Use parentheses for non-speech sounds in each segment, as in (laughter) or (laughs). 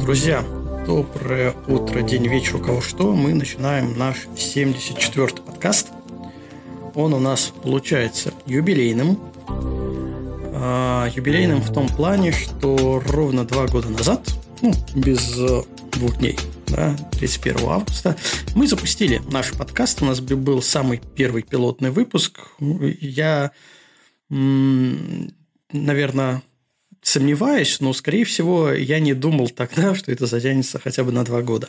Друзья, доброе утро, день, вечер, у кого что. Мы начинаем наш 74-й подкаст. Он у нас получается юбилейным. А, юбилейным в том плане, что ровно два года назад, ну, без э, двух дней, да, 31 августа, мы запустили наш подкаст. У нас был самый первый пилотный выпуск. Я, наверное, сомневаюсь, но, скорее всего, я не думал тогда, что это затянется хотя бы на два года.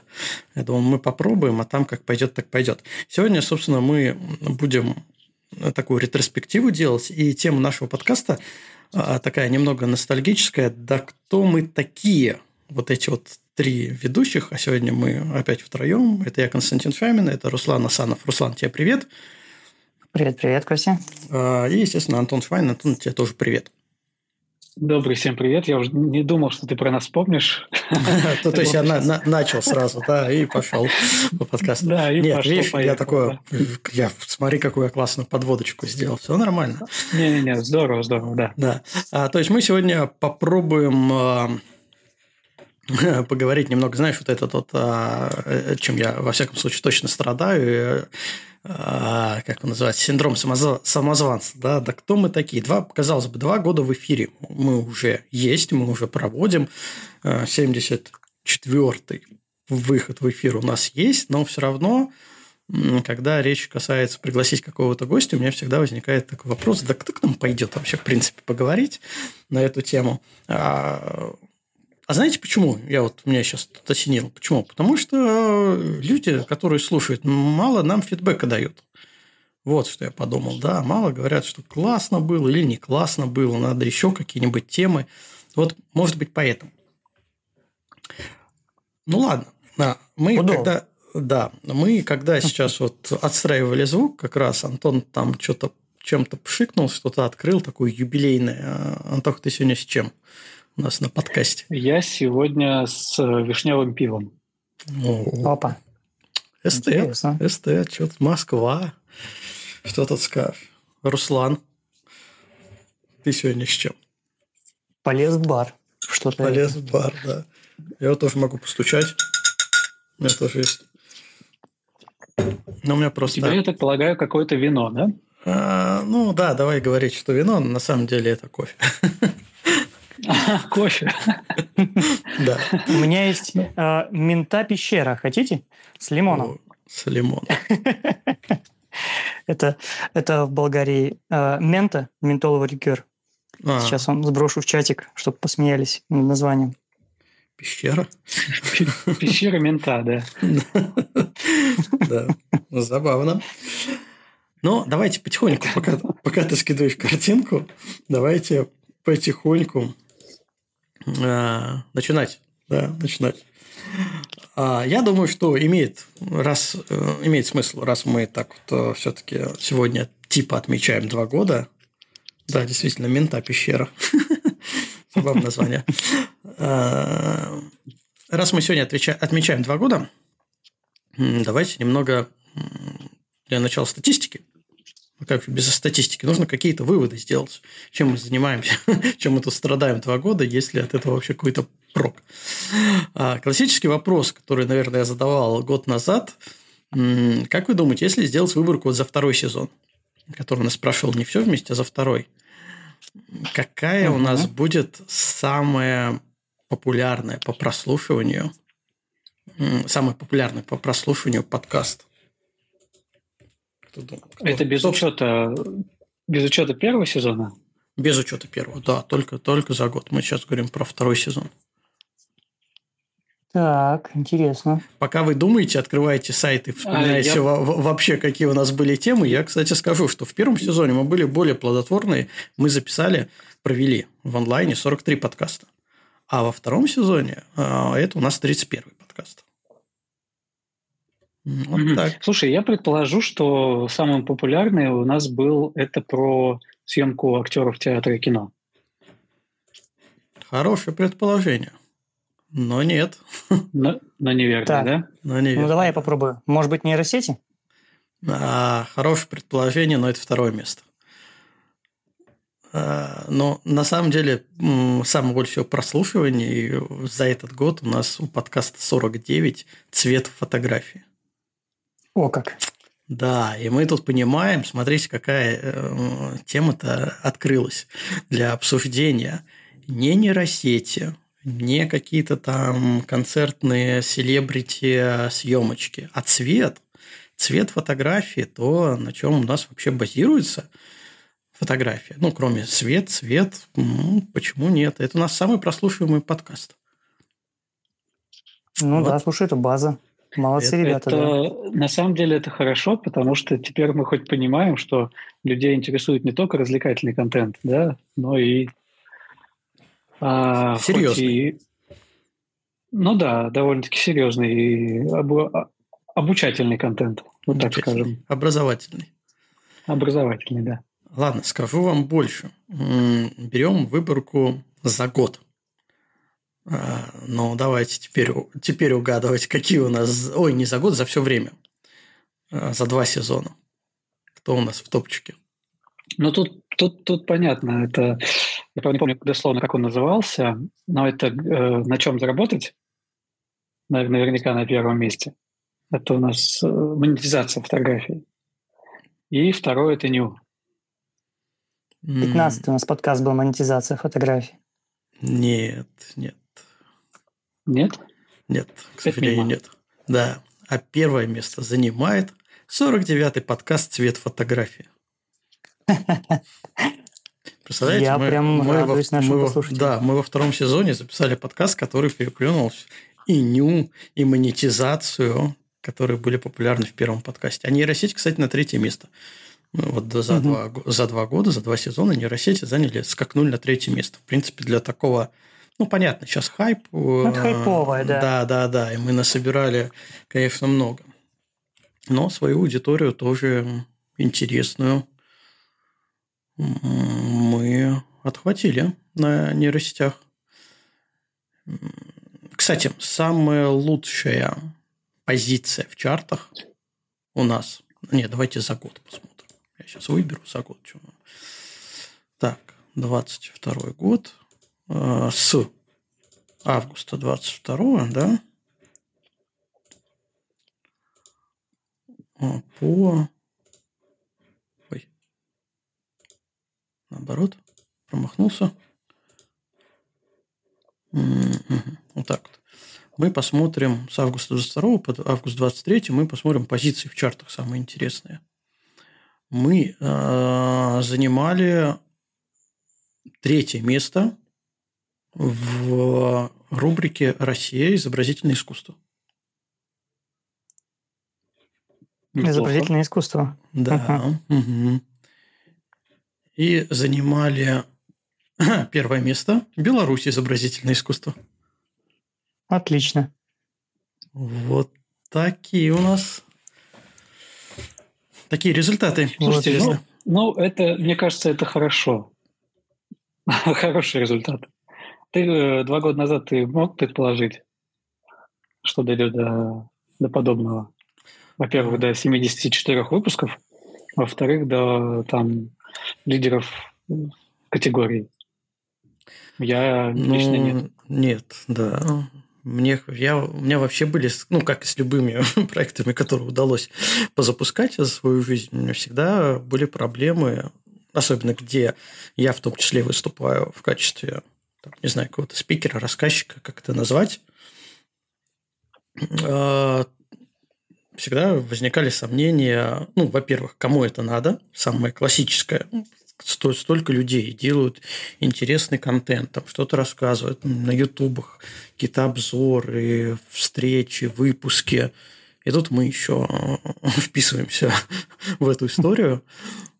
Я думал, мы попробуем, а там как пойдет, так пойдет. Сегодня, собственно, мы будем такую ретроспективу делать, и тема нашего подкаста а, такая немного ностальгическая. Да кто мы такие? Вот эти вот три ведущих, а сегодня мы опять втроем. Это я, Константин Фямин, это Руслан Асанов. Руслан, тебе привет. Привет, привет, Костя. А, и, естественно, Антон Файн. Антон, тебе тоже привет. Добрый всем привет. Я уже не думал, что ты про нас помнишь. (laughs) То есть я начал сразу, да, и пошел по подкасту. Да, и Нет, видишь, я такой, я смотри, какую я классную подводочку сделал. Все нормально. Не-не-не, здорово, здорово, да. Да. А, то есть мы сегодня попробуем а, (laughs) поговорить немного, знаешь, вот это вот, а, э, чем я, во всяком случае, точно страдаю, а, как он называется, синдром самозванца, да, да кто мы такие? Два, казалось бы, два года в эфире мы уже есть, мы уже проводим, 74-й а, выход в эфир у нас есть, но все равно, когда речь касается пригласить какого-то гостя, у меня всегда возникает такой вопрос, да кто к нам пойдет вообще, в принципе, поговорить на эту тему? А, а знаете почему? Я вот меня сейчас тут осенило. Почему? Потому что люди, которые слушают, мало нам фидбэка дают. Вот что я подумал. Да, мало говорят, что классно было или не классно было, надо еще какие-нибудь темы. Вот, может быть, поэтому. Ну ладно, да, мы Удобно. когда да, мы когда сейчас вот отстраивали звук, как раз Антон там что-то чем-то пшикнул, что-то открыл, такое юбилейное. А, Антох, ты сегодня с чем? У нас на подкасте? Я сегодня с э, вишневым пивом. Опа. Эстет, эстет, что-то Москва. Что тут скажешь? Руслан, ты сегодня с чем? Полез в бар. Что-то Полез в бар, да. Я вот тоже могу постучать. У меня тоже есть. Но у меня просто... У тебя, я так полагаю, какое-то вино, да? А, ну да, давай говорить, что вино, но на самом деле это кофе. (laughs) (laughs) Кофе. Да. У меня есть э, мента пещера. Хотите? С лимоном. С лимоном. (laughs) Это, это в Болгарии э, мента, ментоловый ликер. А. Сейчас вам сброшу в чатик, чтобы посмеялись над названием. Пещера? Пещера мента, да. (laughs) Да, забавно. Но давайте потихоньку, пока, пока ты скидываешь картинку, давайте потихоньку э, начинать. Да, начинать. А, я думаю, что имеет, раз, э, имеет смысл, раз мы так вот э, все-таки сегодня типа отмечаем два года. Да, действительно, мента пещера. (laughs) Забавное название. А, раз мы сегодня отмечаем два года, давайте немного для начала статистики как без статистики, нужно какие-то выводы сделать, чем мы занимаемся, (laughs) чем мы тут страдаем два года, есть ли от этого вообще какой-то прок. А, классический вопрос, который, наверное, я задавал год назад. Как вы думаете, если сделать выборку вот за второй сезон, который нас прошел не все вместе, а за второй, какая угу. у нас будет самая популярная по прослушиванию, самая популярная по прослушиванию подкаст? Кто, Это без кто... учета без учета первого сезона? Без учета первого, да, только, только за год. Мы сейчас говорим про второй сезон. Так, интересно. Пока вы думаете, открываете сайты, а, вспоминаете а, я... вообще, какие у нас были темы, я, кстати, скажу, что в первом сезоне мы были более плодотворные. Мы записали, провели в онлайне 43 подкаста. А во втором сезоне а, это у нас 31 подкаст. Вот mm-hmm. так. Слушай, я предположу, что самый популярный у нас был это про съемку актеров театра и кино. Хорошее предположение. Но нет. (laughs) Но, но неверно, так. да? Но неверно. Ну, давай я попробую. Может быть, нейросети? А, хорошее предположение, но это второе место. А, но на самом деле самое большое прослушивание за этот год у нас у подкаста 49 цвет фотографии. О, как. Да, и мы тут понимаем, смотрите, какая э, тема-то открылась для обсуждения. Не нейросети, не какие-то там концертные селебрити съемочки, а цвет. Цвет фотографии, то, на чем у нас вообще базируется фотография. Ну, кроме свет, цвет, ну, почему нет? Это у нас самый прослушиваемый подкаст. Ну вот. да, слушай, это база. Молодцы это, ребята. Это, да. На самом деле это хорошо, потому что теперь мы хоть понимаем, что людей интересует не только развлекательный контент, да, но и а, серьезный. И, ну да, довольно-таки серьезный и обу, обучательный контент, вот так скажем. Образовательный. Образовательный, да. Ладно, скажу вам больше. Берем выборку за год. Ну, давайте теперь, теперь угадывать, какие у нас... Ой, не за год, за все время. А, за два сезона. Кто у нас в топчике? Ну, тут, тут, тут понятно. Это, я правда не помню дословно, как он назывался, но это э, на чем заработать? Наверняка на первом месте. Это у нас э, монетизация фотографий. И второе – это ню. 15 у нас подкаст был «Монетизация фотографий». Нет, нет. Нет? Нет, к сожалению, нет. Да. А первое место занимает 49-й подкаст «Цвет фотографии». Представляете, Я мы, прям мы радуюсь во, нашим мы, Да, мы во втором сезоне записали подкаст, который переплюнул и ню, и монетизацию, которые были популярны в первом подкасте. А нейросеть, кстати, на третье место. Ну, вот за, угу. два, за два года, за два сезона нейросети заняли, скакнули на третье место. В принципе, для такого ну, понятно, сейчас хайп. Ну, это хайповое, да. Да, да, да. И мы насобирали, конечно, много. Но свою аудиторию тоже интересную мы отхватили на нейросетях. Кстати, самая лучшая позиция в чартах у нас... Нет, давайте за год посмотрим. Я сейчас выберу за год. Что... Так, 22 год. Э, с августа 22 да, э, по... Ой. Наоборот. Промахнулся. Вот так вот. Мы посмотрим с августа 22 по август 23 мы посмотрим позиции в чартах самые интересные мы э, занимали третье место в рубрике «Россия. Изобразительное искусство». Изобразительное искусство. Да. Угу. Угу. И занимали (clears throat) первое место Беларусь изобразительное искусство. Отлично. Вот такие у нас Такие результаты. Слушайте, ну, ну, это, мне кажется, это хорошо. (laughs) Хороший результат. Ты э, два года назад ты мог предположить, что дойдет до, до подобного? Во-первых, до 74 выпусков, во-вторых, до там лидеров категорий. Я лично ну, нет. Нет, да. Мне, я, у меня вообще были, ну, как и с любыми (laughs) проектами, которые удалось позапускать за свою жизнь, у меня всегда были проблемы, особенно где я в том числе выступаю в качестве, там, не знаю, какого-то спикера, рассказчика, как это назвать. А, всегда возникали сомнения, ну, во-первых, кому это надо, самое классическое, столько людей делают интересный контент, там что-то рассказывают на ютубах, какие-то обзоры, встречи, выпуски. И тут мы еще (laughs) вписываемся (laughs) в эту историю.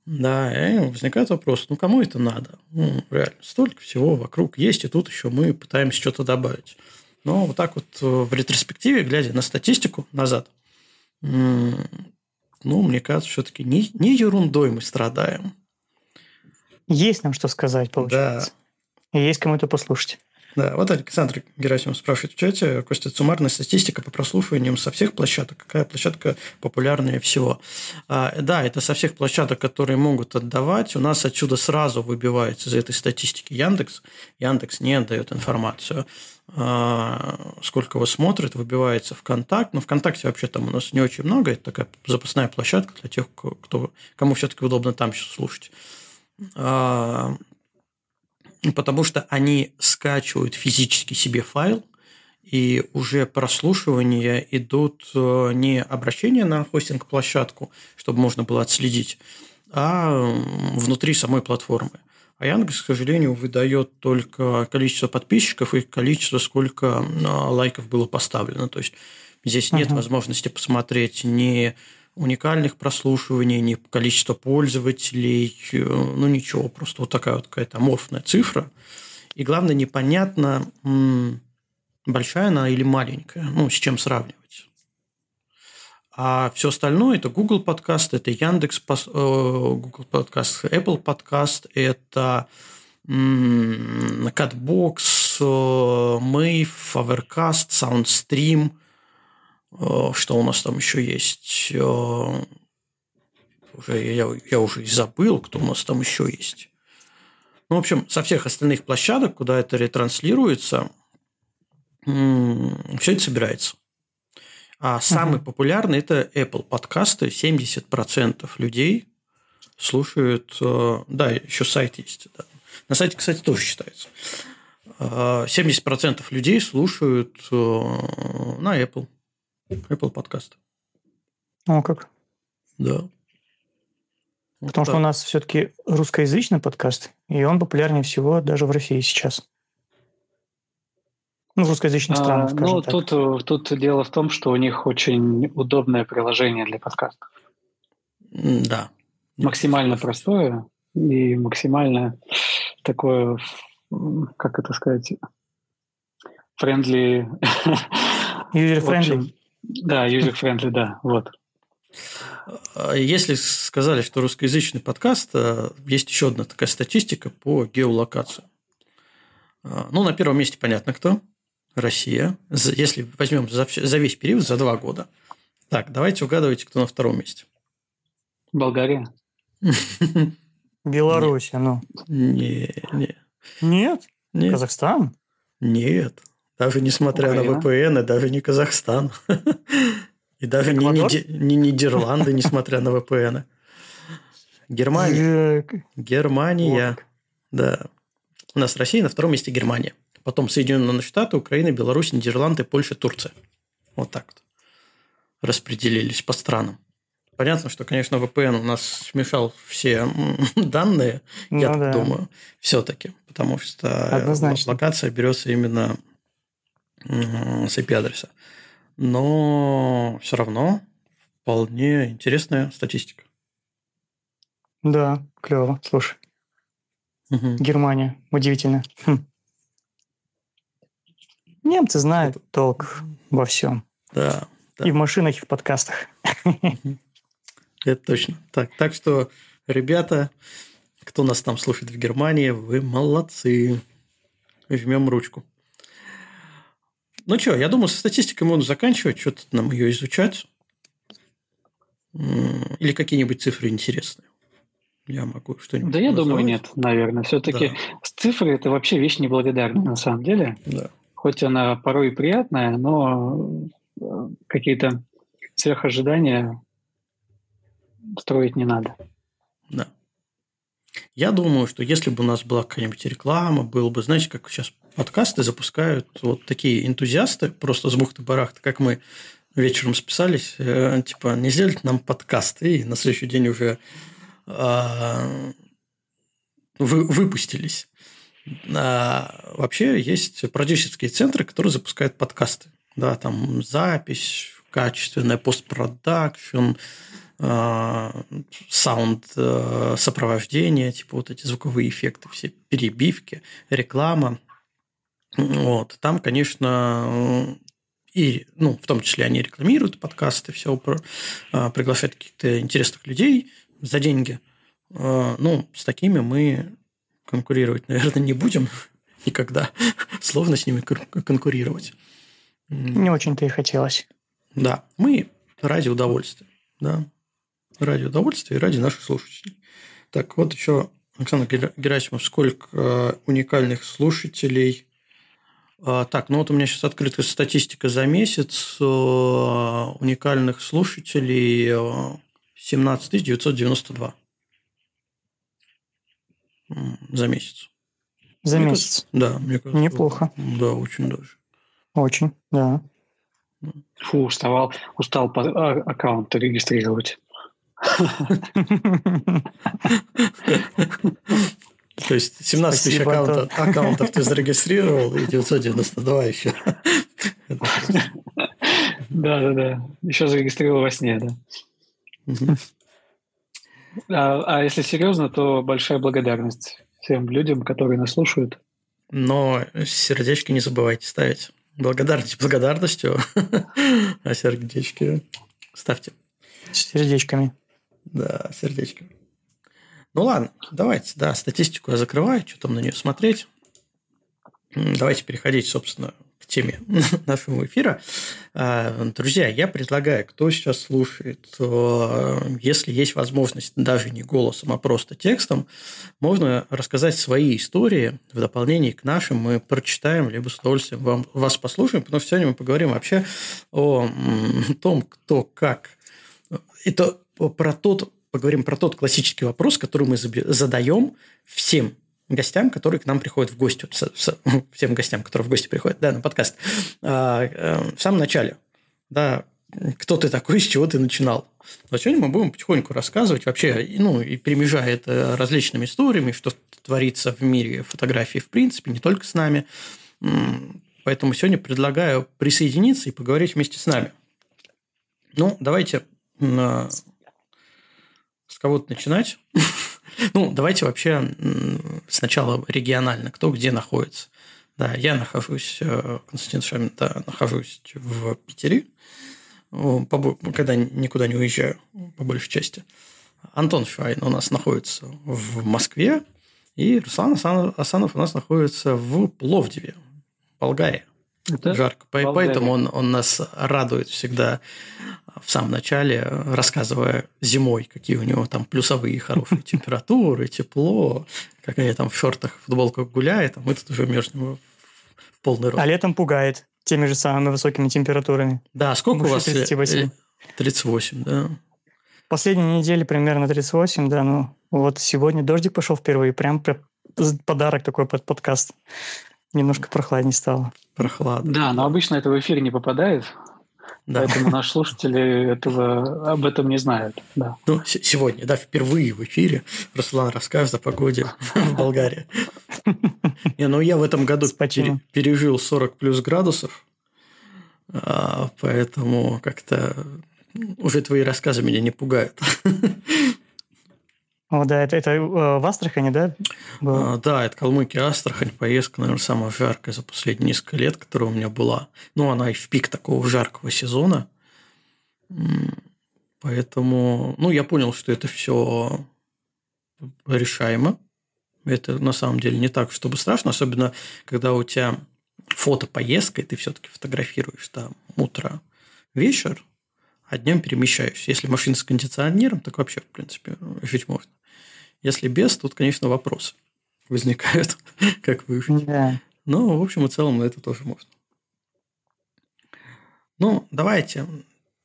Да, и возникает вопрос, ну, кому это надо? Ну, реально, столько всего вокруг есть, и тут еще мы пытаемся что-то добавить. Но вот так вот э, в ретроспективе, глядя на статистику назад, ну, мне кажется, все-таки не, не ерундой мы страдаем. Есть нам что сказать, получается. Да. И есть кому это послушать. Да, вот Александр Герасимов спрашивает в чате. Костя, суммарная статистика по прослушиваниям со всех площадок. Какая площадка популярнее всего? А, да, это со всех площадок, которые могут отдавать. У нас отсюда сразу выбивается из этой статистики Яндекс. Яндекс не отдает информацию. А, сколько его смотрит, выбивается ВКонтакт. Но ВКонтакте вообще там у нас не очень много. Это такая запасная площадка для тех, кто, кому все-таки удобно там сейчас слушать. Потому что они скачивают физически себе файл, и уже прослушивания идут э, не обращения на хостинг-площадку, чтобы можно было отследить, а внутри самой платформы. А Яндекс, к сожалению, выдает только количество подписчиков и количество, сколько лайков было поставлено. То есть здесь нет uh-huh. возможности посмотреть ни уникальных прослушиваний, ни количество пользователей, э, ну ничего, просто вот такая вот какая-то аморфная цифра. И главное, непонятно, большая она или маленькая, ну, с чем сравнивать. А все остальное – это Google подкаст, это Яндекс э, Google подкаст, Apple подкаст, это Catbox, э, Mave, Overcast, Soundstream. Э, что у нас там еще есть? Уже, я, я уже и забыл, кто у нас там еще есть. Ну, в общем, со всех остальных площадок, куда это ретранслируется, все это собирается. А самый uh-huh. популярный это Apple подкасты. 70% людей слушают. Э, да, еще сайт есть. Да. На сайте, кстати, тоже считается. 70% э, людей слушают э, на Apple. Apple подкасты. О, как? Да. Потому вот что у нас все-таки русскоязычный подкаст, и он популярнее всего даже в России сейчас. Ну, в русскоязычных а, странах, Ну, так. тут, тут дело в том, что у них очень удобное приложение для подкастов. Да. Максимально простое и максимально такое, как это сказать, friendly. User-friendly. Да, user-friendly, да, вот. А если сказали, что русскоязычный подкаст, а, есть еще одна такая статистика по геолокации. А, ну, на первом месте понятно кто. Россия, если возьмем за, за весь период, за два года. Так, давайте угадывайте, кто на втором месте. Болгария. Беларусь, ну. Не, не. Нет? Нет. Казахстан? Нет. Даже несмотря Украина. на VPN, и даже не Казахстан. И даже не, Нидерланды, несмотря на VPN. Германия. Германия. Да. У нас Россия на втором месте Германия потом Соединенные Штаты, Украина, Беларусь, Нидерланды, Польша, Турция. Вот так вот распределились по странам. Понятно, что, конечно, VPN у нас смешал все данные, ну, я да. думаю, все-таки, потому что Однозначно. локация берется именно с IP-адреса. Но все равно вполне интересная статистика. Да, клево, слушай. Угу. Германия, удивительно. Хм. Немцы знают толк во всем. Да, да. И в машинах, и в подкастах. Это точно. Так, так что, ребята, кто нас там слушает в Германии, вы молодцы. Жмем ручку. Ну что, я думаю, со статистикой можно заканчивать. Что-то нам ее изучать. Или какие-нибудь цифры интересные. Я могу что-нибудь Да, я называть. думаю, нет, наверное. Все-таки да. цифры – это вообще вещь неблагодарная на самом деле. Да хоть она порой и приятная, но э, какие-то сверхожидания строить не надо. Да. Я думаю, что если бы у нас была какая-нибудь реклама, было бы, знаете, как сейчас подкасты запускают вот такие энтузиасты, просто с бухты-барахты, как мы вечером списались, э, типа, не сделать нам подкаст, и на следующий день уже э, вы, выпустились. А, вообще есть продюсерские центры, которые запускают подкасты. Да, там запись, качественная постпродакшн, саунд а, сопровождение, типа вот эти звуковые эффекты, все перебивки, реклама. Вот. Там, конечно, и, ну, в том числе они рекламируют подкасты, все, приглашают каких-то интересных людей за деньги. Ну, с такими мы конкурировать, наверное, не будем. (laughs) никогда. Сложно с ними конкурировать. Не очень-то и хотелось. Да, мы ради удовольствия. Да, ради удовольствия и ради наших слушателей. Так, вот еще, Александр Герасимов, сколько э, уникальных слушателей а, так, ну вот у меня сейчас открыта статистика за месяц. Э, уникальных слушателей 17 992 за месяц. За мне месяц? Кажется, да, мне кажется. Неплохо. Да, очень даже. Очень, да. Фу, уставал, устал по а, аккаунт регистрировать. (laughs) То есть 17 тысяч аккаунтов, аккаунтов ты зарегистрировал, и 992 еще. Да, да, да. Еще зарегистрировал во сне, да. А, а если серьезно, то большая благодарность всем людям, которые нас слушают. Но сердечки не забывайте ставить. Благодарность благодарностью, (laughs) а сердечки ставьте. С сердечками. Да, сердечками. Ну ладно, давайте, да, статистику я закрываю, что там на нее смотреть. Давайте переходить, собственно, к теме (laughs) нашего эфира. А, друзья, я предлагаю, кто сейчас слушает, если есть возможность даже не голосом, а просто текстом, можно рассказать свои истории в дополнении к нашим. Мы прочитаем, либо с удовольствием вам, вас послушаем, потому что сегодня мы поговорим вообще о том, кто как. Это про тот поговорим про тот классический вопрос, который мы задаем всем гостям, которые к нам приходят в гости, (laughs) всем гостям, которые в гости приходят, да, на подкаст, а, э, в самом начале, да, кто ты такой, (laughs) с чего ты начинал. Но сегодня мы будем потихоньку рассказывать вообще, ну, и перемежая это различными историями, что творится в мире фотографии в принципе, не только с нами. Поэтому сегодня предлагаю присоединиться и поговорить вместе с нами. Ну, давайте с кого-то начинать. (laughs) ну, давайте вообще сначала регионально, кто где находится. Да, я нахожусь, э, Константин Шамин, да, нахожусь в Питере, когда никуда не уезжаю, по большей части. Антон Швайн у нас находится в Москве, и Руслан Асанов у нас находится в Пловдиве, Болгария. Это Жарко. Болгария. Поэтому он, он нас радует всегда в самом начале, рассказывая зимой, какие у него там плюсовые хорошие (laughs) температуры, тепло, какая там в шортах, футболках гуляет, а мы тут уже между в полный рост. А летом пугает теми же самыми высокими температурами. Да, сколько у вас? 38. 38, да. Последние недели примерно 38, да, ну вот сегодня дождик пошел впервые, прям подарок такой под подкаст. Немножко прохладнее стало. Прохладно. Да, но обычно это в эфир не попадает. Да. Поэтому (laughs) наши слушатели этого, об этом не знают. Да. Ну, сегодня, да, впервые в эфире Руслан расскажет о погоде (laughs) в Болгарии. (laughs) Не, ну я в этом году пережил 40 плюс градусов, а, поэтому как-то уже твои рассказы меня не пугают. О, да, это, это э, в Астрахани, да? А, да, это Калмыкия, Астрахань. Поездка, наверное, самая жаркая за последние несколько лет, которая у меня была. Ну, она и в пик такого жаркого сезона. Поэтому, ну, я понял, что это все решаемо. Это на самом деле не так, чтобы страшно, особенно когда у тебя фото поездка, и ты все-таки фотографируешь там утро, вечер, а днем перемещаешься. Если машина с кондиционером, так вообще, в принципе, жить можно. Если без, тут, конечно, вопросы возникают, (laughs) как выжить. Да. Но, в общем и целом, это тоже можно. Ну, давайте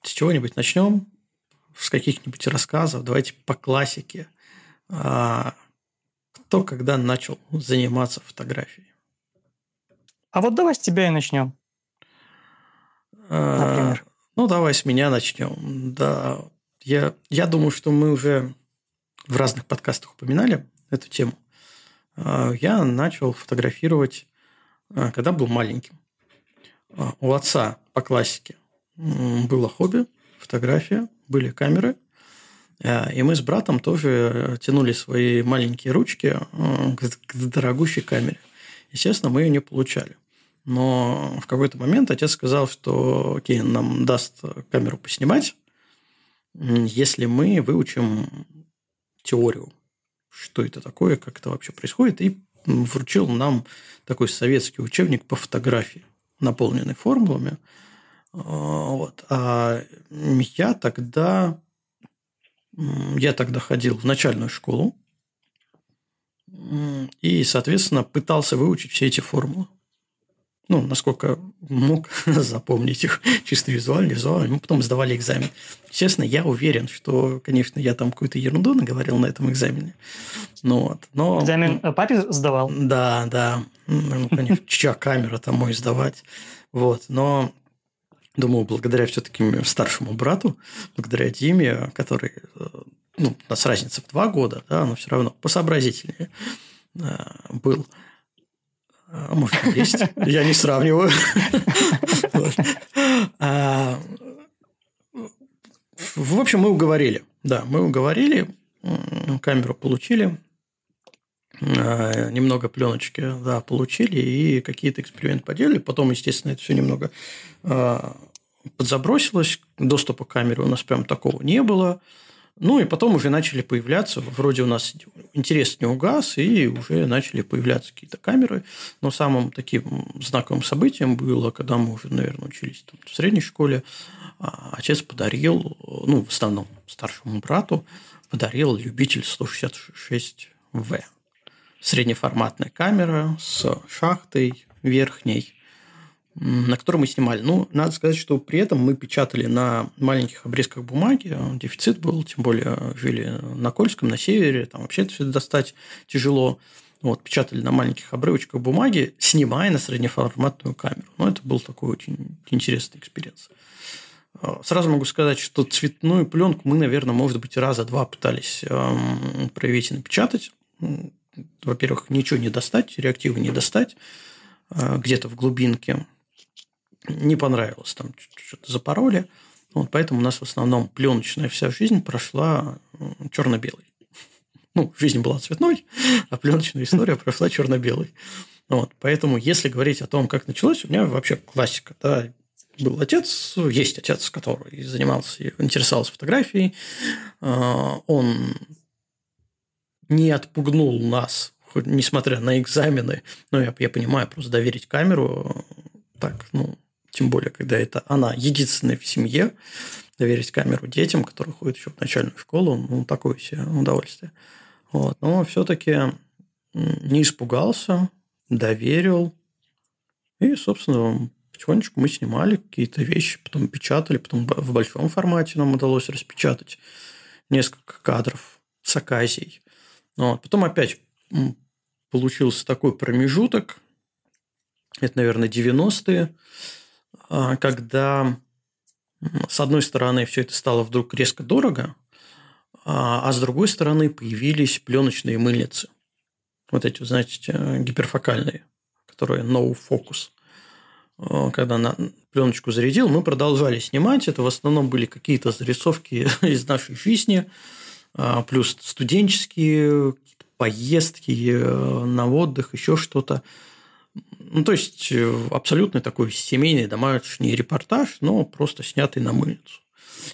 с чего-нибудь начнем, с каких-нибудь рассказов. Давайте по классике. А, кто когда начал заниматься фотографией? А вот давай с тебя и начнем. А, Например. Ну, давай с меня начнем. Да, я, я думаю, что мы уже в разных подкастах упоминали эту тему. А, я начал фотографировать, а, когда был маленьким. А, у отца по классике было хобби, фотография, были камеры. И мы с братом тоже тянули свои маленькие ручки к дорогущей камере. Естественно, мы ее не получали. Но в какой-то момент отец сказал, что окей, нам даст камеру поснимать, если мы выучим теорию, что это такое, как это вообще происходит, и вручил нам такой советский учебник по фотографии, наполненный формулами. А, вот. А я тогда, я тогда ходил в начальную школу и, соответственно, пытался выучить все эти формулы ну, насколько мог (laughs) запомнить их (laughs) чисто визуально, визуально. Мы потом сдавали экзамен. Честно, я уверен, что, конечно, я там какую-то ерунду наговорил на этом экзамене. Ну, вот. Но... Экзамен папе сдавал? Да, да. Ну, конечно, (laughs) чья камера там мой сдавать. Вот. Но думаю, благодаря все-таки старшему брату, благодаря Диме, который, э, ну, у нас разница в два года, да, но все равно посообразительнее э, был – может, есть. Я не сравниваю. А, в общем, мы уговорили. Да, мы уговорили. Камеру получили. А, немного пленочки, да, получили. И какие-то эксперименты поделали. Потом, естественно, это все немного подзабросилось. Доступа к камере у нас прям такого не было. Ну, и потом уже начали появляться, вроде у нас интерес не угас, и уже начали появляться какие-то камеры. Но самым таким знаковым событием было, когда мы уже, наверное, учились там, в средней школе, а, отец подарил, ну, в основном старшему брату, подарил любитель 166В. Среднеформатная камера с шахтой верхней, на котором мы снимали. Ну, надо сказать, что при этом мы печатали на маленьких обрезках бумаги. Дефицит был, тем более жили на Кольском, на севере. Там вообще это все достать тяжело. Вот, печатали на маленьких обрывочках бумаги, снимая на среднеформатную камеру. Ну, это был такой очень интересный experience. А, сразу могу сказать, что цветную пленку мы, наверное, может быть, раза два пытались эм, проявить и напечатать. Во-первых, ничего не достать, реактивы не достать э, где-то в глубинке не понравилось, там что-то запороли. Вот поэтому у нас в основном пленочная вся жизнь прошла черно-белой. Ну, жизнь была цветной, а пленочная история прошла черно-белой. Вот, поэтому, если говорить о том, как началось, у меня вообще классика. Да, был отец, есть отец, который занимался, интересовался фотографией. А, он не отпугнул нас, несмотря на экзамены. Но я, я понимаю, просто доверить камеру так, ну, тем более, когда это она единственная в семье, доверить камеру детям, которые ходят еще в начальную школу, ну, такое себе удовольствие. Вот. Но все-таки не испугался, доверил. И, собственно, потихонечку мы снимали какие-то вещи, потом печатали, потом в большом формате нам удалось распечатать несколько кадров с оказией. Вот. Потом опять получился такой промежуток, это, наверное, 90-е, а, когда с одной стороны все это стало вдруг резко дорого, а, а с другой стороны появились пленочные мыльницы. Вот эти, знаете, гиперфокальные, которые no focus. А, когда на пленочку зарядил, мы продолжали снимать. Это в основном были какие-то зарисовки (laughs) из нашей жизни, плюс студенческие поездки э, на отдых, еще что-то. Ну, то есть, э, абсолютно такой семейный домашний репортаж, но просто снятый на мыльницу.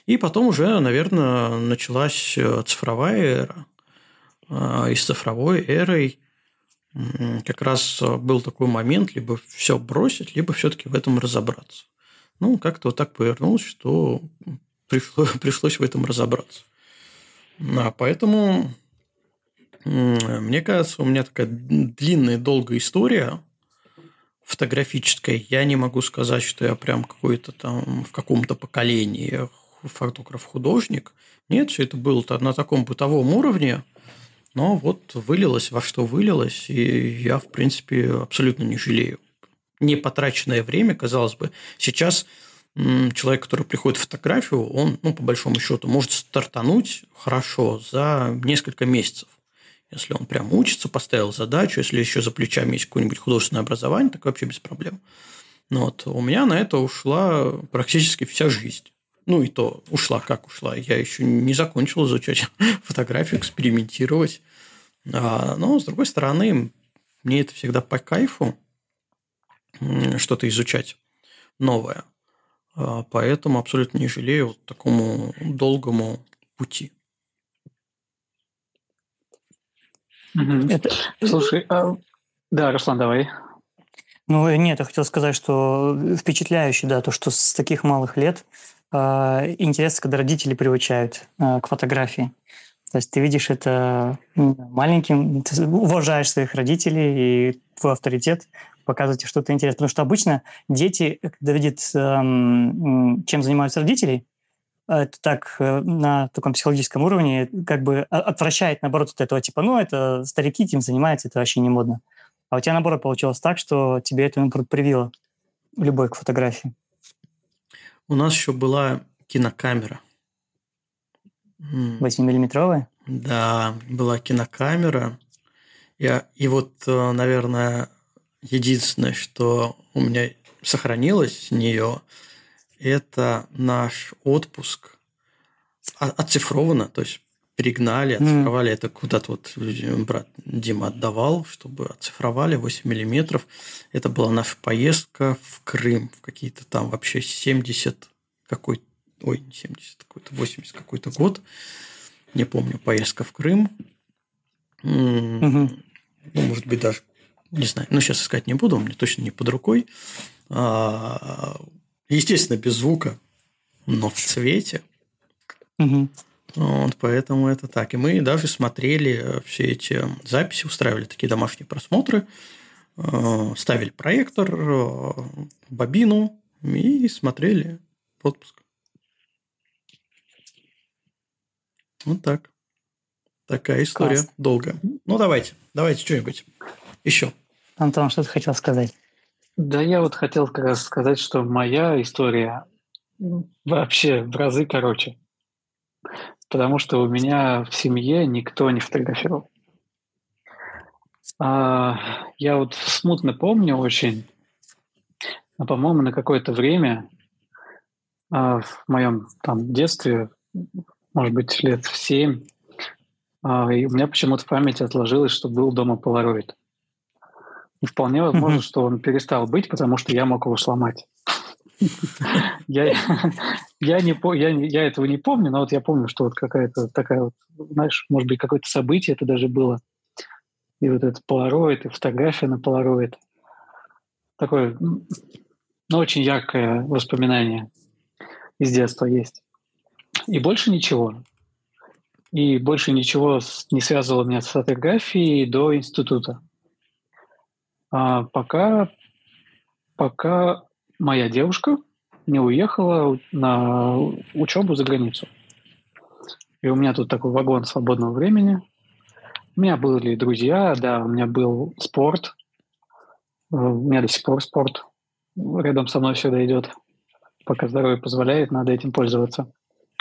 И потом уже, наверное, началась э, цифровая эра. А, и с цифровой эрой как раз был такой момент, либо все бросить, либо все-таки в этом разобраться. Ну, как-то вот так повернулось, что пришло, (laughs) пришлось в этом разобраться. А поэтому, мне кажется, у меня такая длинная, долгая история фотографической я не могу сказать, что я прям какой-то там в каком-то поколении фотограф-художник. Нет, все это было на таком бытовом уровне, но вот вылилось во что вылилось, и я, в принципе, абсолютно не жалею. Не потраченное время, казалось бы, сейчас человек, который приходит в фотографию, он, ну, по большому счету, может стартануть хорошо за несколько месяцев. Если он прям учится, поставил задачу, если еще за плечами есть какое-нибудь художественное образование, так вообще без проблем. Но вот у меня на это ушла практически вся жизнь. Ну, и то ушла как ушла. Я еще не закончил изучать (laughs) фотографию, экспериментировать. А, но, с другой стороны, мне это всегда по кайфу что-то изучать новое. А, поэтому абсолютно не жалею вот такому долгому пути. Угу. Это... Слушай, а Да, Руслан, давай. Ну, нет, я хотел сказать, что впечатляюще, да, то, что с таких малых лет э, интерес, когда родители приучают э, к фотографии. То есть ты видишь это маленьким, ты уважаешь своих родителей и твой авторитет, показываете что-то интересное. Потому что обычно дети, когда видят, эм, чем занимаются родители, это так э, на таком психологическом уровне как бы отвращает, наоборот, от этого, типа, ну, это старики этим занимаются, это вообще не модно. А у тебя, наоборот, получилось так, что тебе это, наоборот, привило любовь к фотографии. У нас еще была кинокамера. 8-миллиметровая? Да, была кинокамера. Я, и вот, э, наверное, единственное, что у меня сохранилось с нее, это наш отпуск оцифровано, то есть перегнали, оцифровали. Mm. Это куда-то вот брат Дима отдавал, чтобы оцифровали 8 миллиметров. Это была наша поездка в Крым, в какие-то там вообще 70 какой ой, не 70 какой-то, 80 какой-то год. Не помню, поездка в Крым. Mm. Ну, может быть, даже не знаю, ну сейчас искать не буду, меня точно не под рукой. А, естественно, без звука, но в цвете. Угу. Вот, поэтому это так. И мы даже смотрели все эти записи, устраивали такие домашние просмотры, а, ставили проектор, а, бобину и смотрели отпуск. Вот так. Такая история Класс. долгая. Ну, давайте, давайте что-нибудь еще. Антон, что ты хотел сказать? Да, я вот хотел как раз сказать, что моя история вообще в разы короче. Потому что у меня в семье никто не фотографировал. А, я вот смутно помню очень, а, по-моему, на какое-то время а, в моем там детстве, может быть, лет в семь, а, и у меня почему-то в памяти отложилось, что был дома полароид. И вполне возможно, что он перестал быть, потому что я мог его сломать. Я, я, не, я, я этого не помню, но вот я помню, что вот какая-то такая вот, знаешь, может быть, какое-то событие это даже было. И вот этот полароид, и фотография на полароид. Такое, ну, очень яркое воспоминание из детства есть. И больше ничего. И больше ничего не связывало меня с фотографией до института. А пока, пока моя девушка не уехала на учебу за границу. И у меня тут такой вагон свободного времени. У меня были друзья, да, у меня был спорт. У меня до сих пор спорт рядом со мной всегда идет. Пока здоровье позволяет, надо этим пользоваться.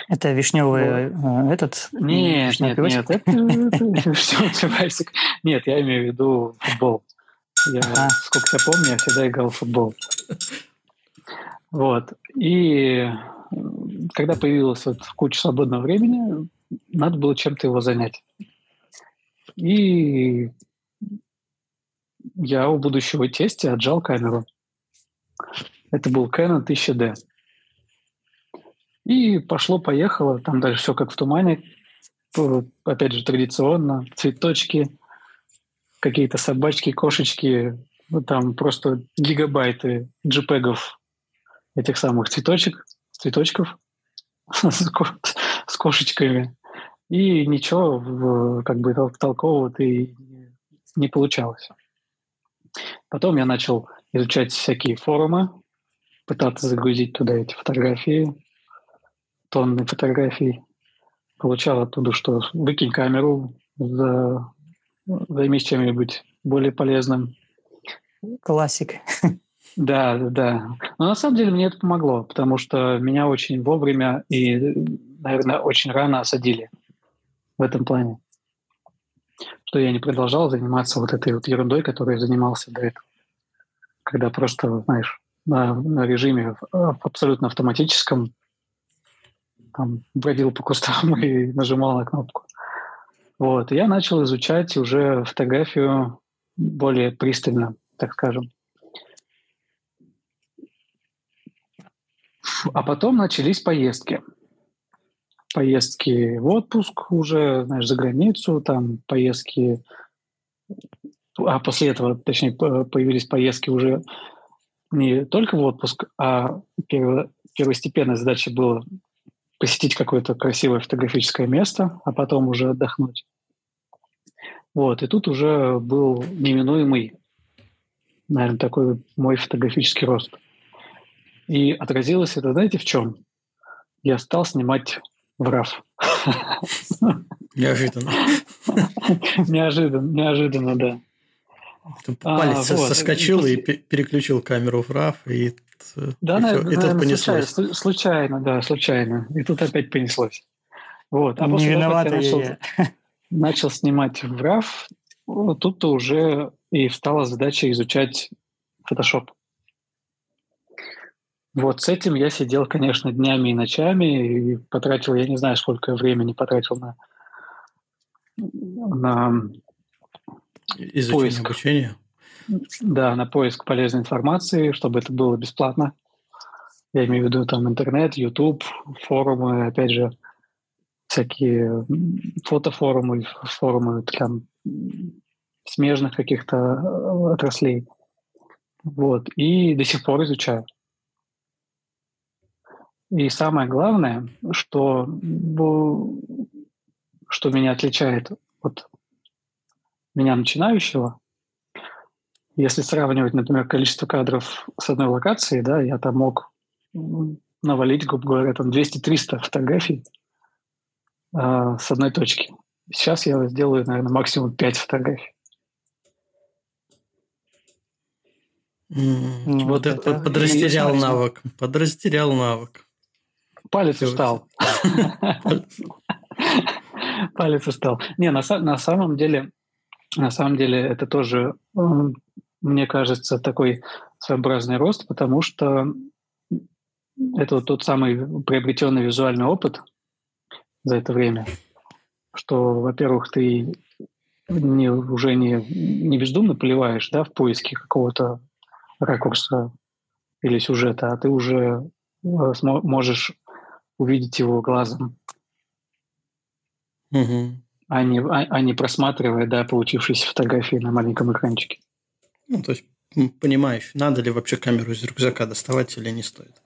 Это вишневый вот. Э, этот? Нет, нет, нет, это, это (laughs) Нет, я имею в виду футбол. Я, сколько я помню, я всегда играл в футбол. (laughs) Вот. И когда появилась вот куча свободного времени, надо было чем-то его занять. И я у будущего тестя отжал камеру. Это был Canon 1000D. И пошло-поехало, там дальше все как в тумане. Опять же, традиционно, цветочки, какие-то собачки, кошечки, ну, там просто гигабайты джипегов этих самых цветочек, цветочков (laughs) с кошечками. И ничего как бы толкового и не получалось. Потом я начал изучать всякие форумы, пытаться загрузить туда эти фотографии, тонны фотографий. Получал оттуда, что выкинь камеру за займись чем-нибудь более полезным. Классик. Да, да. Но на самом деле мне это помогло, потому что меня очень вовремя и, наверное, очень рано осадили в этом плане. Что я не продолжал заниматься вот этой вот ерундой, которой занимался до этого. Когда просто, знаешь, на, на режиме абсолютно автоматическом там, бродил по кустам (laughs) и нажимал на кнопку. Вот. И я начал изучать уже фотографию более пристально, так скажем. А потом начались поездки. Поездки в отпуск уже, знаешь, за границу, там поездки а после этого, точнее, появились поездки уже не только в отпуск, а перво, первостепенной задачей было посетить какое-то красивое фотографическое место, а потом уже отдохнуть. Вот, и тут уже был неминуемый, наверное, такой мой фотографический рост. И отразилось это, знаете, в чем? Я стал снимать в RAW. Неожиданно. (laughs) Неожиданно, неожиданно, да. Палец а, соскочил и, и переключил камеру в RAW, и, да, и, наверное, и тут понеслось. Случайно, случайно, да, случайно. И тут опять понеслось. Вот. А после виновата я начал, я. начал снимать в RAW, тут-то уже и встала задача изучать Photoshop. Вот с этим я сидел, конечно, днями и ночами и потратил, я не знаю, сколько времени потратил на, на Изучение поиск. обучения? Да, на поиск полезной информации, чтобы это было бесплатно. Я имею в виду там интернет, YouTube, форумы, опять же, всякие фотофорумы, форумы там смежных каких-то э, отраслей. Вот. И до сих пор изучаю. И самое главное, что, что меня отличает от меня начинающего, если сравнивать, например, количество кадров с одной локации, да, я там мог навалить, грубо говоря, там 200-300 фотографий э, с одной точки. Сейчас я сделаю, наверное, максимум 5 фотографий. Mm, вот это подрастерял навык. Подрастерял навык. Палец устал. (laughs) Палец устал. Не, на, на самом деле на самом деле это тоже, мне кажется, такой своеобразный рост, потому что это вот тот самый приобретенный визуальный опыт за это время, что, во-первых, ты не, уже не, не бездумно поливаешь да, в поиске какого-то ракурса или сюжета, а ты уже э, можешь увидеть его глазом. Угу а не, а, а не просматривая, да, получившиеся фотографии на маленьком экранчике. Ну, то есть понимаешь, надо ли вообще камеру из рюкзака доставать или не стоит.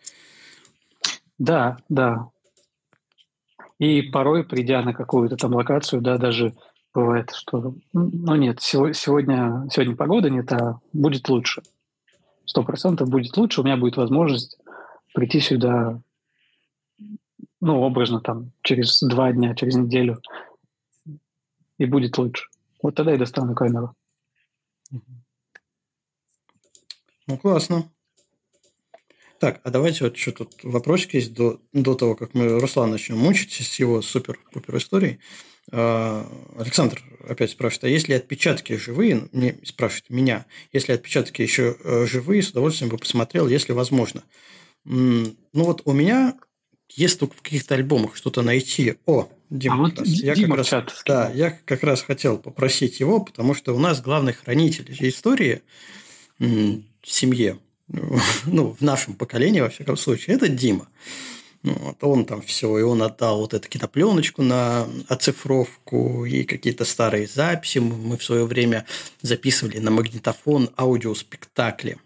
Да, да. И порой, придя на какую-то там локацию, да, даже бывает, что, ну нет, сегодня, сегодня погода не та, будет лучше. Сто процентов будет лучше, у меня будет возможность прийти сюда, ну, образно, там, через два дня, через неделю, и будет лучше. Вот тогда я достану камеру. Ну, классно. Так, а давайте вот что тут вопросик есть до, до того, как мы Руслан начнем мучить с его супер-пупер историей. А, Александр опять спрашивает, а если отпечатки живые, не спрашивает меня, если отпечатки еще э, живые, с удовольствием бы посмотрел, если возможно. Ну вот у меня есть только в каких-то альбомах что-то найти. О, Дима, а вот я Дима как раз, чат да, я как раз хотел попросить его, потому что у нас главный хранитель истории семье, (laughs) ну, в нашем поколении, во всяком случае, это Дима. Ну, вот он там все, и он отдал вот эту кинопленочку на оцифровку и какие-то старые записи. Мы в свое время записывали на магнитофон аудиоспектакли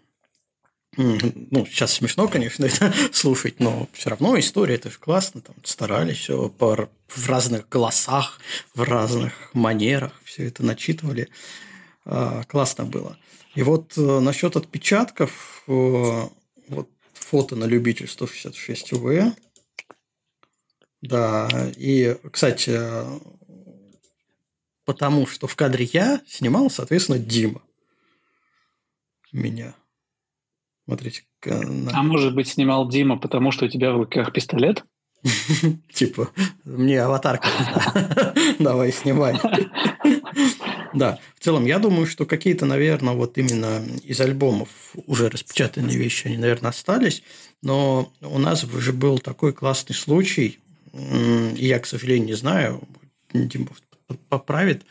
ну, сейчас смешно, конечно, (laughs) это слушать, но все равно история это же классно, там старались все по, в разных голосах, в разных манерах, все это начитывали, а, классно было. И вот э, насчет отпечатков, э, вот фото на любитель 166 УВ, да, и, кстати, потому что в кадре я снимал, соответственно, Дима меня. Смотрите. А может быть, снимал Дима, потому что у тебя в руках пистолет? (laughs) Типа, мне аватарка (laughs) Давай, снимай. (laughs) Да, в целом, я думаю, что какие-то, наверное, вот именно из альбомов уже распечатанные вещи, они, наверное, остались. Но у нас уже был такой классный случай, и я, к сожалению, не знаю, Дима поправит,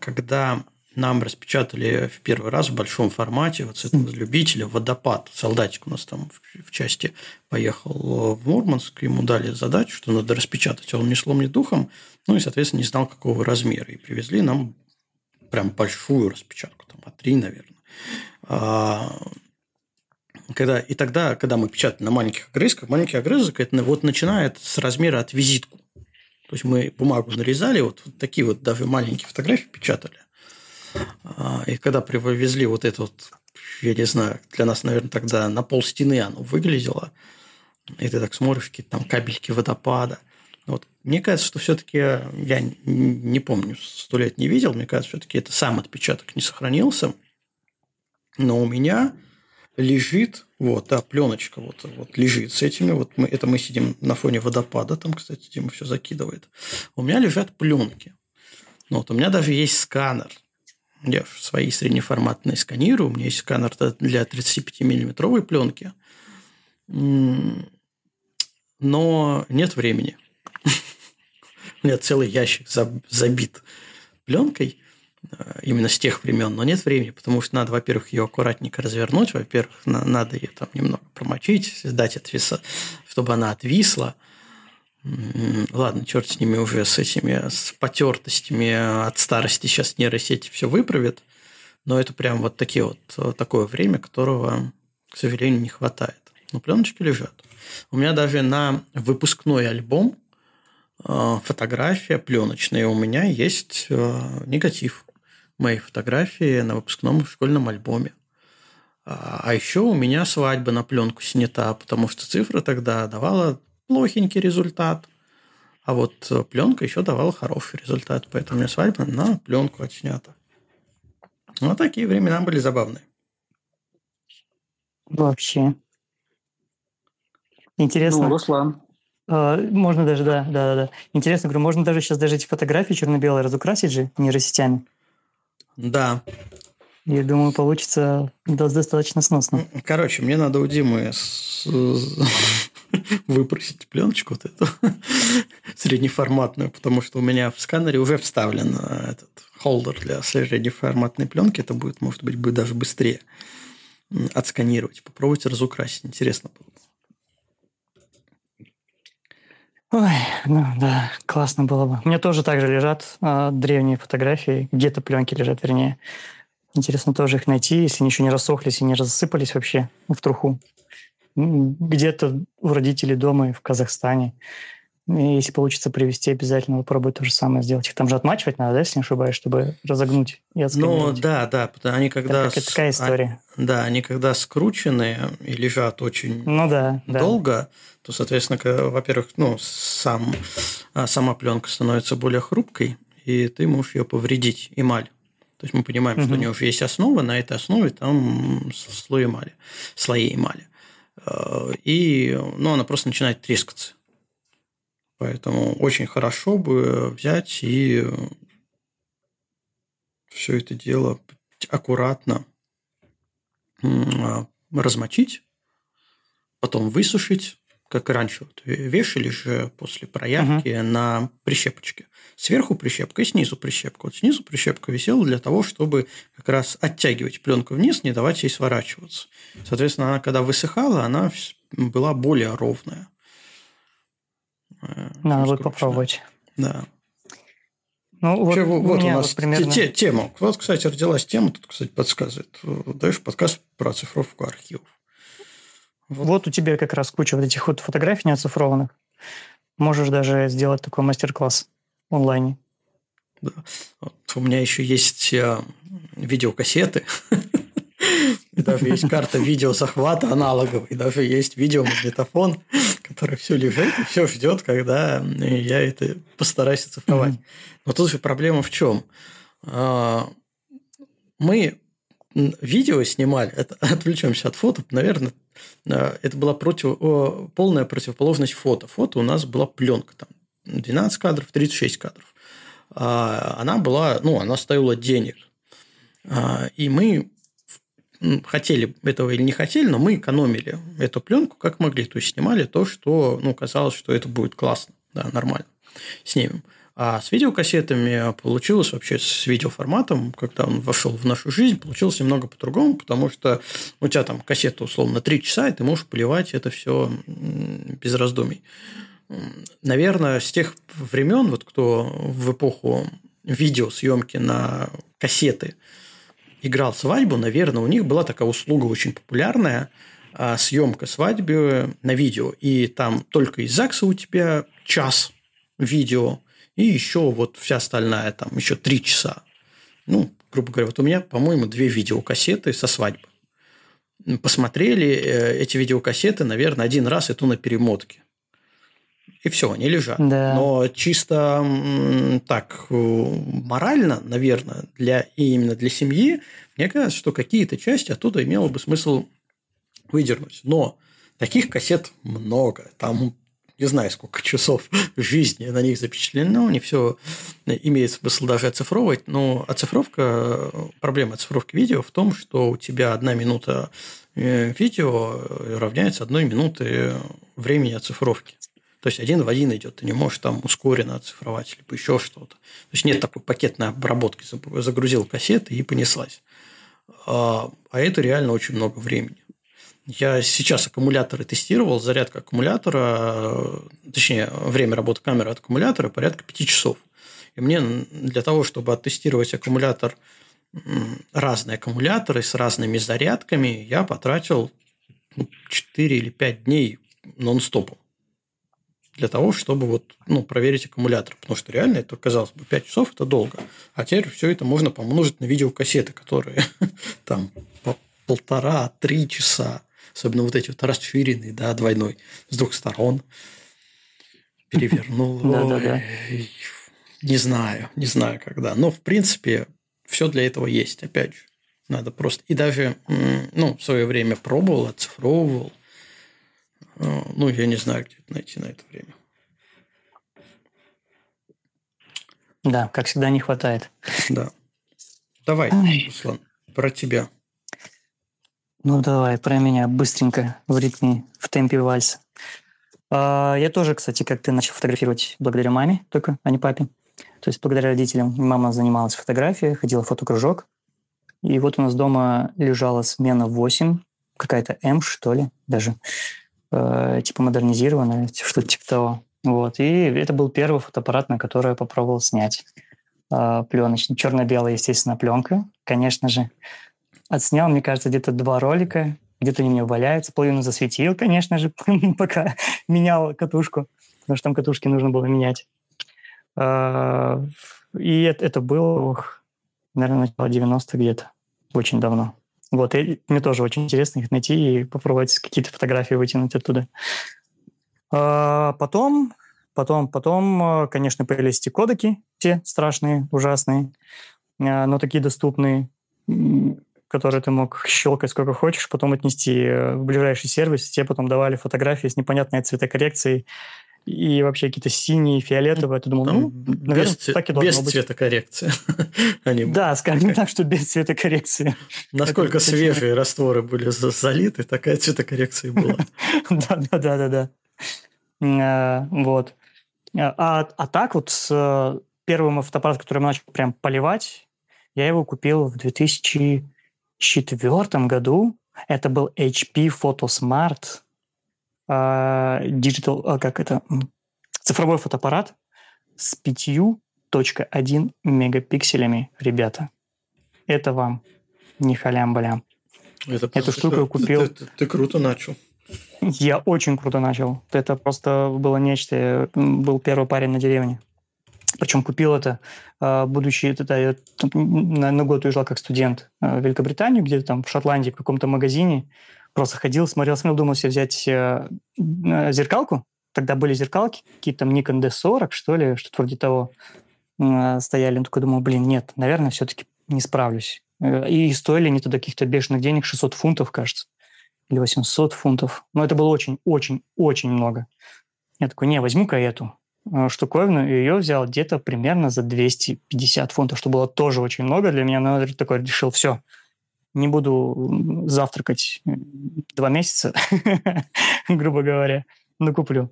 когда нам распечатали в первый раз в большом формате вот с этого любителя водопад. Солдатик у нас там в, части поехал в Мурманск, ему дали задачу, что надо распечатать. Он ни слом, ни духом, ну и, соответственно, не знал, какого размера. И привезли нам прям большую распечатку, там, А3, наверное. А, когда, и тогда, когда мы печатали на маленьких огрызках, маленький огрызок это вот начинает с размера от визитку. То есть мы бумагу нарезали, вот, вот такие вот даже маленькие фотографии печатали. А, и когда привезли вот это вот, я не знаю, для нас, наверное, тогда на пол стены оно выглядело. И ты так смотришь, какие-то там кабельки водопада. Вот. Мне кажется, что все-таки, я не помню, сто лет не видел, мне кажется, все-таки это сам отпечаток не сохранился. Но у меня лежит, вот, да, пленочка вот, вот лежит с этими, вот мы, это мы сидим на фоне водопада, там, кстати, Дима все закидывает. У меня лежат пленки. Ну, вот у меня даже есть сканер. Я свои среднеформатные сканирую. У меня есть сканер для 35-миллиметровой пленки. Но нет времени. У меня целый ящик забит пленкой э, именно с тех времен, но нет времени, потому что надо, во-первых, ее аккуратненько развернуть, во-первых, надо ее там немного промочить, дать отвеса, чтобы она отвисла. Ладно, черт с ними уже, с этими с потертостями от старости сейчас нейросети все выправит, но это прям вот такие вот э, такое время, которого, к сожалению, не хватает. Но пленочки лежат. У меня даже на выпускной альбом фотография пленочная. У меня есть э, негатив моей фотографии на выпускном школьном альбоме. А, а еще у меня свадьба на пленку снята, потому что цифра тогда давала плохенький результат. А вот э, пленка еще давала хороший результат. Поэтому у меня свадьба на пленку отснята. Вот такие времена были забавные. Вообще. Интересно. Ну, Руслан. А, можно даже, да, да, да. Интересно, говорю, можно даже сейчас даже эти фотографии черно-белые разукрасить же нейросетями. Да. Я думаю, получится достаточно сносно. Короче, мне надо у Димы с... (laughs) выпросить пленочку вот эту (laughs) среднеформатную, потому что у меня в сканере уже вставлен э, этот холдер для среднеформатной пленки. Это будет, может быть, будет даже быстрее отсканировать. Попробуйте разукрасить. Интересно было. Ой, ну да, классно было бы. У меня тоже также лежат а, древние фотографии, где-то пленки лежат, вернее. Интересно тоже их найти, если они еще не рассохлись и не рассыпались вообще в труху. Где-то у родителей дома и в Казахстане. И если получится привести, обязательно попробую то же самое сделать. Их там же отмачивать надо, да, если не ошибаюсь, чтобы разогнуть и Ну, да, да. Они когда... Это такая история. А, да, они когда скручены и лежат очень ну, да, долго, да. То, соответственно, во-первых, ну, сам, а, сама пленка становится более хрупкой, и ты можешь ее повредить, эмаль. То есть мы понимаем, угу. что у нее уже есть основа, на этой основе там слой эмали, слои эмали. Э, и ну, она просто начинает трескаться. Поэтому очень хорошо бы взять и все это дело аккуратно размочить, потом высушить, как раньше вот вешали же после проявки uh-huh. на прищепочке. Сверху прищепка и снизу прищепка. Вот снизу прищепка висела для того, чтобы как раз оттягивать пленку вниз, не давать ей сворачиваться. Соответственно, она когда высыхала, она была более ровная. Э, Надо будет попробовать. Да. Ну, вот, Вообще, вот у нас вот примерно... те, тема. Вот, кстати, родилась тема, тут, кстати, подсказывает. Даешь подкаст про оцифровку архивов. Вот. у тебя как раз куча вот этих вот фотографий неоцифрованных. Можешь даже сделать такой мастер-класс в онлайне. Да. Вот у меня еще есть э, видеокассеты. И даже есть карта видеозахвата аналоговый. Даже есть видеомагнитофон, который все лежит и все ждет, когда я это постараюсь оцифровать. Но тут же проблема в чем? А, мы видео снимали, это, (laughs) отвлечемся от фото, наверное, это была против, полная противоположность фото. Фото у нас была пленка, там 12 кадров, 36 кадров. А, она была, ну, она стоила денег. И мы хотели этого или не хотели, но мы экономили эту пленку как могли. То есть снимали то, что ну, казалось, что это будет классно, да, нормально. Снимем. А с видеокассетами получилось вообще с видеоформатом, когда он вошел в нашу жизнь, получилось немного по-другому, потому что у тебя там кассета условно 3 часа, и ты можешь поливать это все без раздумий. Наверное, с тех времен, вот кто в эпоху видеосъемки на кассеты играл свадьбу, наверное, у них была такая услуга очень популярная а, – съемка свадьбы на видео. И там только из ЗАГСа у тебя час видео, и еще вот вся остальная, там еще три часа. Ну, грубо говоря, вот у меня, по-моему, две видеокассеты со свадьбы. Посмотрели э, эти видеокассеты, наверное, один раз, и то на перемотке и все, они лежат. Да. Но чисто так э, морально, наверное, для, и именно для семьи, мне кажется, что какие-то части оттуда имело бы смысл выдернуть. Но таких кассет много. Там не знаю, сколько часов (laughs) жизни на них запечатлено, не все имеет смысл даже оцифровывать, но оцифровка, проблема оцифровки видео в том, что у тебя одна минута э, видео равняется одной минуты времени оцифровки. То есть один в один идет. Ты не можешь там ускоренно оцифровать, либо еще что-то. То есть нет такой пакетной обработки. Загрузил кассеты и понеслась. А, а это реально очень много времени. Я сейчас аккумуляторы тестировал, зарядка аккумулятора, точнее, время работы камеры от аккумулятора порядка 5 часов. И мне для того, чтобы оттестировать аккумулятор, разные аккумуляторы с разными зарядками, я потратил 4 или 5 дней нон-стопом для того, чтобы вот, ну, проверить аккумулятор. Потому что реально это, казалось бы, 5 часов – это долго. А теперь все это можно помножить на видеокассеты, которые (laughs) там по полтора-три часа. Особенно вот эти вот расширенные, да, двойной, с двух сторон. Перевернул. (laughs) Не знаю, не знаю когда. Но, в принципе, все для этого есть, опять же. Надо просто... И даже, ну, в свое время пробовал, оцифровывал, Э, ну, я не знаю, где найти на это время. Да, как всегда, не хватает. Да. Давай, Ой. Руслан, про тебя. Ну, давай, про меня быстренько, в ритме, в темпе вальса. А, я тоже, кстати, как ты начал фотографировать благодаря маме только, а не папе. То есть благодаря родителям. Мама занималась фотографией, ходила в фотокружок. И вот у нас дома лежала смена 8, какая-то М, что ли, даже э, типа модернизированная, что-то типа того. Вот. И это был первый фотоаппарат, на который я попробовал снять э, пленочный. Черно-белая, естественно, пленка, конечно же. Отснял, мне кажется, где-то два ролика, где-то они у меня валяются, половину засветил, конечно же, (laughs) пока менял катушку, потому что там катушки нужно было менять. Э, и это, это было, наверное, начало 90 где-то, очень давно. Вот, и мне тоже очень интересно их найти и попробовать какие-то фотографии вытянуть оттуда. А потом, потом, потом, конечно, появились эти кодеки, те страшные, ужасные, а, но такие доступные, которые ты мог щелкать сколько хочешь, потом отнести в ближайший сервис, тебе потом давали фотографии с непонятной цветокоррекцией, и вообще какие-то синие, фиолетовые. Ты думал, ну, наверное, без, так и должно без быть. цветокоррекции. (laughs) Они... Да, (laughs) скажем так, что без цветокоррекции. Насколько свежие растворы были залиты, такая цветокоррекция была. (laughs) Да-да-да-да-да. А, вот. А, а так вот с первым фотоаппаратом, который начал прям поливать, я его купил в 2004 году. Это был HP PhotoSmart digital, а, как это, цифровой фотоаппарат с 5.1 мегапикселями, ребята. Это вам не халям-балям. Это Эту штуку я купил. Ты, ты, ты круто начал. Я очень круто начал. Это просто было нечто. Я был первый парень на деревне. Причем купил это, а, будучи это, я на, год уезжал как студент а, в Великобританию, где-то там в Шотландии, в каком-то магазине. Просто ходил, смотрел, смотрел, думал себе взять э, э, зеркалку. Тогда были зеркалки, какие-то там Nikon D40, что ли, что-то вроде того э, стояли. Он такой думал, блин, нет, наверное, все-таки не справлюсь. И стоили они тогда каких-то бешеных денег, 600 фунтов, кажется, или 800 фунтов. Но это было очень-очень-очень много. Я такой, не, возьму-ка эту штуковину, и ее взял где-то примерно за 250 фунтов, что было тоже очень много для меня, но я такой решил, все, не буду завтракать два месяца, (laughs) грубо говоря, но куплю.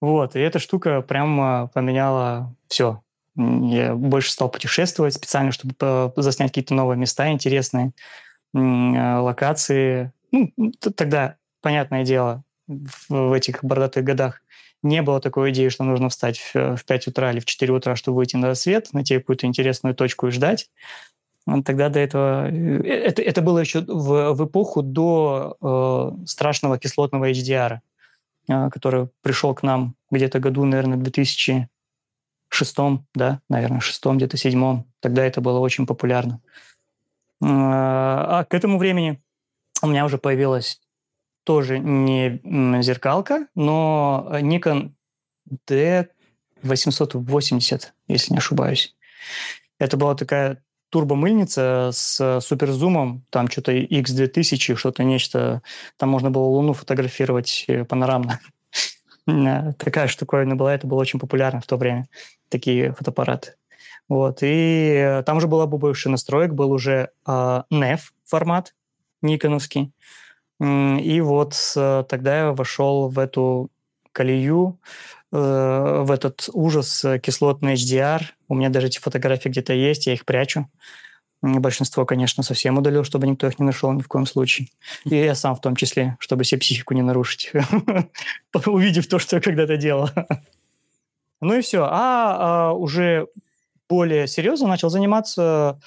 Вот, и эта штука прям поменяла все. Я больше стал путешествовать специально, чтобы заснять какие-то новые места интересные, локации. Ну, тогда, понятное дело, в этих бородатых годах не было такой идеи, что нужно встать в 5 утра или в 4 утра, чтобы выйти на свет, найти какую-то интересную точку и ждать. Тогда до этого... Э, это, это было еще в, в эпоху до э, страшного кислотного HDR, э, который пришел к нам где-то году, наверное, 2006, да, наверное, шестом, где-то седьмом. Тогда это было очень популярно. Э, а к этому времени у меня уже появилась тоже не зеркалка, но Nikon D880, если не ошибаюсь. Это была такая турбомыльница с суперзумом, там что-то X2000, что-то нечто. Там можно было Луну фотографировать э, панорамно. (laughs) Такая штуковина была, это было очень популярно в то время, такие фотоаппараты. Вот, и там уже была больше настроек, был уже э, NEF формат никоновский. И вот э, тогда я вошел в эту колею, э, в этот ужас кислотный HDR. У меня даже эти фотографии где-то есть, я их прячу. Большинство, конечно, совсем удалил, чтобы никто их не нашел ни в коем случае. И я сам в том числе, чтобы себе психику не нарушить, (laughs) увидев то, что я когда-то делал. (laughs) Ну и все. А, а уже более серьезно начал заниматься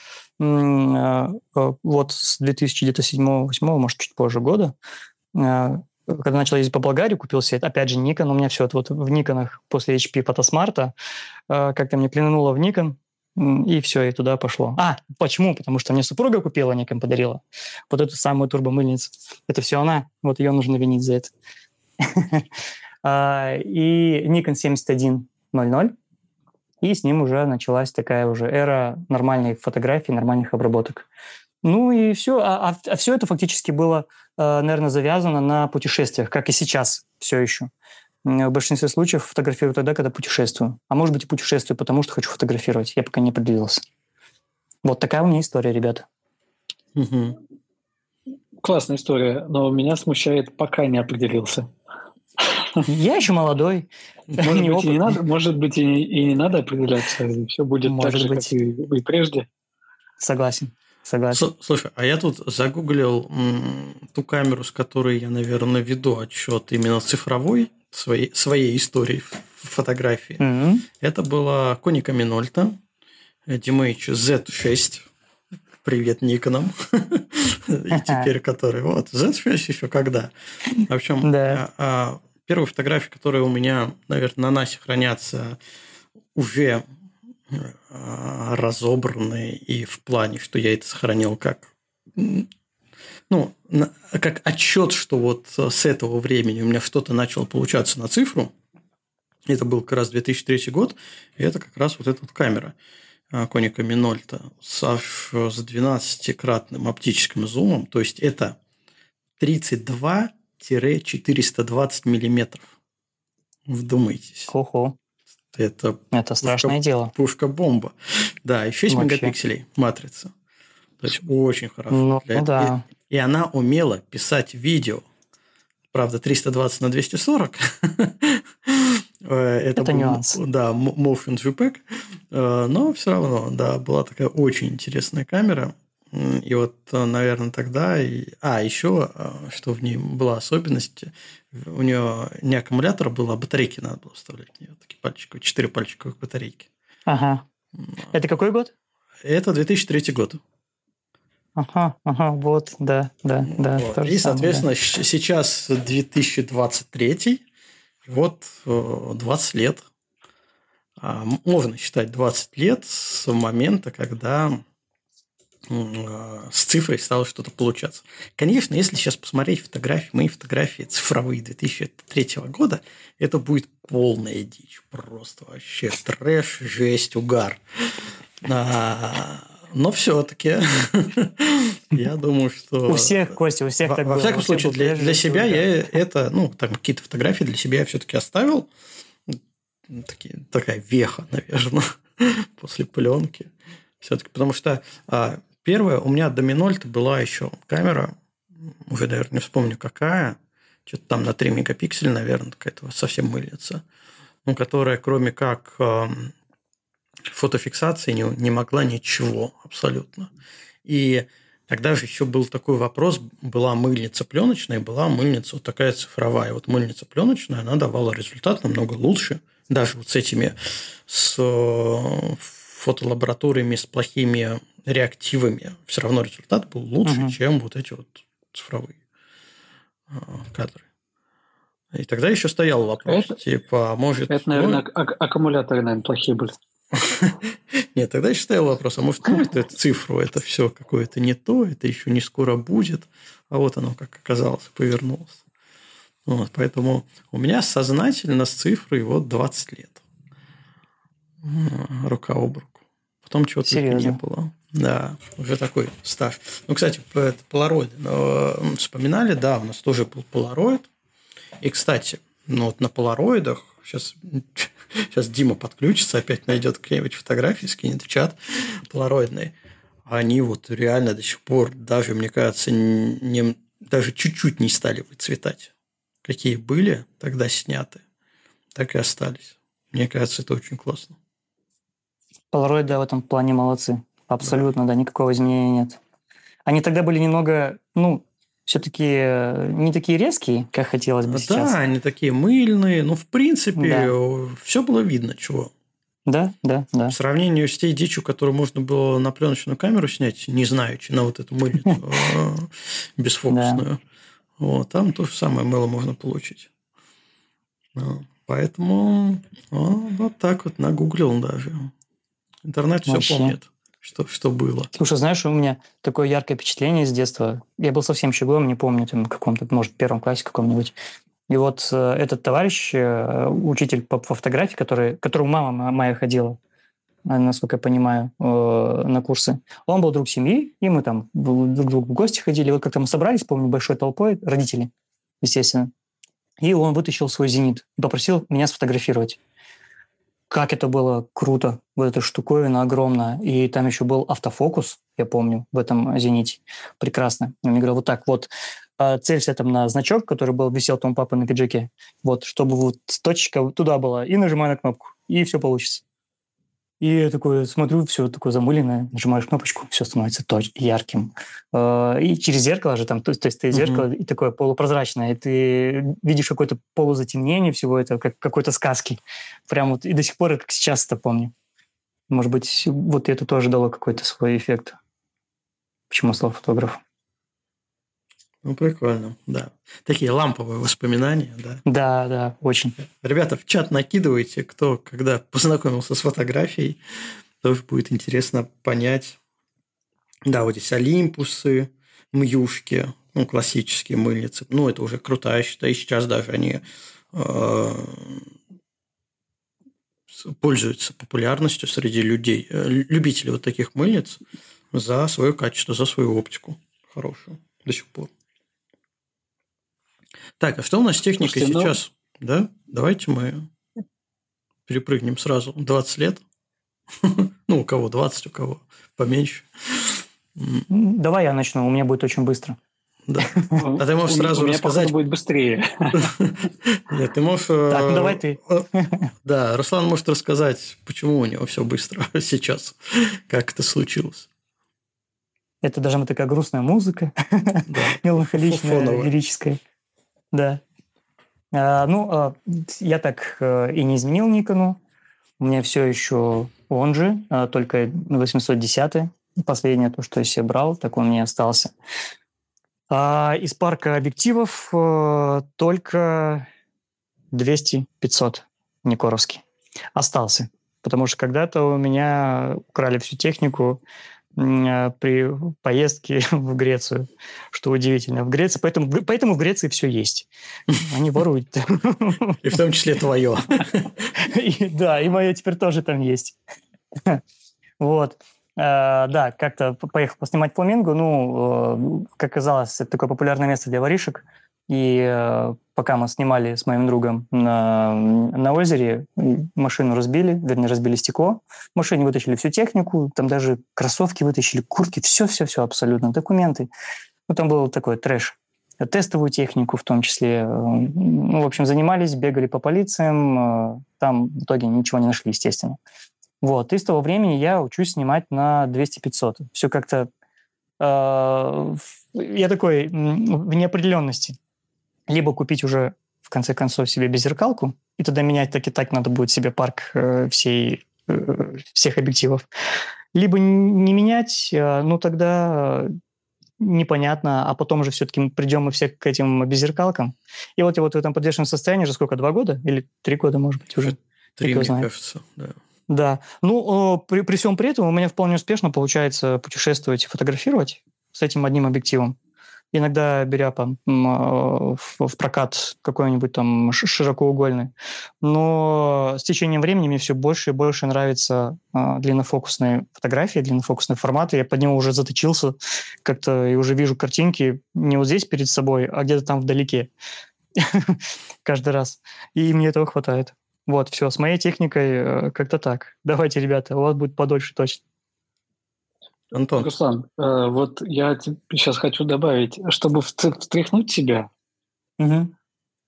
а, а, вот с 2007-2008, может, чуть позже года, а, когда начал ездить по Болгарии, купил себе, опять же, Nikon. У меня все это вот в Никонах после HP фотосмарта. Как-то мне плюнуло в Nikon, и все, и туда пошло. А, почему? Потому что мне супруга купила, Nikon подарила. Вот эту самую турбомыльницу. Это все она. Вот ее нужно винить за это. (laughs) И Nikon 7100 и с ним уже началась такая уже эра нормальной фотографии, нормальных обработок. Ну и все. А, а, а все это фактически было, э, наверное, завязано на путешествиях, как и сейчас все еще. В большинстве случаев фотографирую тогда, когда путешествую. А может быть и путешествую, потому что хочу фотографировать. Я пока не определился. Вот такая у меня история, ребята. Угу. Классная история, но меня смущает, пока не определился. Я еще молодой. Может быть, и не надо, (laughs) может быть, и не, и не надо определяться. Все будет может так же, быть. как и, и прежде. Согласен. Согласен. Слушай, а я тут загуглил м, ту камеру, с которой я, наверное, веду отчет именно цифровой своей, своей истории фотографии. Mm-hmm. Это была Konica Minolta DMH Z6. Привет Никонам. (laughs) И теперь который... Вот, Z6 еще когда. В общем, да. А, а, Первые фотографии, которые у меня, наверное, на НАСе хранятся, уже а, разобранные и в плане, что я это сохранил как ну, как отчет, что вот с этого времени у меня что-то начало получаться на цифру. Это был как раз 2003 год, и это как раз вот эта вот камера Konica Minolta с 12-кратным оптическим зумом. То есть, это 32 420 миллиметров. Вдумайтесь. Ого. Это, Это страшное пушка, дело. Пушка-бомба. Да, и 6 Вообще. мегапикселей матрица. То есть очень хорошо. Ну, для да. И, и она умела писать видео. Правда, 320 на 240. (laughs) Э, это, Это нюанс. Да, Motion JPEG. Э, но все равно, да, была такая очень интересная камера. И вот, э, наверное, тогда... И... А, еще, э, что в ней была особенность, у нее не аккумулятор был, а батарейки надо было вставлять в нее. Такие пальчиковые, четыре пальчиковых батарейки. Ага. Это какой год? Это 2003 год. Ага, ага, вот, да, да, да. Вот. И, соответственно, самое, да. сейчас 2023, вот 20 э, лет. А, можно считать 20 лет с момента, когда с цифрой стало что-то получаться. Конечно, если сейчас посмотреть фотографии, мои фотографии цифровые 2003 года, это будет полная дичь. Просто вообще трэш, жесть, угар. А, но все-таки (laughs) я думаю, что... У всех, Костя, у всех так Во всяком случае, для, себя я это, ну, там какие-то фотографии для себя я все-таки оставил. Такие, такая веха, наверное, (laughs) после пленки. Все-таки, потому что а, Первое, у меня до Минольта была еще камера, уже, наверное, не вспомню какая, что-то там на 3 мегапикселя, наверное, какая-то совсем мыльница, ну, которая кроме как фотофиксации не, не могла ничего абсолютно. И Тогда же еще был такой вопрос, была мыльница пленочная, была мыльница вот такая цифровая. Вот мыльница пленочная, она давала результат намного лучше, даже вот с этими, с э, фотолабораториями, с плохими реактивами, все равно результат был лучше, угу. чем вот эти вот цифровые э, кадры. И тогда еще стоял вопрос, это, типа, а может... Это, наверное, ну, аккумуляторы, наверное, плохие были. (laughs) Нет, тогда еще стоял вопрос, а может, ну, это цифру, это все какое-то не то, это еще не скоро будет, а вот оно, как оказалось, повернулось. Вот, поэтому у меня сознательно с цифрой вот 20 лет. Рука об руку. Потом чего-то не было. Да, уже такой ставь. Ну, кстати, это полароид. Вспоминали, да, у нас тоже был полароид. И, кстати, ну вот на полароидах сейчас Сейчас (laughs) Дима подключится, опять найдет какие-нибудь фотографии, скинет в чат полароидные. Они вот реально до сих пор, даже, мне кажется, не, даже чуть-чуть не стали выцветать. Какие были тогда сняты, так и остались. Мне кажется, это очень классно. Полароиды в этом плане молодцы. Абсолютно, да. никакого изменения нет. Они тогда были немного, ну, все-таки э, не такие резкие, как хотелось бы да, сейчас. Да, они такие мыльные. Ну, в принципе, да. все было видно, чего. Да, да, да. В сравнении с той дичью, которую можно было на пленочную камеру снять, не знаючи, на вот эту мыльницу (laughs) а, бесфокусную. Вот, там то же самое мыло можно получить. Поэтому вот так вот нагуглил даже. Интернет все помнит что, что было. Слушай, знаешь, у меня такое яркое впечатление с детства. Я был совсем щеглом, не помню, там, каком-то, может, первом классе каком-нибудь. И вот э, этот товарищ, э, учитель по, по фотографии, который, которому мама моя ходила, э, насколько я понимаю, э, на курсы, он был друг семьи, и мы там друг к другу в гости ходили. Вот как-то мы собрались, помню, большой толпой, родители, естественно. И он вытащил свой «Зенит» попросил меня сфотографировать как это было круто, вот эта штуковина огромная. И там еще был автофокус, я помню, в этом «Зените». Прекрасно. Он мне вот так вот, а, целься там на значок, который был, висел там у папы на пиджаке, вот, чтобы вот точка туда была, и нажимай на кнопку, и все получится. И я такой смотрю, все такое замыленное, нажимаешь кнопочку, все становится точ ярким. А, и через зеркало же там, то, то есть ты зеркало mm-hmm. и такое полупрозрачное, и ты видишь какое-то полузатемнение всего этого, как какой-то сказки. Прям вот и до сих пор, как сейчас это помню. Может быть, вот это тоже дало какой-то свой эффект. Почему стал фотограф? Ну, прикольно, да. Такие ламповые воспоминания, да? Да, да, очень. Ребята, в чат накидывайте, кто когда познакомился с фотографией. Тоже будет интересно понять. Да, вот здесь Олимпусы, Мьюшки, ну, классические мыльницы. Ну, это уже крутая, считаю. И сейчас даже они э, пользуются популярностью среди людей, э, любителей вот таких мыльниц за свое качество, за свою оптику хорошую до сих пор. Так, а что у нас с техникой Слушайте, ну сейчас? Ну... Да? Давайте мы перепрыгнем сразу. 20 лет. (laughs) ну, у кого 20, у кого поменьше. Давай я начну, у меня будет очень быстро. Да. А ты можешь сразу рассказать... У меня, будет быстрее. (laughs) Нет, ты можешь... Так, ну давай ты. Э, да, Руслан может рассказать, почему у него все быстро (laughs) сейчас, как это случилось. Это даже такая грустная музыка, меланхоличная, лирическая. Да. А, ну, а, я так а, и не изменил Никону. У меня все еще он же, а, только 810 последнее то, что я себе брал, так он мне остался. А из парка объективов а, только 200-500 Никоровский остался. Потому что когда-то у меня украли всю технику, при поездке (laughs) в Грецию, что удивительно. В Греции, поэтому, поэтому в Греции все есть. Они (laughs) воруют. И в том числе твое. (laughs) да, и мое теперь тоже там есть. вот. А, да, как-то поехал поснимать фламинго. Ну, э, как оказалось, это такое популярное место для воришек. И э, пока мы снимали с моим другом на, на озере, машину разбили, вернее, разбили стекло. В машине вытащили всю технику, там даже кроссовки вытащили, куртки, все-все-все абсолютно, документы. Ну, там был такой трэш. Тестовую технику в том числе. Ну, в общем, занимались, бегали по полициям. Э, там в итоге ничего не нашли, естественно. Вот. И с того времени я учусь снимать на 200-500. Все как-то э, я такой в неопределенности. Либо купить уже в конце концов себе беззеркалку, и тогда менять так и так надо будет себе парк э, всей, э, всех объективов. Либо не менять, э, ну тогда непонятно, а потом же все-таки придем мы все к этим беззеркалкам. И вот я вот в этом подвешенном состоянии уже сколько, два года? Или три года, может быть, уже? Три, мне кажется, да. Да. Ну, при, при всем при этом у меня вполне успешно получается путешествовать и фотографировать с этим одним объективом иногда беря там, в, в прокат какой-нибудь там широкоугольный. Но с течением времени мне все больше и больше нравятся а, длиннофокусные фотографии, длиннофокусные форматы. Я под него уже заточился как-то и уже вижу картинки не вот здесь перед собой, а где-то там вдалеке (laughs) каждый раз. И мне этого хватает. Вот, все, с моей техникой э, как-то так. Давайте, ребята, у вас будет подольше точно. Антон. Руслан, э, вот я сейчас хочу добавить, чтобы встряхнуть себя угу.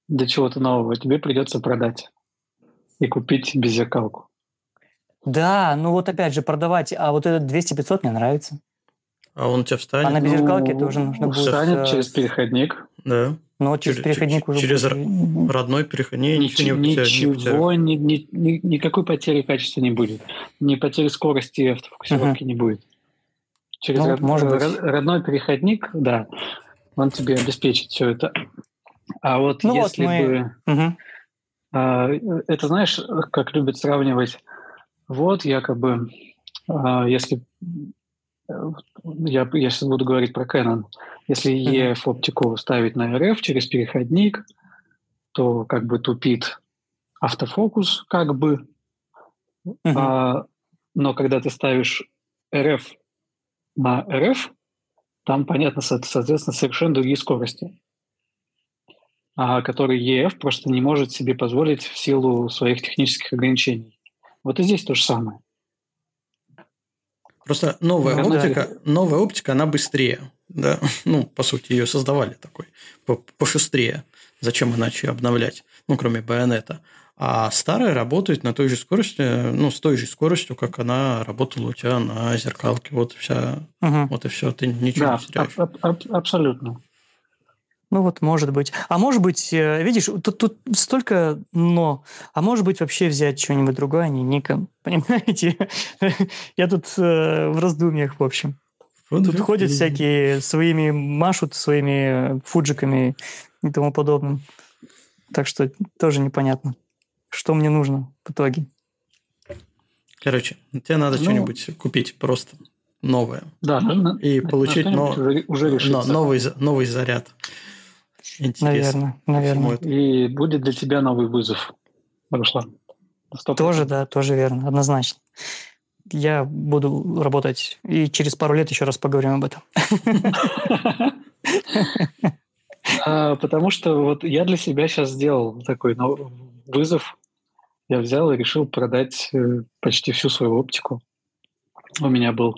до чего-то нового, тебе придется продать и купить беззеркалку. Да, ну вот опять же продавать, а вот этот 200-500 мне нравится. А он у тебя встанет? А на беззеркалке ну, тоже нужно будет... Встанет э, через переходник. Да. Но через, через переходник уже... Через будет... родной переходник ничего, не Ничего, ни, ни, ни, никакой потери качества не будет. Ни потери скорости автофокусировки uh-huh. не будет. Через ну, род, может быть. родной переходник, да, он тебе обеспечит все это. А вот ну если вот мы... бы... Угу. А, это знаешь, как любят сравнивать, вот якобы, а, если я, я сейчас буду говорить про Canon, если EF оптику ставить на RF через переходник, то как бы тупит автофокус, как бы. Uh-huh. А, но когда ты ставишь RF на РФ, там, понятно, соответственно, совершенно другие скорости, а которые ЕФ просто не может себе позволить в силу своих технических ограничений. Вот и здесь то же самое. Просто новая ну, оптика, новая оптика, она быстрее. Да? (laughs) Ну, по сути, ее создавали такой, пошустрее. Зачем иначе обновлять? Ну, кроме байонета. А старая работает на той же скорости, ну, с той же скоростью, как она работала у тебя на зеркалке. Вот вся, угу. вот и все, ты ничего да, не теряешь. Аб- аб- абсолютно. Ну вот, может быть. А может быть, э, видишь, тут, тут столько «но». А может быть, вообще взять что-нибудь другое, а не Никон. (laughs) Понимаете? Я тут э, в раздумьях, в общем. Тут ходят всякие своими, машут своими фуджиками и тому подобным. Так что тоже непонятно что мне нужно в итоге. Короче, тебе надо ну, что-нибудь купить просто новое. Да, и получить но, уже, уже но, новый, новый заряд. Интересно. Наверное, наверное. И будет для тебя новый вызов, Руслан. 100%. Тоже, да, тоже верно, однозначно. Я буду работать, и через пару лет еще раз поговорим об этом. (laughs) А, потому что вот я для себя сейчас сделал такой вызов я взял и решил продать э, почти всю свою оптику. У меня был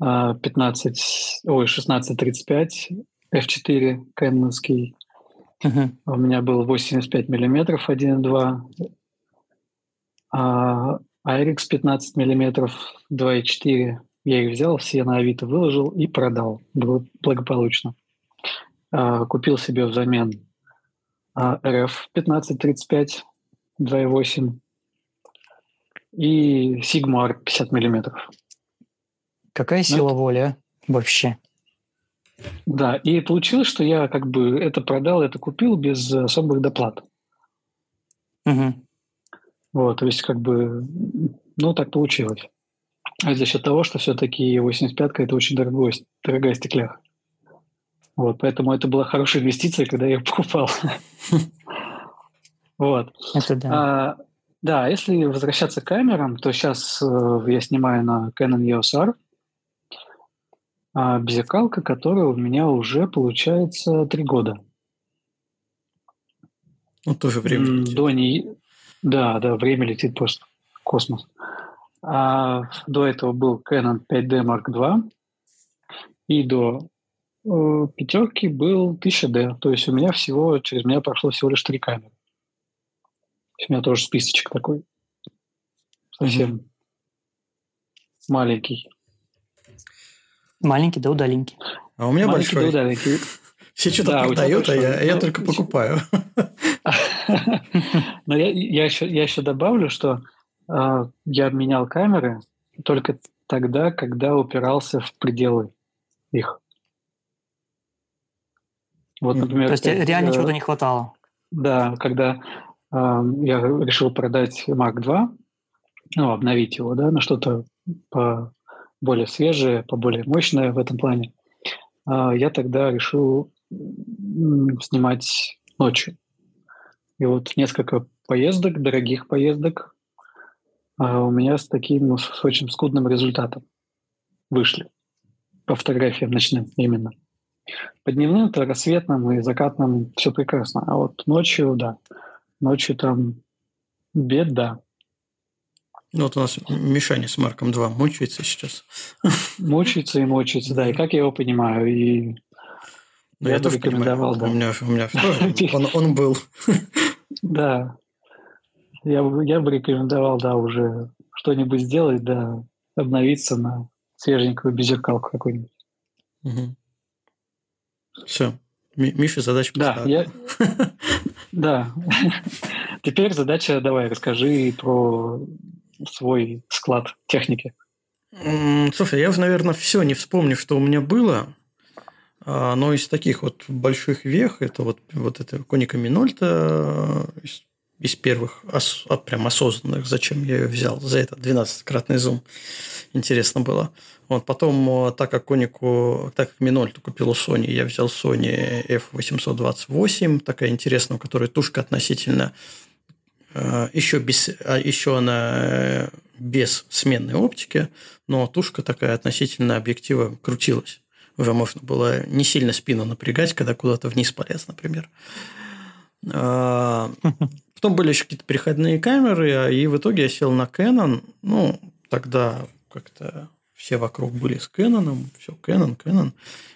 15, а, ой, 1635 f4 кэноновский. Uh-huh. У меня был 85 миллиметров 1.2. А IRX 15 миллиметров 2.4. Я их взял, все на Авито выложил и продал благополучно. А, купил себе взамен RF 1535 2.8 и Sigma 50 миллиметров. Какая ну, сила ну, воли вообще? Да, и получилось, что я как бы это продал, это купил без особых доплат. Угу. Вот, то есть как бы, ну так получилось. А за счет того, что все-таки 85-ка это очень дорогой, дорогая стекляха. Вот, поэтому это была хорошая инвестиция, когда я ее (laughs) покупал. (laughs) Вот. Это да. А, да, если возвращаться к камерам, то сейчас э, я снимаю на Canon EOS R. А беззеркалка, которая у меня уже получается три года. Ну, тоже время летит. До не... Да, да, время летит просто в космос. А до этого был Canon 5D Mark II. И до э, пятерки был 1000D. То есть у меня всего, через меня прошло всего лишь три камеры. У меня тоже списочек такой. Совсем mm-hmm. маленький. Маленький да удаленький. А у меня Маленький большой. да удаленький. (laughs) Все что-то Да, продают, а я, я Ну, только покупаю. (laughs) Но я, я, еще, я еще добавлю, что э, я менял камеры только тогда, когда упирался в пределы их. Вот, например, То есть э, реально чего-то не хватало. Да, когда э, я решил продать Mark II, ну, обновить его, да, на что-то по более свежее, по более мощное в этом плане, э, я тогда решил снимать ночью. И вот несколько поездок, дорогих поездок, э, у меня с таким, ну, с очень скудным результатом вышли. По фотографиям ночным именно. По дневным, то рассветным и закатным все прекрасно. А вот ночью, да. Ночью там беда. Ну, вот у нас Мишаня с Марком 2 мучается сейчас. Мучается и мучается, да. И как я его понимаю. И Ну, Я я, бы тоже понимаю. рекомендовал, да. У меня, у меня тоже. Он, он был. да, я, бы- я бы рекомендовал, да, уже что-нибудь сделать, да, обновиться на свеженькую беззеркалку какую-нибудь. Все. Миша задача Да, поставлена. я... (laughs) Да. (laughs) Теперь задача, давай, расскажи про свой склад техники. Слушай, я, наверное, все не вспомню, что у меня было. А, Но из таких вот больших вех, это вот, вот это Коника Минольта из, первых, ос- а, прям осознанных, зачем я ее взял, за этот 12-кратный зум. Интересно было. Вот, потом, э, так как Конику, так как Минольту купил у Sony, я взял Sony F828, такая интересная, у которой тушка относительно э, еще, без, а еще она э, без сменной оптики, но тушка такая относительно объектива крутилась. Уже можно было не сильно спину напрягать, когда куда-то вниз полез, например. (laughs) Потом были еще какие-то переходные камеры, а, и в итоге я сел на Canon. Ну, тогда как-то все вокруг были с Canon, все Canon, Canon.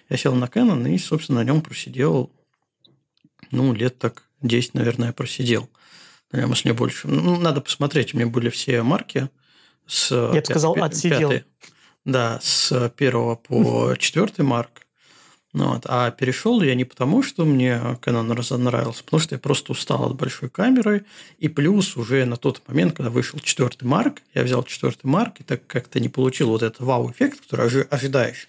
Я сел на Canon и, собственно, на нем просидел, ну, лет так 10, наверное, просидел. Наверное, может, не больше. Ну, надо посмотреть, у меня были все марки. С Я бы сказал, отсидел. пятой. Да, с первого по (laughs) четвертый марк. Ну, вот. А перешел я не потому, что мне Canon разонравился, потому что я просто устал от большой камеры. И плюс уже на тот момент, когда вышел четвертый марк, я взял четвертый марк и так как-то не получил вот этот вау-эффект, который ожи- ожидаешь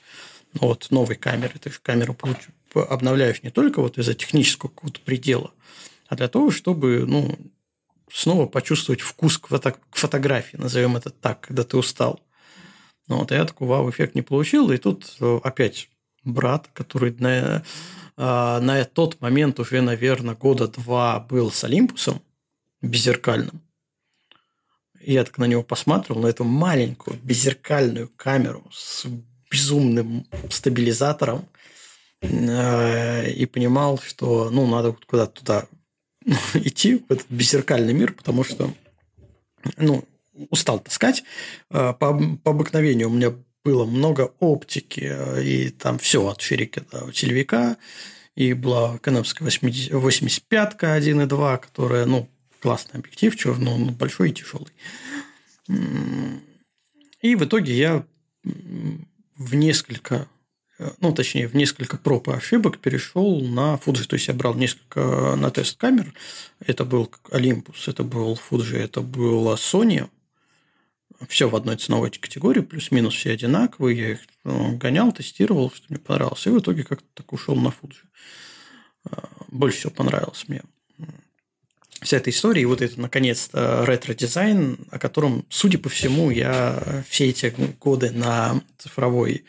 от новой камеры. Ты же камеру получ- обновляешь не только вот из-за технического какого-то предела, а для того, чтобы ну, снова почувствовать вкус к, фото- к фотографии, назовем это так, когда ты устал. Ну, вот, а я такой вау-эффект не получил, и тут э, опять брат, который на, а, на тот момент уже, наверное, года два был с Олимпусом беззеркальным. Я так на него посматривал, на эту маленькую беззеркальную камеру с безумным стабилизатором, э, и понимал, что ну, надо куда-то туда (laughs) идти, в этот беззеркальный мир, потому что ну, устал таскать. Э, По, по обыкновению у меня было много оптики, э, и там все от ширики до телевика, и была каневская 85-ка 1.2, которая, ну, классный объектив, черный, он большой и тяжелый. И в итоге я в несколько, э, ну, точнее, в несколько проб и ошибок перешел на Fuji. То есть, я брал несколько на тест камер. Это был Olympus, это был Fuji, это была Sony. Все в одной ценовой категории, плюс-минус все одинаковые. Я их ну, гонял, тестировал, что мне понравилось. И в итоге как-то так ушел на Fuji. А, Больше всего понравилось мне вся эта история, и вот это, наконец-то, ретро-дизайн, о котором, судя по всему, я все эти годы на цифровой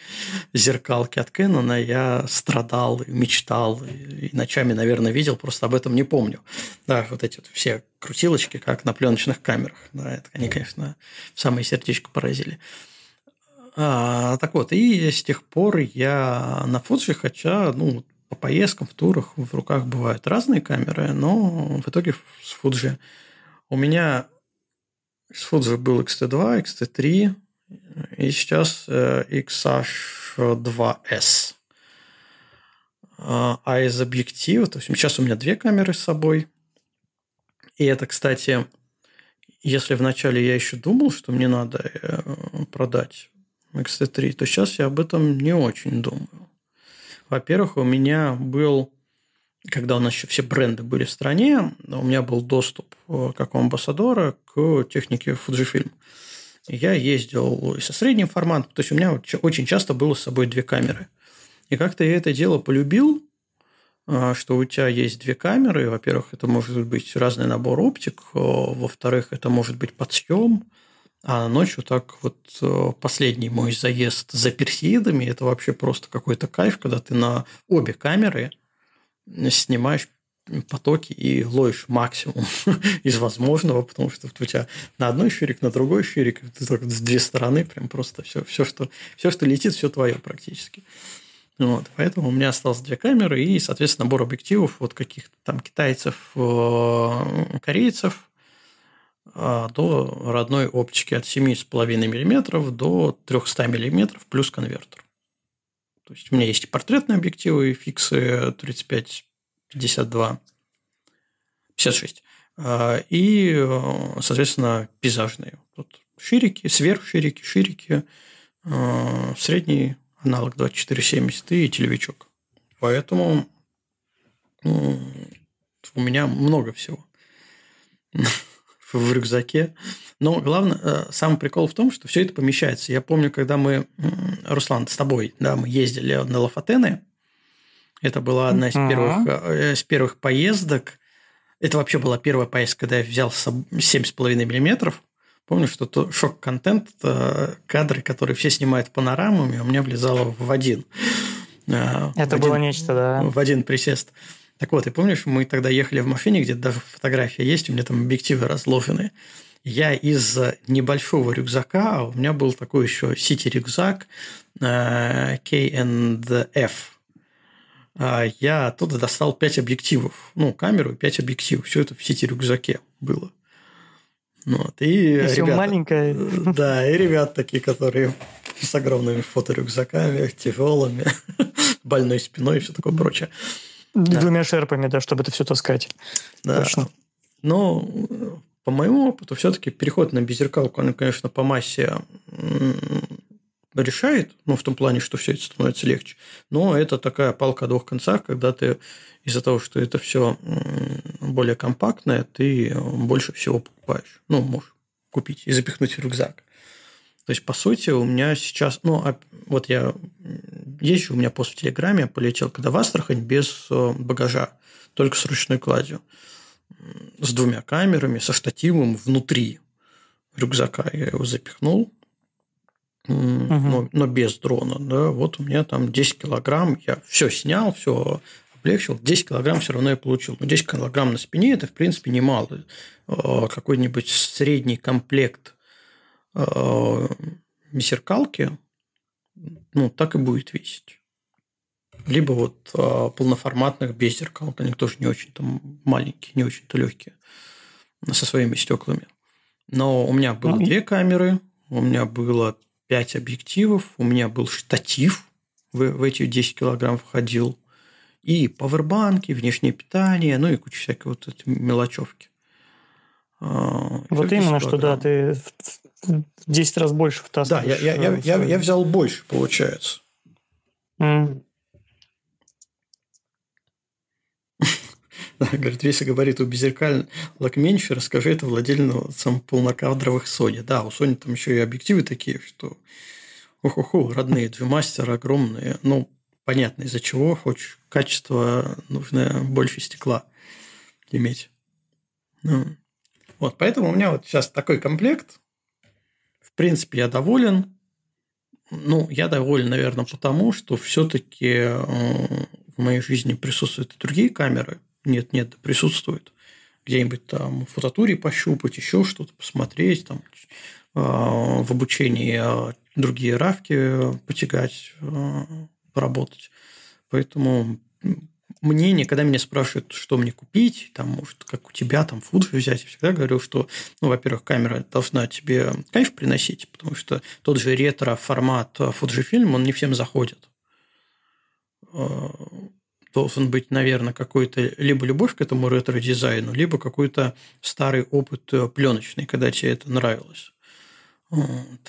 зеркалке от Canon я страдал, мечтал, и ночами, наверное, видел, просто об этом не помню. Да, вот эти вот все крутилочки, как на пленочных камерах. Да, это они, конечно, в самое сердечко поразили. А, так вот, и с тех пор я на Fuji, хотя, ну, по поездкам, в турах в руках бывают разные камеры, но в итоге с Fuji у меня с Fuji был X-T2, X-T3 и сейчас э, XH2S. А из объектива, то есть сейчас у меня две камеры с собой. И это, кстати, если вначале я еще думал, что мне надо э, продать X-T3, то сейчас я об этом не очень думаю. Во-первых, у меня был, когда у нас еще все бренды были в стране, у меня был доступ э, как у амбассадора к технике Fujifilm. Я ездил со средним форматом, то есть у меня очень часто было с собой две камеры. И как-то я это дело полюбил, э, что у тебя есть две камеры. Во-первых, это может быть разный набор оптик. Э, во-вторых, это может быть подсъем. А ночью так вот э, последний мой заезд за персидами, это вообще просто какой-то кайф, когда ты на обе камеры снимаешь потоки и ловишь максимум (laughs) из возможного, потому что у тебя на одной щурик, на другой щурик, ты только с две стороны, прям просто все, все, что, все, что летит, все твое практически. Вот, поэтому у меня осталось две камеры и, соответственно, набор объективов вот каких-то там китайцев, э, корейцев, до родной оптики от 7,5 мм до 300 мм плюс конвертер. То есть у меня есть и портретные объективы, и фиксы 35, 52, 56. И, соответственно, пейзажные. Тут ширики, сверхширики, ширики, а, средний аналог 2470 и телевичок. Поэтому у меня много всего в рюкзаке. Но главное, э, сам прикол в том, что все это помещается. Я помню, когда мы, Руслан, с тобой, да, мы ездили на Лафатены. Это была одна из первых, uh-huh. из первых поездок. Это вообще была первая поездка, когда я взял 7,5 миллиметров. Помню, что то шок-контент – это кадры, которые все снимают панорамами, у меня влезало в один. Это в было один, нечто, да. В один присест. Так вот, и помнишь, мы тогда ехали в машине, где даже фотография есть, у меня там объективы разложены. Я из небольшого рюкзака, а у меня был такой еще сити-рюкзак э, K&F. А я оттуда достал 5 объективов. Ну, камеру и 5 объективов. Все это в сити-рюкзаке было. Вот. И Еще ребята, маленькая. Да, и ребят такие, которые с огромными фоторюкзаками, тяжелыми, (laughs) больной спиной и все такое прочее. Да. Двумя шерпами, да, чтобы это все таскать. Да. Точно. Но по моему опыту, все-таки переход на беззеркалку, он, конечно, по массе решает, ну, в том плане, что все это становится легче. Но это такая палка о двух концах, когда ты из-за того, что это все более компактное, ты больше всего покупаешь. Ну, можешь купить и запихнуть в рюкзак. То есть, по сути, у меня сейчас, ну, а, вот я езжу, у меня пост в Телеграме полетел, когда в Астрахань без э, багажа, только с ручной кладью, с двумя камерами, со штативом внутри рюкзака. Я его запихнул, угу. но, но без дрона, да, вот у меня там 10 килограмм, я все снял, все облегчил, 10 килограмм все равно я получил. Но 10 килограмм на спине – это, в принципе, немало. Э, какой-нибудь средний комплект э, зеркалки, ну, так и будет весить. Либо вот э, полноформатных без зеркал, они тоже не очень там маленькие, не очень-то легкие, со своими стеклами. Но у меня было ну, две камеры, у меня было пять объективов, у меня был штатив, в, в эти 10 килограмм входил, и павербанки, внешнее питание, ну и куча всякой вот этой мелочевки. А, вот именно, что да, ты в 10 раз больше втаскиваешь. Да, я, я, я, я, я взял больше, получается. Mm. (laughs) Да, говорит, если говорит у беззеркальных меньше, расскажи это владельцам полнокадровых Sony. Да, у Sony там еще и объективы такие, что ох-охо, родные две мастера огромные. Ну, понятно, из-за чего. Хочешь качество, нужно больше стекла иметь. Ну. Вот, поэтому у меня вот сейчас такой комплект. В принципе, я доволен. Ну, я доволен, наверное, потому, что все-таки э, в моей жизни присутствуют и другие камеры. Нет, нет, присутствуют. Где-нибудь там в фототуре пощупать, еще что-то посмотреть, там э, в обучении э, другие равки потягать, поработать. Поэтому мнение, когда меня спрашивают, что мне купить, там, может, как у тебя, там, фуджи взять, я всегда говорю, что, ну, во-первых, камера должна тебе кайф приносить, потому что тот же ретро-формат Fujifilm, он не всем заходит. Э, должен быть, наверное, какой-то либо любовь к этому ретро-дизайну, либо какой-то старый опыт пленочный, когда тебе это нравилось.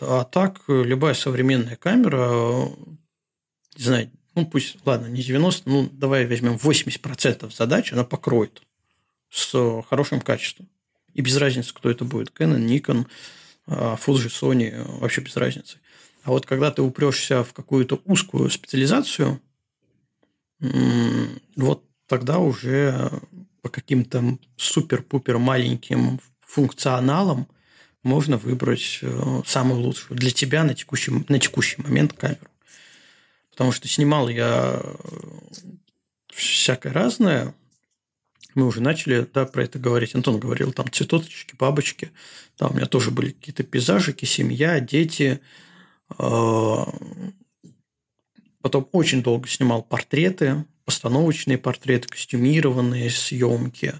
А так, любая современная камера, не знаю, ну пусть, ладно, не 90, ну давай возьмем 80% задач, она покроет с хорошим качеством. И без разницы, кто это будет. Canon, Nikon, а, Fuji, Sony, вообще без разницы. А вот когда ты упрешься в какую-то узкую специализацию, вот тогда уже по каким-то супер-пупер маленьким функционалам можно выбрать э, самую лучшую для тебя на текущий, на текущий момент камеру. Потому что снимал я э, всякое разное. Мы уже начали да, про это говорить. Антон говорил, там цветочки, бабочки. Там у меня тоже были какие-то пейзажики, семья, дети. А, потом очень долго снимал портреты, постановочные портреты, костюмированные съемки.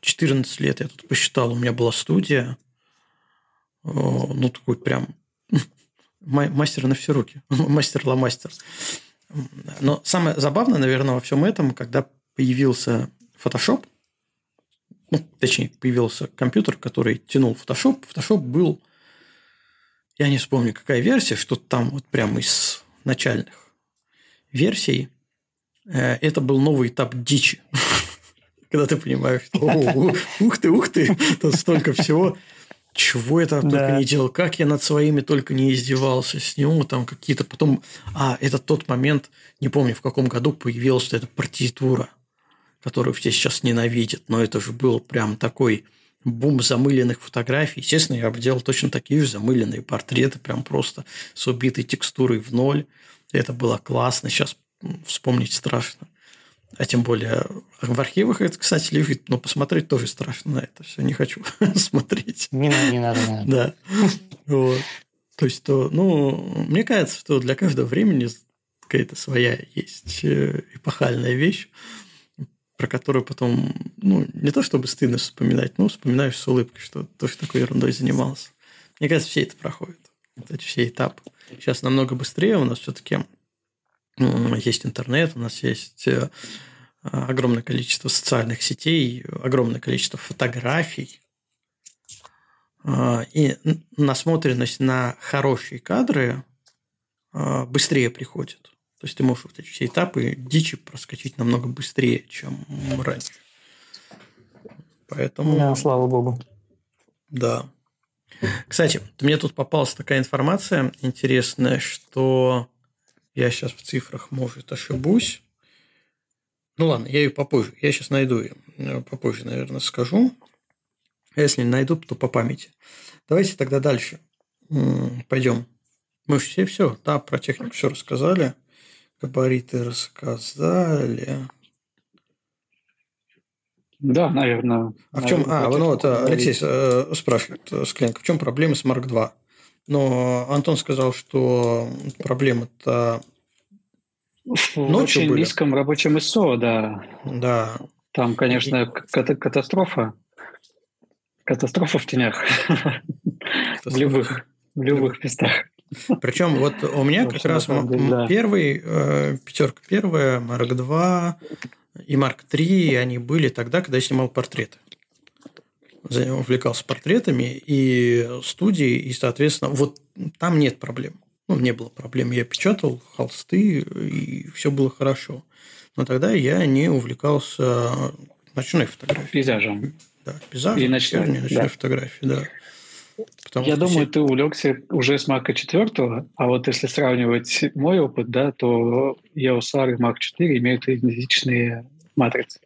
14 лет я тут посчитал, у меня была студия. А, ну, такой прям мастер на все руки. (laughs) Мастер-ла-мастер. Но самое забавное, наверное, во всем этом, когда появился Photoshop, ну, точнее, появился компьютер, который тянул Photoshop. Photoshop был, я не вспомню, какая версия, что там вот прямо из начальных версий. Э, это был новый этап дичи. (laughs) Когда ты понимаешь, что ух ты, ух ты, тут столько всего чего я там да. только не делал, как я над своими только не издевался, сниму там какие-то потом... А, это тот момент, не помню, в каком году появилась эта партитура, которую все сейчас ненавидят, но это же был прям такой бум замыленных фотографий. Естественно, я делал точно такие же замыленные портреты, прям просто с убитой текстурой в ноль. Это было классно, сейчас вспомнить страшно. А тем более в архивах это, кстати, лежит, но посмотреть тоже страшно на это все. Не хочу (laughs) смотреть. Не надо, не надо. Не надо. Да. Вот. То есть, то, ну, мне кажется, что для каждого времени какая-то своя есть э, эпохальная вещь, про которую потом, ну, не то чтобы стыдно вспоминать, но вспоминаешь с улыбкой, что тоже такой ерундой занимался. Мне кажется, все это проходит. Это все этапы. Сейчас намного быстрее у нас все-таки есть интернет, у нас есть э, огромное количество социальных сетей, огромное количество фотографий. А, и насмотренность на хорошие кадры а, быстрее приходит. То есть ты можешь вот эти все этапы дичи проскочить намного быстрее, чем раньше. Поэтому... Да, слава богу. Да. Кстати, мне тут попалась такая информация интересная, что я сейчас в цифрах, может, ошибусь. Ну ладно, я ее попозже. Я сейчас найду ее. Э, попозже, наверное, скажу. А если не найду, то по памяти. Давайте тогда дальше. Пойдем. Мы все все, да, про технику все рассказали. Габариты рассказали. Да, наверное. А в чем? А, ну вот Алексей э, спрашивает, э, Скленко, в чем проблема с Марк 2? Но Антон сказал, что проблема-то в ночью очень были. низком рабочем ИСО, да. Да. Там, конечно, И... катастрофа. Катастрофа в тенях. Катастрофа. В любых, в любых местах. Причем вот у меня как раз да. первый, э, пятерка первая, Марк 2 и Марк 3, они были тогда, когда я снимал портреты увлекался портретами и студией, и, соответственно, вот там нет проблем. Ну, не было проблем. Я печатал холсты, и все было хорошо. Но тогда я не увлекался ночной фотографией. Пейзажем. Да, пейзажем. И ночной, ночной да. фотографией, да. Потому я думаю, все... ты увлекся уже с Марка 4, а вот если сравнивать мой опыт, да, то EOS R и Mark 4 имеют идентичные матрицы.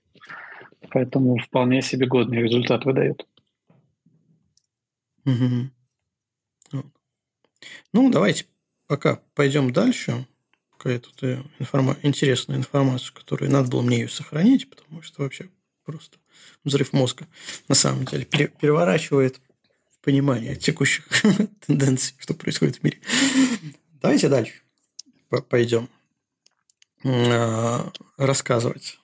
Поэтому вполне себе годный результат выдает. Угу. Ну, давайте пока пойдем дальше. Какая-то информа... интересная информация, которую надо было мне ее сохранить, потому что вообще просто взрыв мозга на самом деле переворачивает понимание текущих (laughs) тенденций, что происходит в мире. Давайте дальше пойдем а, рассказывать.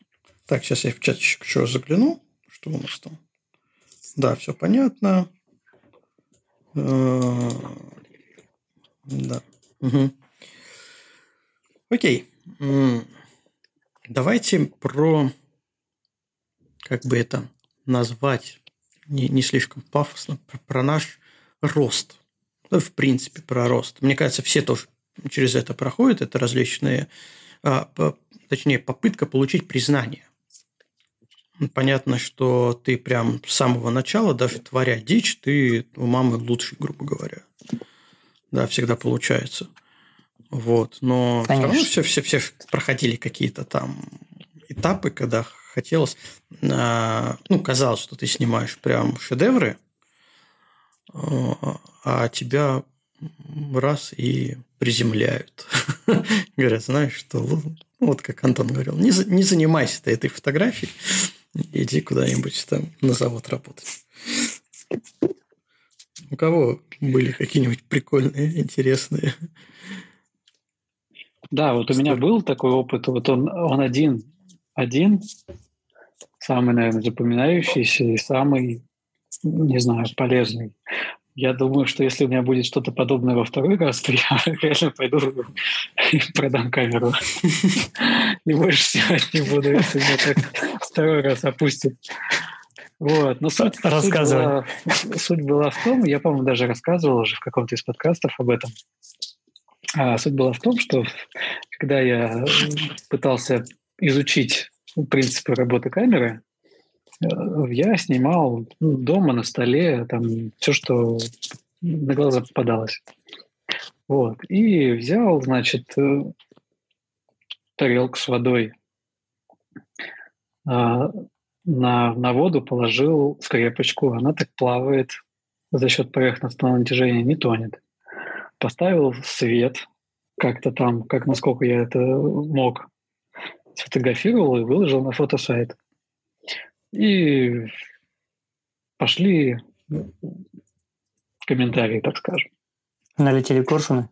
Так, сейчас я в чатик еще загляну. Что у нас там? Да, все понятно. Э, да. Угу. Окей. Давайте про, как бы это назвать, не, не слишком пафосно, про, про наш рост ну, в принципе, про рост. Мне кажется, все тоже через это проходят. Это различные, а, по, точнее, попытка получить признание. Понятно, что ты прям с самого начала, даже творя дичь, ты у мамы лучший, грубо говоря. Да, всегда получается. Вот. Но Конечно. все равно все, все, все проходили какие-то там этапы, когда хотелось, а, ну, казалось, что ты снимаешь прям шедевры, а, а тебя раз и приземляют. (laughs) Говорят, знаешь, что ну, вот как Антон говорил, не, не занимайся ты этой фотографией, иди куда-нибудь там на завод работать. У кого были какие-нибудь прикольные, интересные? Да, вот у меня был такой опыт. Вот он, он один, один, самый, наверное, запоминающийся и самый, не знаю, полезный. Я думаю, что если у меня будет что-то подобное во второй раз, (laughs) то я реально пойду и продам камеру. И больше снимать не буду, если меня так второй раз опустят. Вот. Но суть, суть, была, суть была в том, я, по-моему, даже рассказывал уже в каком-то из подкастов об этом. А суть была в том, что когда я пытался изучить принципы работы камеры, я снимал дома на столе там все, что на глаза попадалось. Вот. И взял, значит, э, тарелку с водой, а, на, на воду положил скрепочку, она так плавает за счет поверхностного натяжения, не тонет. Поставил свет как-то там, как насколько я это мог, сфотографировал и выложил на фотосайт. И пошли комментарии, так скажем. Налетели коршуны?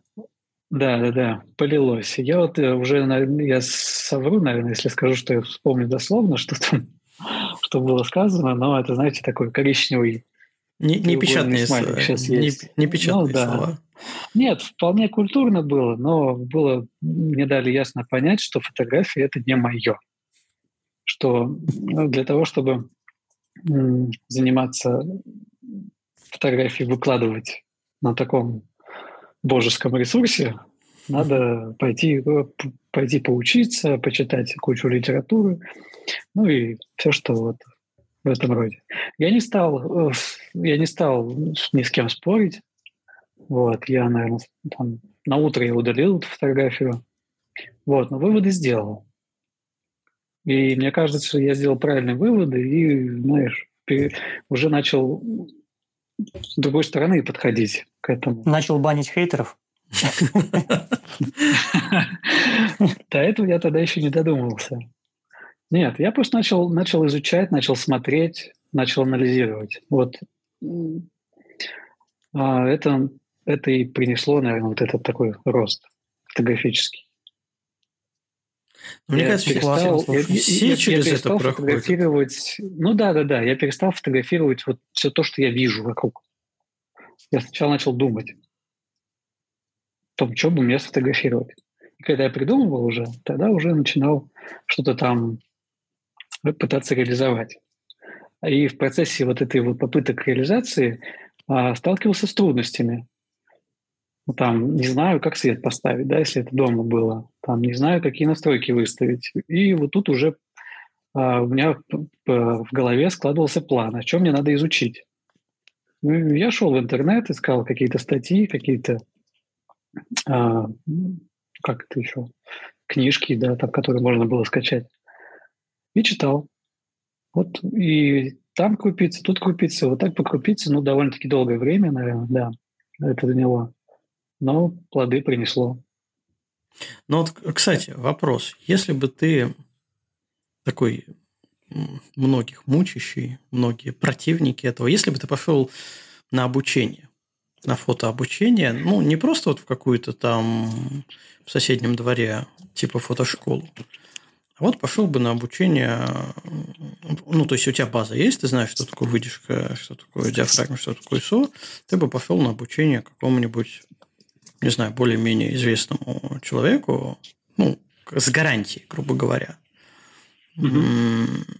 Да, да, да, полилось. Я вот э, уже, я совру, наверное, если скажу, что я вспомню дословно, что там (laughs) что было сказано, но это, знаете, такой коричневый не, не печатные, слова. Сейчас не, есть. не печатные ну, да. слова. Нет, вполне культурно было, но было мне дали ясно понять, что фотография это не мое. Что ну, для того, чтобы заниматься фотографией, выкладывать на таком божеском ресурсе, надо пойти, э, пойти поучиться, почитать кучу литературы, ну и все, что вот в этом роде. Я не стал, э, я не стал ни с кем спорить. Вот, я, наверное, там, на утро я удалил эту фотографию. Вот, но выводы сделал. И мне кажется, что я сделал правильные выводы и, знаешь, уже начал с другой стороны подходить к этому. Начал банить хейтеров? До этого я тогда еще не додумался. Нет, я просто начал, начал изучать, начал смотреть, начал анализировать. Вот а, это, это и принесло, наверное, вот этот такой рост фотографический. Мне я кажется, перестал, я, все я, через я это фотографировать. Ну да, да, да. Я перестал фотографировать вот все то, что я вижу вокруг. Я сначала начал думать о том, что бы мне сфотографировать. И когда я придумывал уже, тогда уже начинал что-то там пытаться реализовать. И в процессе вот этой вот попыток реализации а, сталкивался с трудностями. Ну, там, не знаю, как свет поставить, да, если это дома было. Там, не знаю, какие настройки выставить. И вот тут уже а, у меня в голове складывался план, о чем мне надо изучить. Ну, я шел в интернет, искал какие-то статьи, какие-то, а, как это еще, книжки, да, там, которые можно было скачать и читал. Вот и там купиться, тут купиться, вот так покупиться, ну, довольно-таки долгое время, наверное, да, это заняло. Но плоды принесло. Ну вот, кстати, вопрос. Если бы ты такой многих мучащий, многие противники этого, если бы ты пошел на обучение, на фотообучение, ну, не просто вот в какую-то там в соседнем дворе, типа фотошколу, а вот пошел бы на обучение, ну, то есть у тебя база есть, ты знаешь, что такое выдержка, что такое диафрагма, что такое СО, ты бы пошел на обучение какому-нибудь, не знаю, более-менее известному человеку, ну, с гарантией, грубо говоря. Mm-hmm.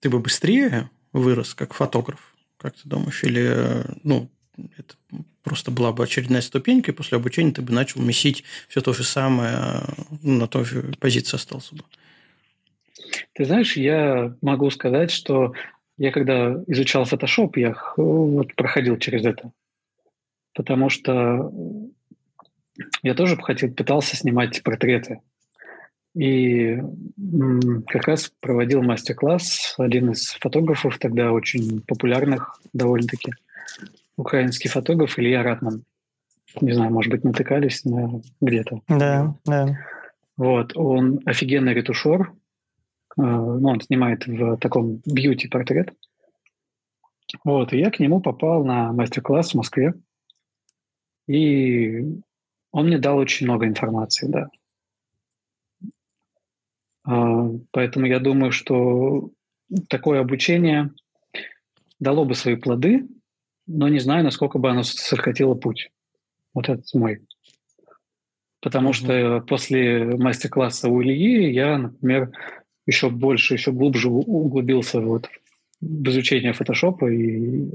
Ты бы быстрее вырос как фотограф, как ты думаешь, или, ну, это просто была бы очередная ступенька, и после обучения ты бы начал месить все то же самое, ну, на той же позиции остался бы. Ты знаешь, я могу сказать, что я когда изучал Photoshop, я вот проходил через это. Потому что я тоже хотел, пытался снимать портреты. И как раз проводил мастер-класс один из фотографов, тогда очень популярных довольно-таки, украинский фотограф Илья Ратман. Не знаю, может быть, натыкались на где-то. Да, да. Вот, он офигенный ретушер, Э, ну, он снимает в таком бьюти-портрет. Вот, и я к нему попал на мастер-класс в Москве. И он мне дал очень много информации, да. А, поэтому я думаю, что такое обучение дало бы свои плоды, но не знаю, насколько бы оно сократило путь. Вот это мой. Потому mm-hmm. что после мастер-класса у Ильи я, например, еще больше, еще глубже углубился вот в изучение фотошопа и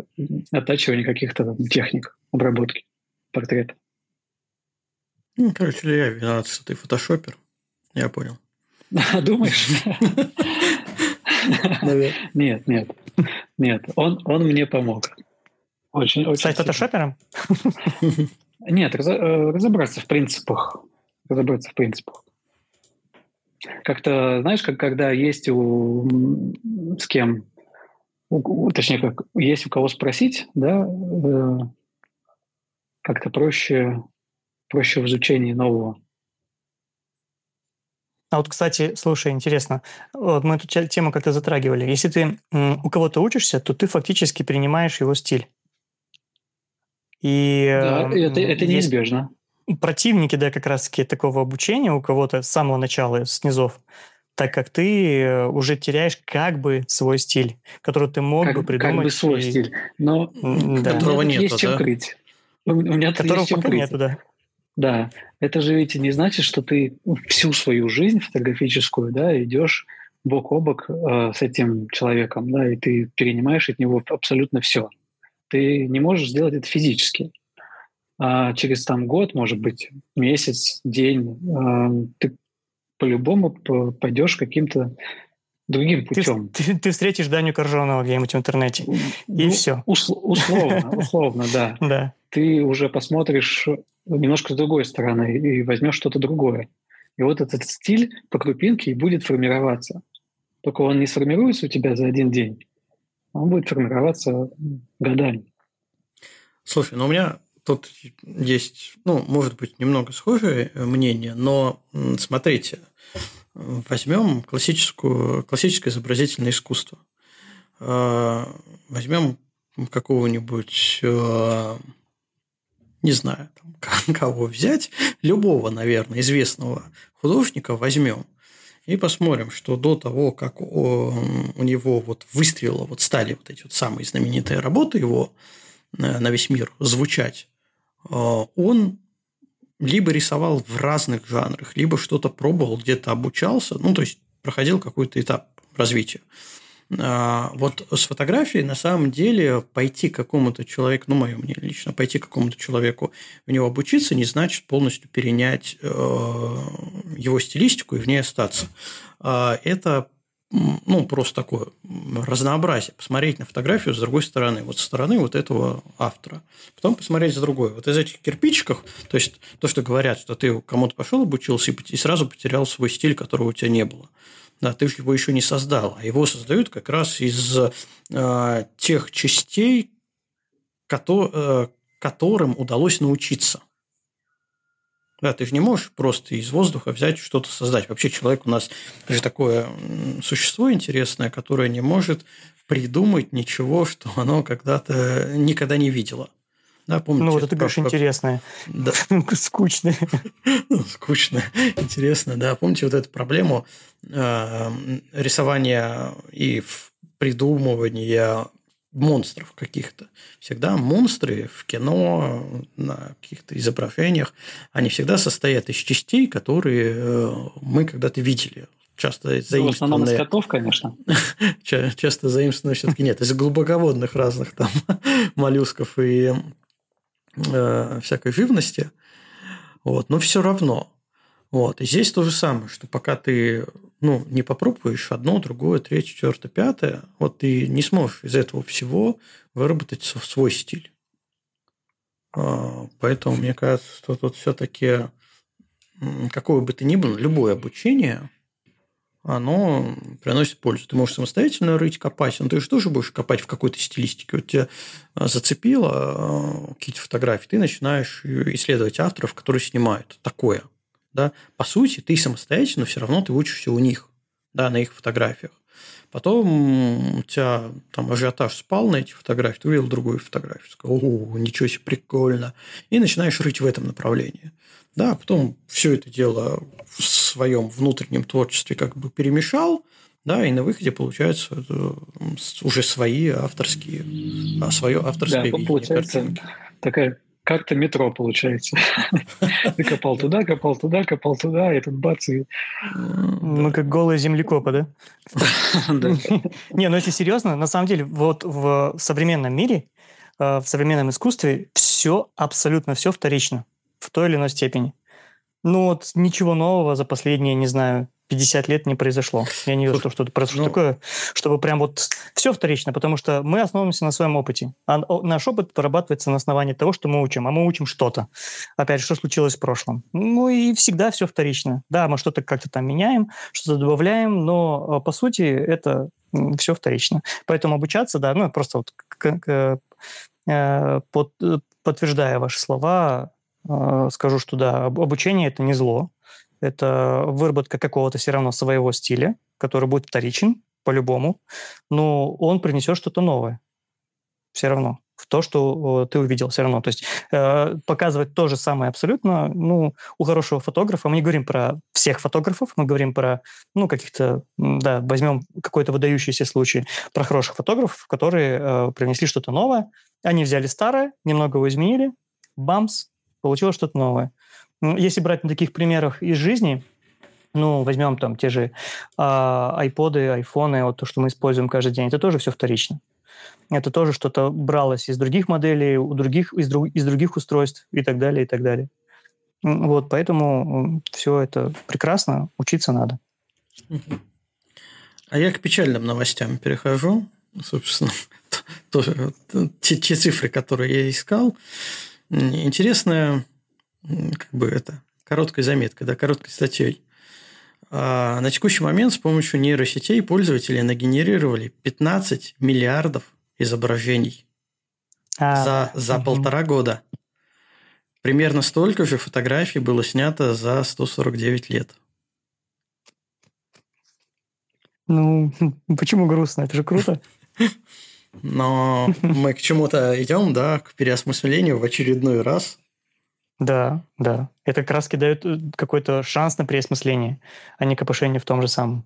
оттачивание каких-то техник обработки портрета. Ну, короче, я виноват, что ты фотошопер. Я понял. (laughs) Думаешь? Нет, нет. Нет, он, он мне помог. Очень, очень Стать фотошопером? (laughs) Нет, э, разобраться в принципах. Разобраться в принципах. Как-то, знаешь, как когда есть у с кем, у, точнее, как есть у кого спросить, да, э, как-то проще, проще в изучении нового. А вот, кстати, слушай, интересно, вот мы эту тему как-то затрагивали. Если ты у кого-то учишься, то ты фактически принимаешь его стиль. И да, это, это неизбежно противники, да, как раз-таки такого обучения у кого-то с самого начала, с низов, так как ты э, уже теряешь как бы свой стиль, который ты мог как, бы придумать. Как бы свой и... стиль, но да. которого нет, есть чем да? крыть. У меня которого пока крыть. нету, да. Да, это же ведь не значит, что ты всю свою жизнь фотографическую, да, идешь бок о бок э, с этим человеком, да, и ты перенимаешь от него абсолютно все. Ты не можешь сделать это физически а через там год, может быть, месяц, день, а, ты по-любому пойдешь каким-то другим путем. Ты, ты, ты встретишь Даню Коржонова где-нибудь в интернете, и ну, все. Усл- условно, (laughs) условно, да. Да. Ты уже посмотришь немножко с другой стороны и возьмешь что-то другое. И вот этот стиль по крупинке и будет формироваться. Только он не сформируется у тебя за один день, он будет формироваться годами. Слушай, ну у меня тут есть, ну, может быть, немного схожее мнение, но смотрите, возьмем классическую, классическое изобразительное искусство. А, возьмем какого-нибудь, а, не знаю, там, (laughs) кого взять, любого, наверное, известного художника возьмем и посмотрим, что до того, как у него вот выстрелило, вот стали вот эти вот самые знаменитые работы его э, на весь мир звучать, а, он либо рисовал в разных жанрах, либо что-то пробовал, где-то обучался, ну, то есть проходил какой-то этап развития. А, вот с фотографией на самом деле пойти к какому-то человеку, ну, мое мнение лично, пойти к какому-то человеку у него обучиться не значит полностью перенять э, его стилистику и в ней остаться. А, это ну, просто такое разнообразие. Посмотреть на фотографию с другой стороны, вот со стороны вот этого автора. Потом посмотреть с другой. Вот из этих кирпичиков, то есть то, что говорят, что ты кому-то пошел обучился и сразу потерял свой стиль, которого у тебя не было. Да, ты его еще не создал, а его создают как раз из э, тех частей, кото, э, которым удалось научиться. Да, ты же не можешь просто из воздуха взять что-то создать. Вообще человек у нас же такое существо интересное, которое не может придумать ничего, что оно когда-то никогда не видело. Да, помните, ну, вот это, ты говоришь, интересное. Да. (laughs) Скучное. Ну, скучное. (laughs) Интересно, да. Помните вот эту проблему э, рисования и придумывания монстров каких-то. Всегда монстры в кино, на каких-то изображениях, они всегда состоят из частей, которые э, мы когда-то видели. Часто заимствованные... Ну, в основном из котов, конечно. (laughs) Часто заимствованные все-таки нет. Из глубоководных разных там (laughs) моллюсков и э, всякой живности. Вот, но все равно. Вот. И здесь то же самое, что пока ты ну, не попробуешь одно, другое, третье, четвертое, пятое, вот ты не сможешь из этого всего выработать свой стиль. А, поэтому мне кажется, что тут все-таки какое бы то ни было, любое обучение, оно приносит пользу. Ты можешь самостоятельно рыть, копать, но ты же тоже будешь копать в какой-то стилистике. Вот тебя а, зацепило а, какие-то фотографии, ты начинаешь исследовать авторов, которые снимают такое. Да? По сути, ты самостоятельно все равно ты учишься у них, да, на их фотографиях. Потом у тебя там ажиотаж спал на эти фотографии, ты увидел другую фотографию, сказал, о, ничего себе, прикольно. И начинаешь рыть в этом направлении. Да, а потом все это дело в своем внутреннем творчестве как бы перемешал, да, и на выходе получается уже свои авторские, а свое авторское да, видение получается картинки. такая карта метро получается. (laughs) Ты копал туда, копал туда, копал туда, и тут бац, и... Ну, как голые землекопы, да? (laughs) (laughs) Не, ну если серьезно, на самом деле, вот в современном мире, э, в современном искусстве все, абсолютно все вторично в той или иной степени. Ну вот ничего нового за последние, не знаю, 50 лет не произошло. Я не вижу, что что-то произошло ну, такое, чтобы прям вот все вторично, потому что мы основываемся на своем опыте. А наш опыт вырабатывается на основании того, что мы учим, а мы учим что-то. Опять же, что случилось в прошлом. Ну и всегда все вторично. Да, мы что-то как-то там меняем, что-то добавляем, но по сути это все вторично. Поэтому обучаться, да, ну просто вот э, под, э, подтверждая ваши слова, э, скажу, что да, обучение это не зло, это выработка какого-то все равно своего стиля, который будет вторичен по-любому, но он принесет что-то новое. Все равно. В то, что ты увидел, все равно. То есть э, показывать то же самое абсолютно, ну, у хорошего фотографа, мы не говорим про всех фотографов, мы говорим про, ну, каких-то, да, возьмем какой-то выдающийся случай, про хороших фотографов, которые э, принесли что-то новое, они взяли старое, немного его изменили, бамс, получилось что-то новое. Ну, если брать на таких примерах из жизни, ну, возьмем там те же а, айподы, айфоны, вот то, что мы используем каждый день, это тоже все вторично. Это тоже что-то бралось из других моделей, у других, из, друг, из других устройств и так далее, и так далее. Вот, поэтому все это прекрасно, учиться надо. А я к печальным новостям перехожу. Собственно, (laughs) тоже те, те цифры, которые я искал. Интересная как бы это, короткой заметкой, да, короткой статьей. А на текущий момент с помощью нейросетей пользователи нагенерировали 15 миллиардов изображений а, за, за угу. полтора года. Примерно столько же фотографий было снято за 149 лет. Ну, (laughs) почему грустно? Это же круто. (laughs) Но (laughs) мы к чему-то идем, да, к переосмыслению в очередной раз. Да, да. Это как раз дает э, какой-то шанс на переосмысление, а не копошение в том же самом.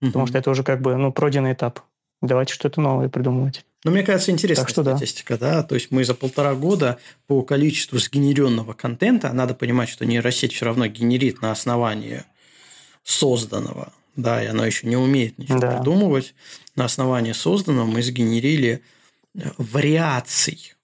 Угу. Потому что это уже как бы ну, пройденный этап. Давайте что-то новое придумывать. Ну, мне кажется, интересная так что статистика, да. да. То есть мы за полтора года по количеству сгенеренного контента, надо понимать, что нейросеть все равно генерит на основании созданного, да, и она еще не умеет ничего да. придумывать. На основании созданного мы сгенерили э, вариаций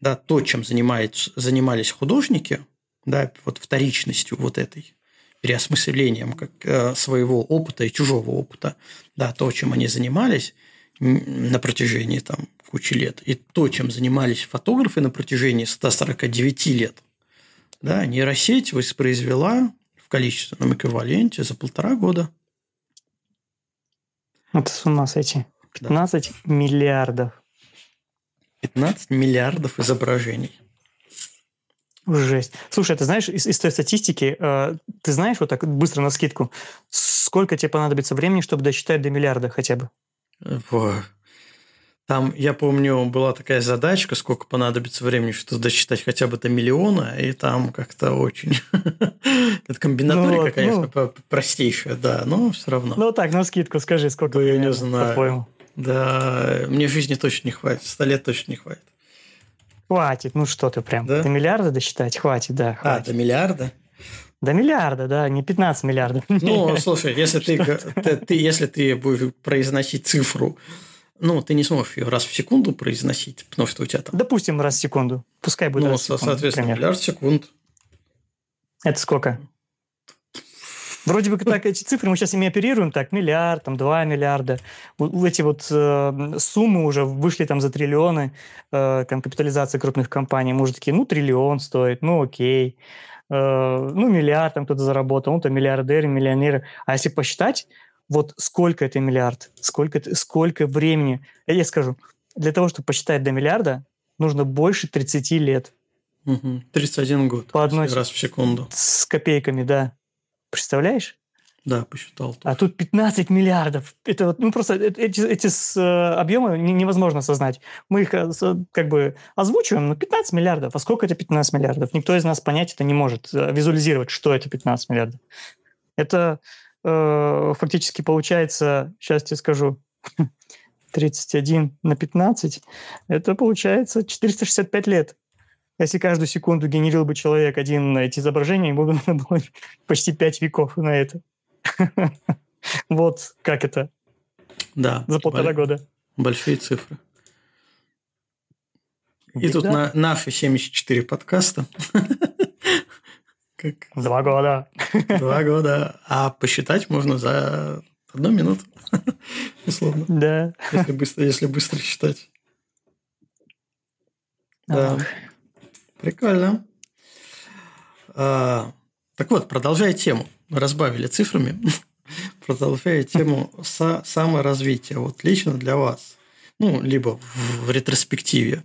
да, то, чем занимаются, занимались художники, да, вот вторичностью вот этой, переосмыслением как, э, своего опыта и чужого опыта, да, то, чем они занимались на протяжении там кучи лет, и то, чем занимались фотографы на протяжении 149 лет, да, нейросеть воспроизвела в количественном эквиваленте за полтора года. Это с ума сойти. 15 да. миллиардов. 15 миллиардов изображений. Жесть. Слушай, ты знаешь, из, из той статистики, э, ты знаешь, вот так быстро на скидку, сколько тебе понадобится времени, чтобы досчитать до миллиарда хотя бы? Во. Там, я помню, была такая задачка, сколько понадобится времени, чтобы досчитать хотя бы до миллиона, и там как-то очень... (laughs) Это комбинаторика, ну, конечно, ну... простейшая, да, но все равно. Ну так, на скидку скажи, сколько я не знаю. Да, мне жизни точно не хватит, ста лет точно не хватит. Хватит, ну что ты прям, до миллиарда досчитать? Хватит, да, а, хватит. А, до миллиарда? До миллиарда, да, не 15 миллиардов. Ну, (laughs) слушай, если ты, если ты будешь произносить цифру ну, ты не сможешь ее раз в секунду произносить, потому что у тебя там... Допустим, раз в секунду. Пускай будет ну, раз в секунду. соответственно, например. миллиард секунд. Это сколько? Вроде бы так эти цифры мы сейчас ими оперируем, так, миллиард, там, 2 миллиарда. У- Эти вот э, суммы уже вышли там за триллионы, э, там, капитализации крупных компаний. Мы уже такие, ну, триллион стоит, ну, окей. Э, ну, миллиард там кто-то заработал, ну, то миллиардеры, миллионеры. А если посчитать, вот сколько это миллиард, сколько, сколько времени, я скажу, для того, чтобы посчитать до миллиарда, нужно больше 30 лет Мгм. 31 год. По одной раз в секунду. с копейками, да. Представляешь? Да, посчитал. А тут 15 миллиардов. Это вот, ну просто э- эти, эти с, э, объемы не- невозможно осознать. Мы их э, как бы озвучиваем, но 15 миллиардов. А сколько это 15 миллиардов? Никто из нас понять это не может, э, визуализировать, что это 15 миллиардов. Это э, фактически получается, сейчас тебе скажу, (laughs) 31 на 15, это получается 465 лет. Если каждую секунду генерил бы человек один эти изображения, ему бы (laughs) надо было почти 5 веков на это. (laughs) Вот как это Да. за полтора года. Большие цифры. И тут на, наши 74 подкаста. Как Два года. два года. А посчитать можно за одну минуту. (laughs) Условно. Да. Если быстро, если быстро считать. Да. Прикольно. А, так вот, продолжая тему. Разбавили цифрами. (laughs) Продолжая тему са- саморазвития. Вот лично для вас. Ну, либо в, в ретроспективе.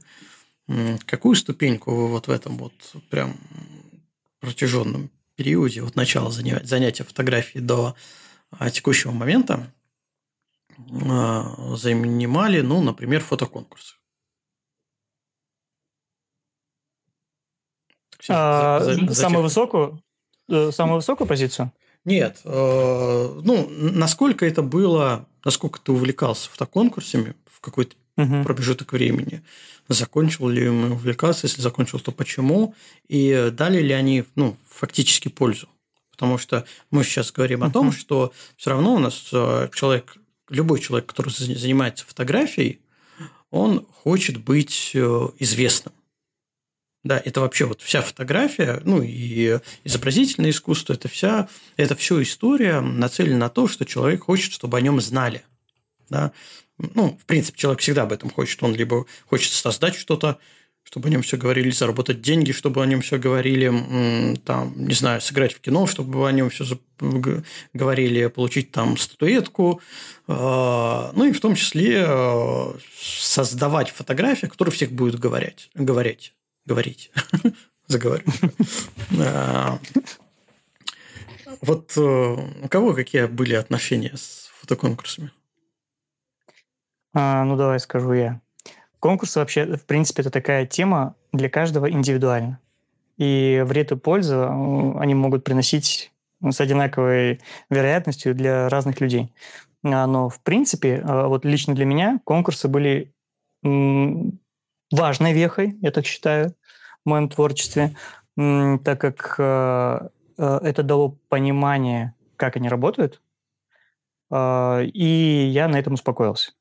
Какую ступеньку вы вот в этом вот прям протяженном периоде, от начала заня- занятия фотографии до а, текущего момента а, занимали, ну, например, фотоконкурсы? А, За- за- за Самую высокую? э, Самую высокую позицию? Нет, э, ну, насколько это было, насколько ты увлекался фотоконкурсами в какой-то Мгм. промежуток времени, закончил ли им увлекаться, если закончил, то почему, и дали ли они, ну, фактически пользу. Потому что мы сейчас говорим о том, что все равно у нас э, человек, любой человек, который за- занимается фотографией, он хочет быть э, известным. Да, это вообще вот вся фотография, ну и изобразительное искусство, это вся, это все история нацелена на то, что человек хочет, чтобы о нем знали. Да? Ну, в принципе, человек всегда об этом хочет. Он либо хочет создать что-то, чтобы о нем все говорили, заработать деньги, чтобы о нем все говорили, там, не знаю, сыграть в кино, чтобы о нем все говорили, получить там статуэтку, э, ну и в том числе э, создавать фотографии, которые всех будут говорить, говорить, (laughs) говорить, заговорю. А, Вот э, у кого какие были отношения с фотоконкурсами? А, ну, давай скажу я. Конкурсы вообще, в принципе, это такая тема для каждого индивидуально. И вред и пользу э, они могут приносить ну, с одинаковой вероятностью для разных людей. А, Но, в принципе, э, вот лично для меня конкурсы были важной вехой, я так считаю, в моем творчестве, так как э, это дало понимание, как они работают, и я на этом успокоился.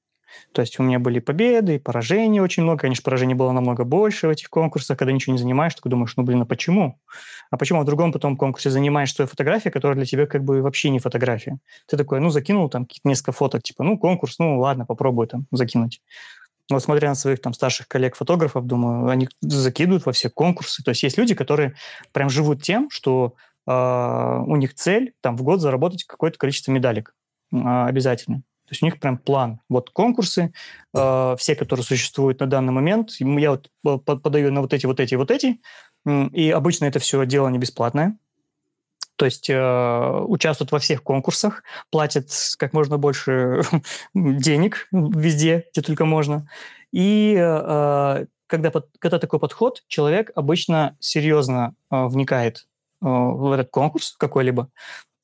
То есть у меня были победы, поражения очень много. Конечно, поражений было намного больше в этих конкурсах, когда ничего не занимаешь, такой думаешь, ну, блин, а почему? А почему в другом потом конкурсе занимаешь свою фотографию, которая для тебя как бы вообще не фотография? Ты такой, ну, закинул там несколько фоток, типа, ну, конкурс, ну, ладно, попробую там закинуть. Вот смотря на своих там старших коллег-фотографов, думаю, они закидывают во все конкурсы. То есть есть люди, которые прям живут тем, что э, у них цель там в год заработать какое-то количество медалек э, обязательно. Есть у них прям план. Вот конкурсы, э, все, которые существуют на данный момент, я вот по- подаю на вот эти, вот эти, вот эти, и обычно это все дело не бесплатное. То есть э, участвуют во всех конкурсах, платят как можно больше (laughs) денег везде, где только можно. И э, когда, под- когда такой подход, человек обычно серьезно э, вникает э, в этот конкурс какой-либо,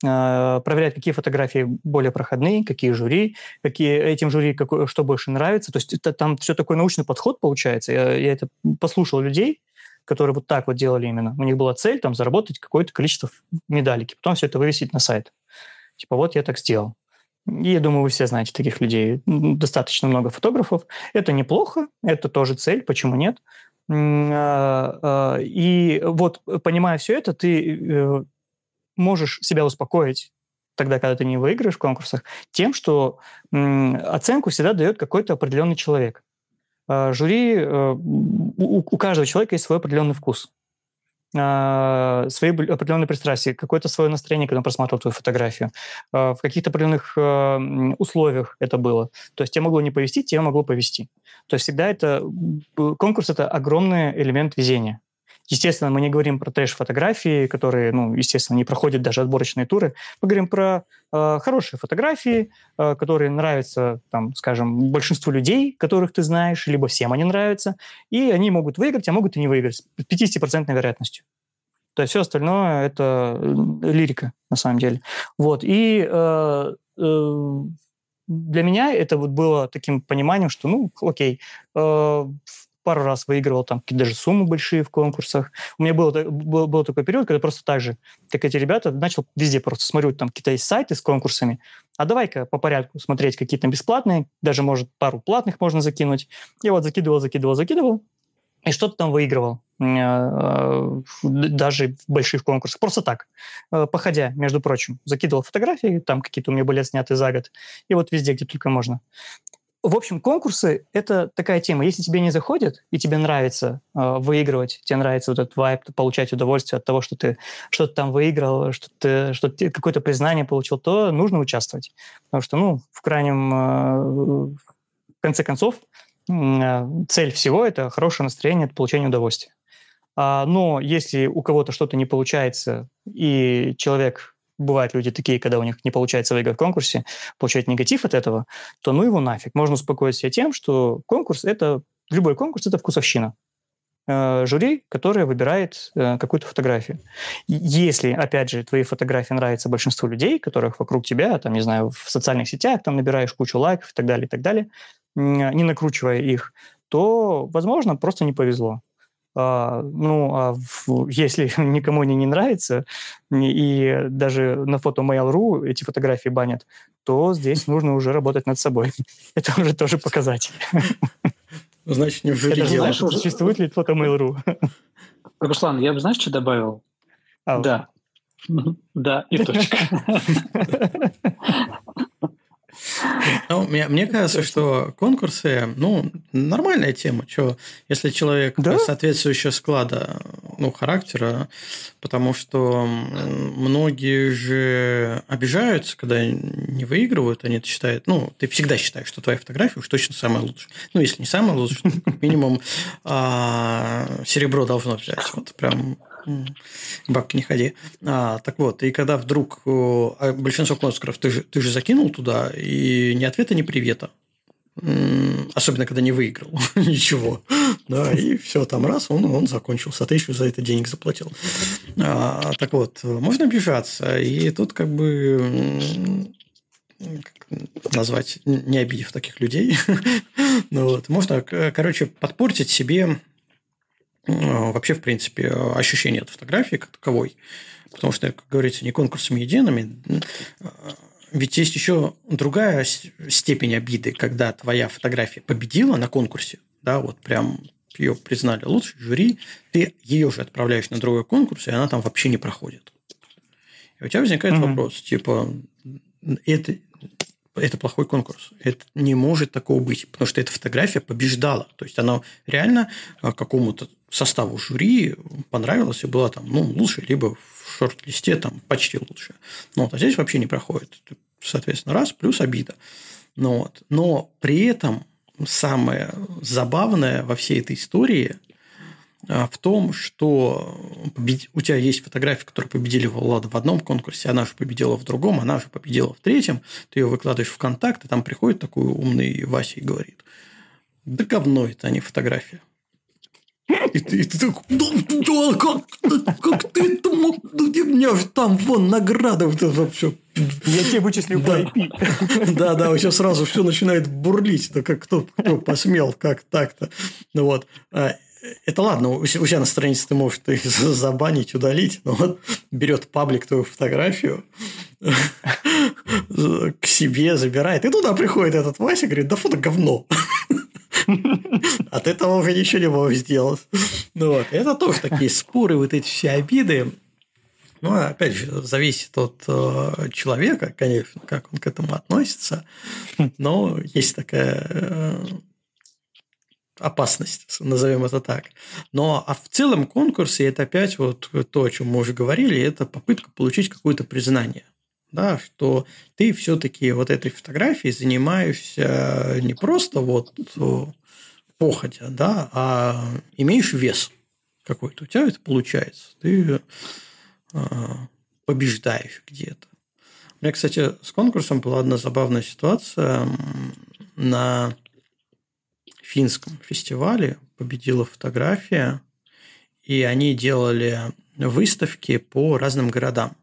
э, проверяет, какие фотографии более проходные, какие жюри, какие этим жюри какое, что больше нравится. То есть это, там все такой научный подход получается. Я, я это послушал людей, которые вот так вот делали именно. У них была цель там заработать какое-то количество медалек, и потом все это вывесить на сайт. Типа вот я так сделал. И я думаю, вы все знаете таких людей. Достаточно много фотографов. Это неплохо, это тоже цель, почему нет? А, а, и вот, понимая все это, ты э, можешь себя успокоить тогда, когда ты не выиграешь в конкурсах, тем, что оценку всегда дает какой-то определенный человек. А, жюри, э, у каждого человека есть свой определенный вкус. А, свои определенные пристрастия, какое-то свое настроение, когда он просматривал твою фотографию. А, в каких-то определенных а, условиях это было. То есть тебе могло не повести, тебе могло повести. То есть всегда это... Конкурс — это огромный элемент везения. Естественно, мы не говорим про трэш-фотографии, которые, ну, естественно, не проходят даже отборочные туры. Мы говорим про э, хорошие фотографии, э, которые нравятся, там, скажем, большинству людей, которых ты знаешь, либо всем они нравятся, и они могут выиграть, а могут и не выиграть с 50% вероятностью. То есть все остальное – это лирика, на самом деле. Вот. И э, э, для меня это вот было таким пониманием, что, ну, окей, э, пару раз выигрывал там какие-то даже суммы большие в конкурсах. У меня был, был, был такой период, когда просто так же, как эти ребята, начал везде просто смотрю, там какие-то сайты с конкурсами, а давай-ка по порядку смотреть какие-то бесплатные, даже, может, пару платных можно закинуть. Я вот закидывал, закидывал, закидывал, и что-то там выигрывал, э, э, даже в больших конкурсах, просто так, э, походя, между прочим. Закидывал фотографии, там какие-то у меня были сняты за год, и вот везде, где только можно. В общем, конкурсы – это такая тема. Если тебе не заходит, и тебе нравится э, выигрывать, тебе нравится вот этот вайп, получать удовольствие от того, что ты что-то там выиграл, что ты, что ты какое-то признание получил, то нужно участвовать. Потому что, ну, в крайнем, э, в конце концов, э, цель всего – это хорошее настроение, это получение удовольствия. Но если у кого-то что-то не получается, и человек бывают люди такие, когда у них не получается выиграть в конкурсе, получают негатив от этого, то ну его нафиг. Можно успокоить себя тем, что конкурс – это, любой конкурс – это вкусовщина э, жюри, которое выбирает э, какую-то фотографию. Если, опять же, твои фотографии нравятся большинству людей, которых вокруг тебя, там, не знаю, в социальных сетях, там набираешь кучу лайков и так далее, и так далее, не накручивая их, то, возможно, просто не повезло. А, ну, а в, если (laughs) никому они не нравится, и даже на фото Mail.ru эти фотографии банят, то здесь нужно уже работать над собой. (laughs) Это уже тоже показатель. (laughs) Ну, значит, не в жюри дело. Существует ли фото Mail.ru? Руслан, я бы, знаешь, что добавил? А, да. Да, и точка. Ну, мне, мне кажется, что конкурсы, ну, нормальная тема. Что, если человек да? соответствующего склада, ну, характера, потому что многие же обижаются, когда не выигрывают, они считают, ну, ты всегда считаешь, что твоя фотография уж точно самая лучшая. Ну, если не самая лучшая, то как минимум а, серебро должно взять. Вот прям бабки не ходи. А, так вот, и когда вдруг а большинство кластеров ты же, ты же закинул туда, и ни ответа, ни привета. Особенно, когда не выиграл (laughs) ничего. Да, и все, там раз, он, он закончился, ты еще за это денег заплатил. А, так вот, можно обижаться. И тут как бы как назвать, не обидев таких людей. (laughs) ну, вот, можно, короче, подпортить себе вообще, в принципе, ощущение от фотографии как таковой. Потому что, как говорится, не конкурсами едиными. Э, ведь есть еще другая степень обиды, когда твоя фотография победила на конкурсе, да, вот прям ее признали лучшей жюри, ты ее же отправляешь на другой конкурс, и она там вообще не проходит. И у тебя возникает mm-hmm. вопрос, типа, это, это плохой конкурс. Это не может такого быть, потому что эта фотография побеждала. То есть она реально э, какому-то составу жюри понравилась и была там, ну, лучше, либо в шорт-листе там почти лучше. Ну, вот, а здесь вообще не проходит. Соответственно, раз, плюс обида. Ну, вот. Но при этом самое забавное во всей этой истории а, в том, что у тебя есть фотография, которая победили Влада в одном конкурсе, она же победила в другом, она же победила в третьем, ты ее выкладываешь в контакт, и там приходит такой умный Вася и говорит, да говно это, а не фотография. И ты, и ты такой, да, как, как ты это мог? Ну, у меня же там вон награда вот это вообще. Я тебе вычислил да. IP. Да, да, сейчас сразу все начинает бурлить. Да как кто, кто посмел, как так-то. Ну вот. А, это ладно, у себя на странице ты можешь их забанить, удалить, но вот берет паблик твою фотографию (laughs) к себе, забирает, и туда приходит этот Вася, говорит, да фото говно. От этого уже ничего не можешь сделать. Ну, вот. Это тоже такие споры, вот эти все обиды. Ну, опять же, зависит от э, человека, конечно, как он к этому относится. Но есть такая э, опасность, назовем это так. Но а в целом конкурсе это опять вот то, о чем мы уже говорили, это попытка получить какое-то признание. Да, что ты все-таки вот этой фотографией занимаешься не просто вот походя, да, а имеешь вес какой-то. У тебя это получается. Ты а, побеждаешь где-то. У меня, кстати, с конкурсом была одна забавная ситуация. На финском фестивале победила фотография, и они делали выставки по разным городам.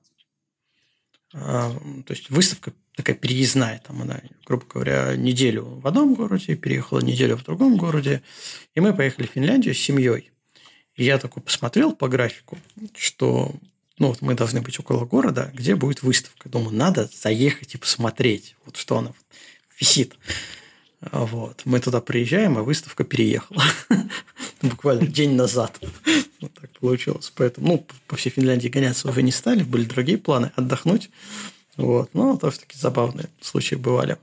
А, то есть выставка такая переездная, там она, грубо говоря, неделю в одном городе, переехала неделю в другом городе, и мы поехали в Финляндию с семьей. И я такой посмотрел по графику, что ну, вот мы должны быть около города, где будет выставка. Думаю, надо заехать и посмотреть, вот что она висит. Вот. Мы туда приезжаем, а выставка переехала. (laughs) Буквально день назад. Вот так получилось. Поэтому, ну, по всей Финляндии гоняться уже не стали, были другие планы отдохнуть. Вот. Но тоже такие забавные случаи бывали.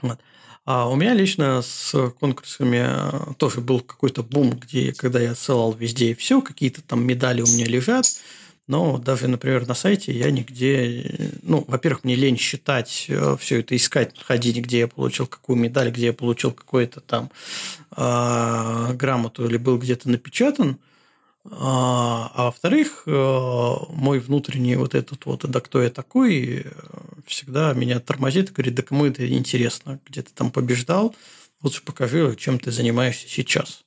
Вот. А у меня лично с конкурсами э, тоже был какой-то бум, где когда я отсылал везде и все, какие-то там медали у меня лежат, но даже, например, на сайте я нигде... Ну, во-первых, мне лень считать э, все это, искать, ходить, где я получил какую медаль, где я получил какую-то там э, грамоту или был где-то напечатан. А, а во-вторых, э, мой внутренний вот этот вот, да кто я такой, всегда меня тормозит и говорит, да кому это интересно, где ты там побеждал, лучше покажи, чем ты занимаешься сейчас.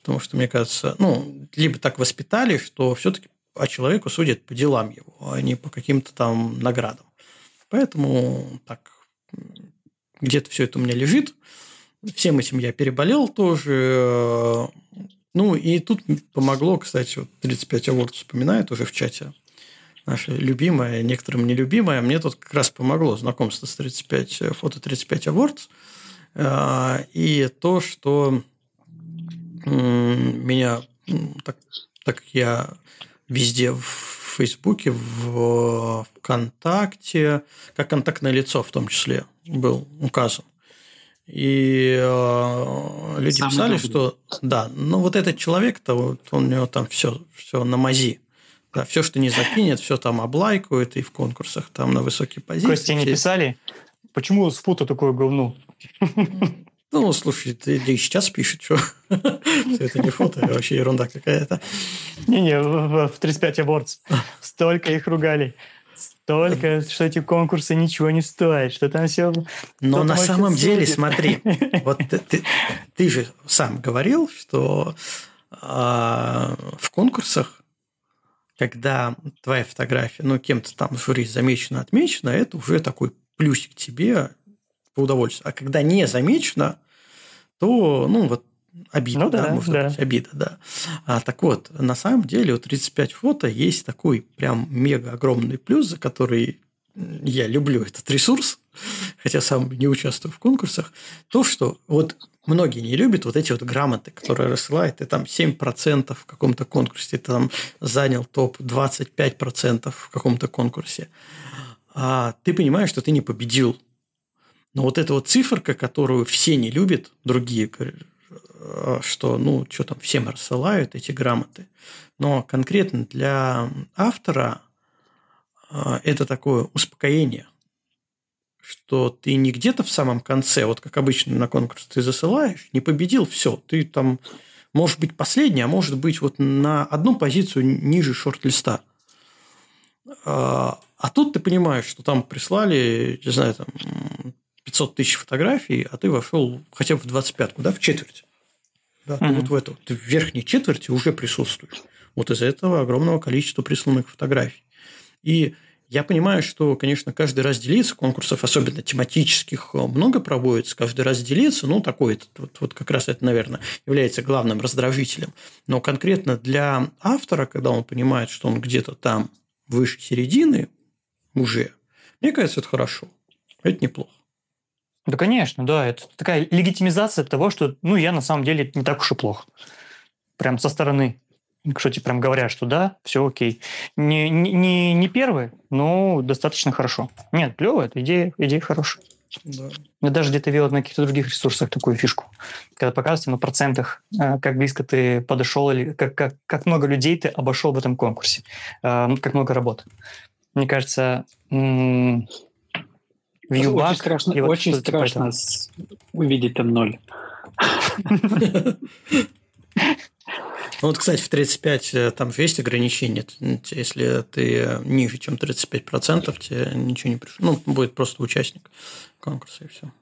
Потому что, мне кажется, ну, либо так воспитали, что все-таки а человеку судят по делам его, а не по каким-то там наградам. Поэтому так, где-то все это у меня лежит. Всем этим я переболел тоже. Ну, и тут помогло, кстати, вот 35 Awards вспоминает уже в чате. Наша любимая, некоторым нелюбимая. Мне тут как раз помогло знакомство с 35, фото 35 Awards. А, и то, что меня так, так я везде в Фейсбуке, в ВКонтакте, как контактное лицо в том числе был указан. И э, люди Самый писали, добрый. что да, ну вот этот человек-то, вот он у него там все, все на мази. Да, все, что не закинет, все там облайкует, и в конкурсах там на высокие позиции. Костя не писали? Почему с фото такое говно? Ну, слушай, ты, ты сейчас пишет, что (laughs) это не фото, это вообще ерунда какая-то. Не-не, в 35 Awards столько их ругали. Столько, что эти конкурсы ничего не стоят, что там все... Но на самом деле, смотри, (laughs) вот ты, ты, ты же сам говорил, что э, в конкурсах, когда твоя фотография, ну, кем-то там в жюри замечена, отмечена, это уже такой плюсик тебе по удовольствию. А когда не замечено, то, ну, вот обида, ну, да, да, может да. быть, обида, да. А, так вот, на самом деле у 35 фото есть такой прям мега огромный плюс, за который я люблю этот ресурс, хотя сам не участвую в конкурсах, то, что вот многие не любят вот эти вот грамоты, которые рассылают, ты там 7% в каком-то конкурсе, ты там занял топ 25% в каком-то конкурсе, а ты понимаешь, что ты не победил, но вот эта вот циферка, которую все не любят, другие, э, что, ну, что там, всем рассылают эти грамоты. Но конкретно для автора э, это такое успокоение, что ты не где-то в самом конце, вот как обычно на конкурс ты засылаешь, не победил, все, ты там может быть последний, а может быть вот на одну позицию ниже шорт-листа. А, а тут ты понимаешь, что там прислали, не знаю, там 500 тысяч фотографий, а ты вошел хотя бы в 25-ку, да, в четверть. Да, ты вот в эту, ты в верхней четверти уже присутствуешь. Вот из-за этого огромного количества присланных фотографий. И Я понимаю, что, конечно, каждый раз делиться, конкурсов, особенно тематических, много проводится, каждый раз делиться, ну, такой, вот, вот как раз это, наверное, является главным раздражителем. Но конкретно для автора, когда он понимает, что он где-то там выше середины уже, мне кажется, это хорошо, это неплохо. Да, конечно, да. Это такая легитимизация того, что, ну, я на самом деле не так уж и плохо. Прям со стороны что тебе прям говорят, что да, все окей. Не, не, не первый, но достаточно хорошо. Нет, клево, это идея, идея хорошая. Да. Я даже где-то видел на каких-то других ресурсах такую фишку. Когда показывается на процентах, э, как близко ты подошел или как, как, как много людей ты обошел в этом конкурсе, э, как много работ. Мне кажется, очень страшно, вот очень типа страшно увидеть там ноль. Ну вот, кстати, в 35 э, там есть ограничения. Если ты ниже, чем 35%, тебе ничего не пришло. Ну, будет просто участник конкурса и все.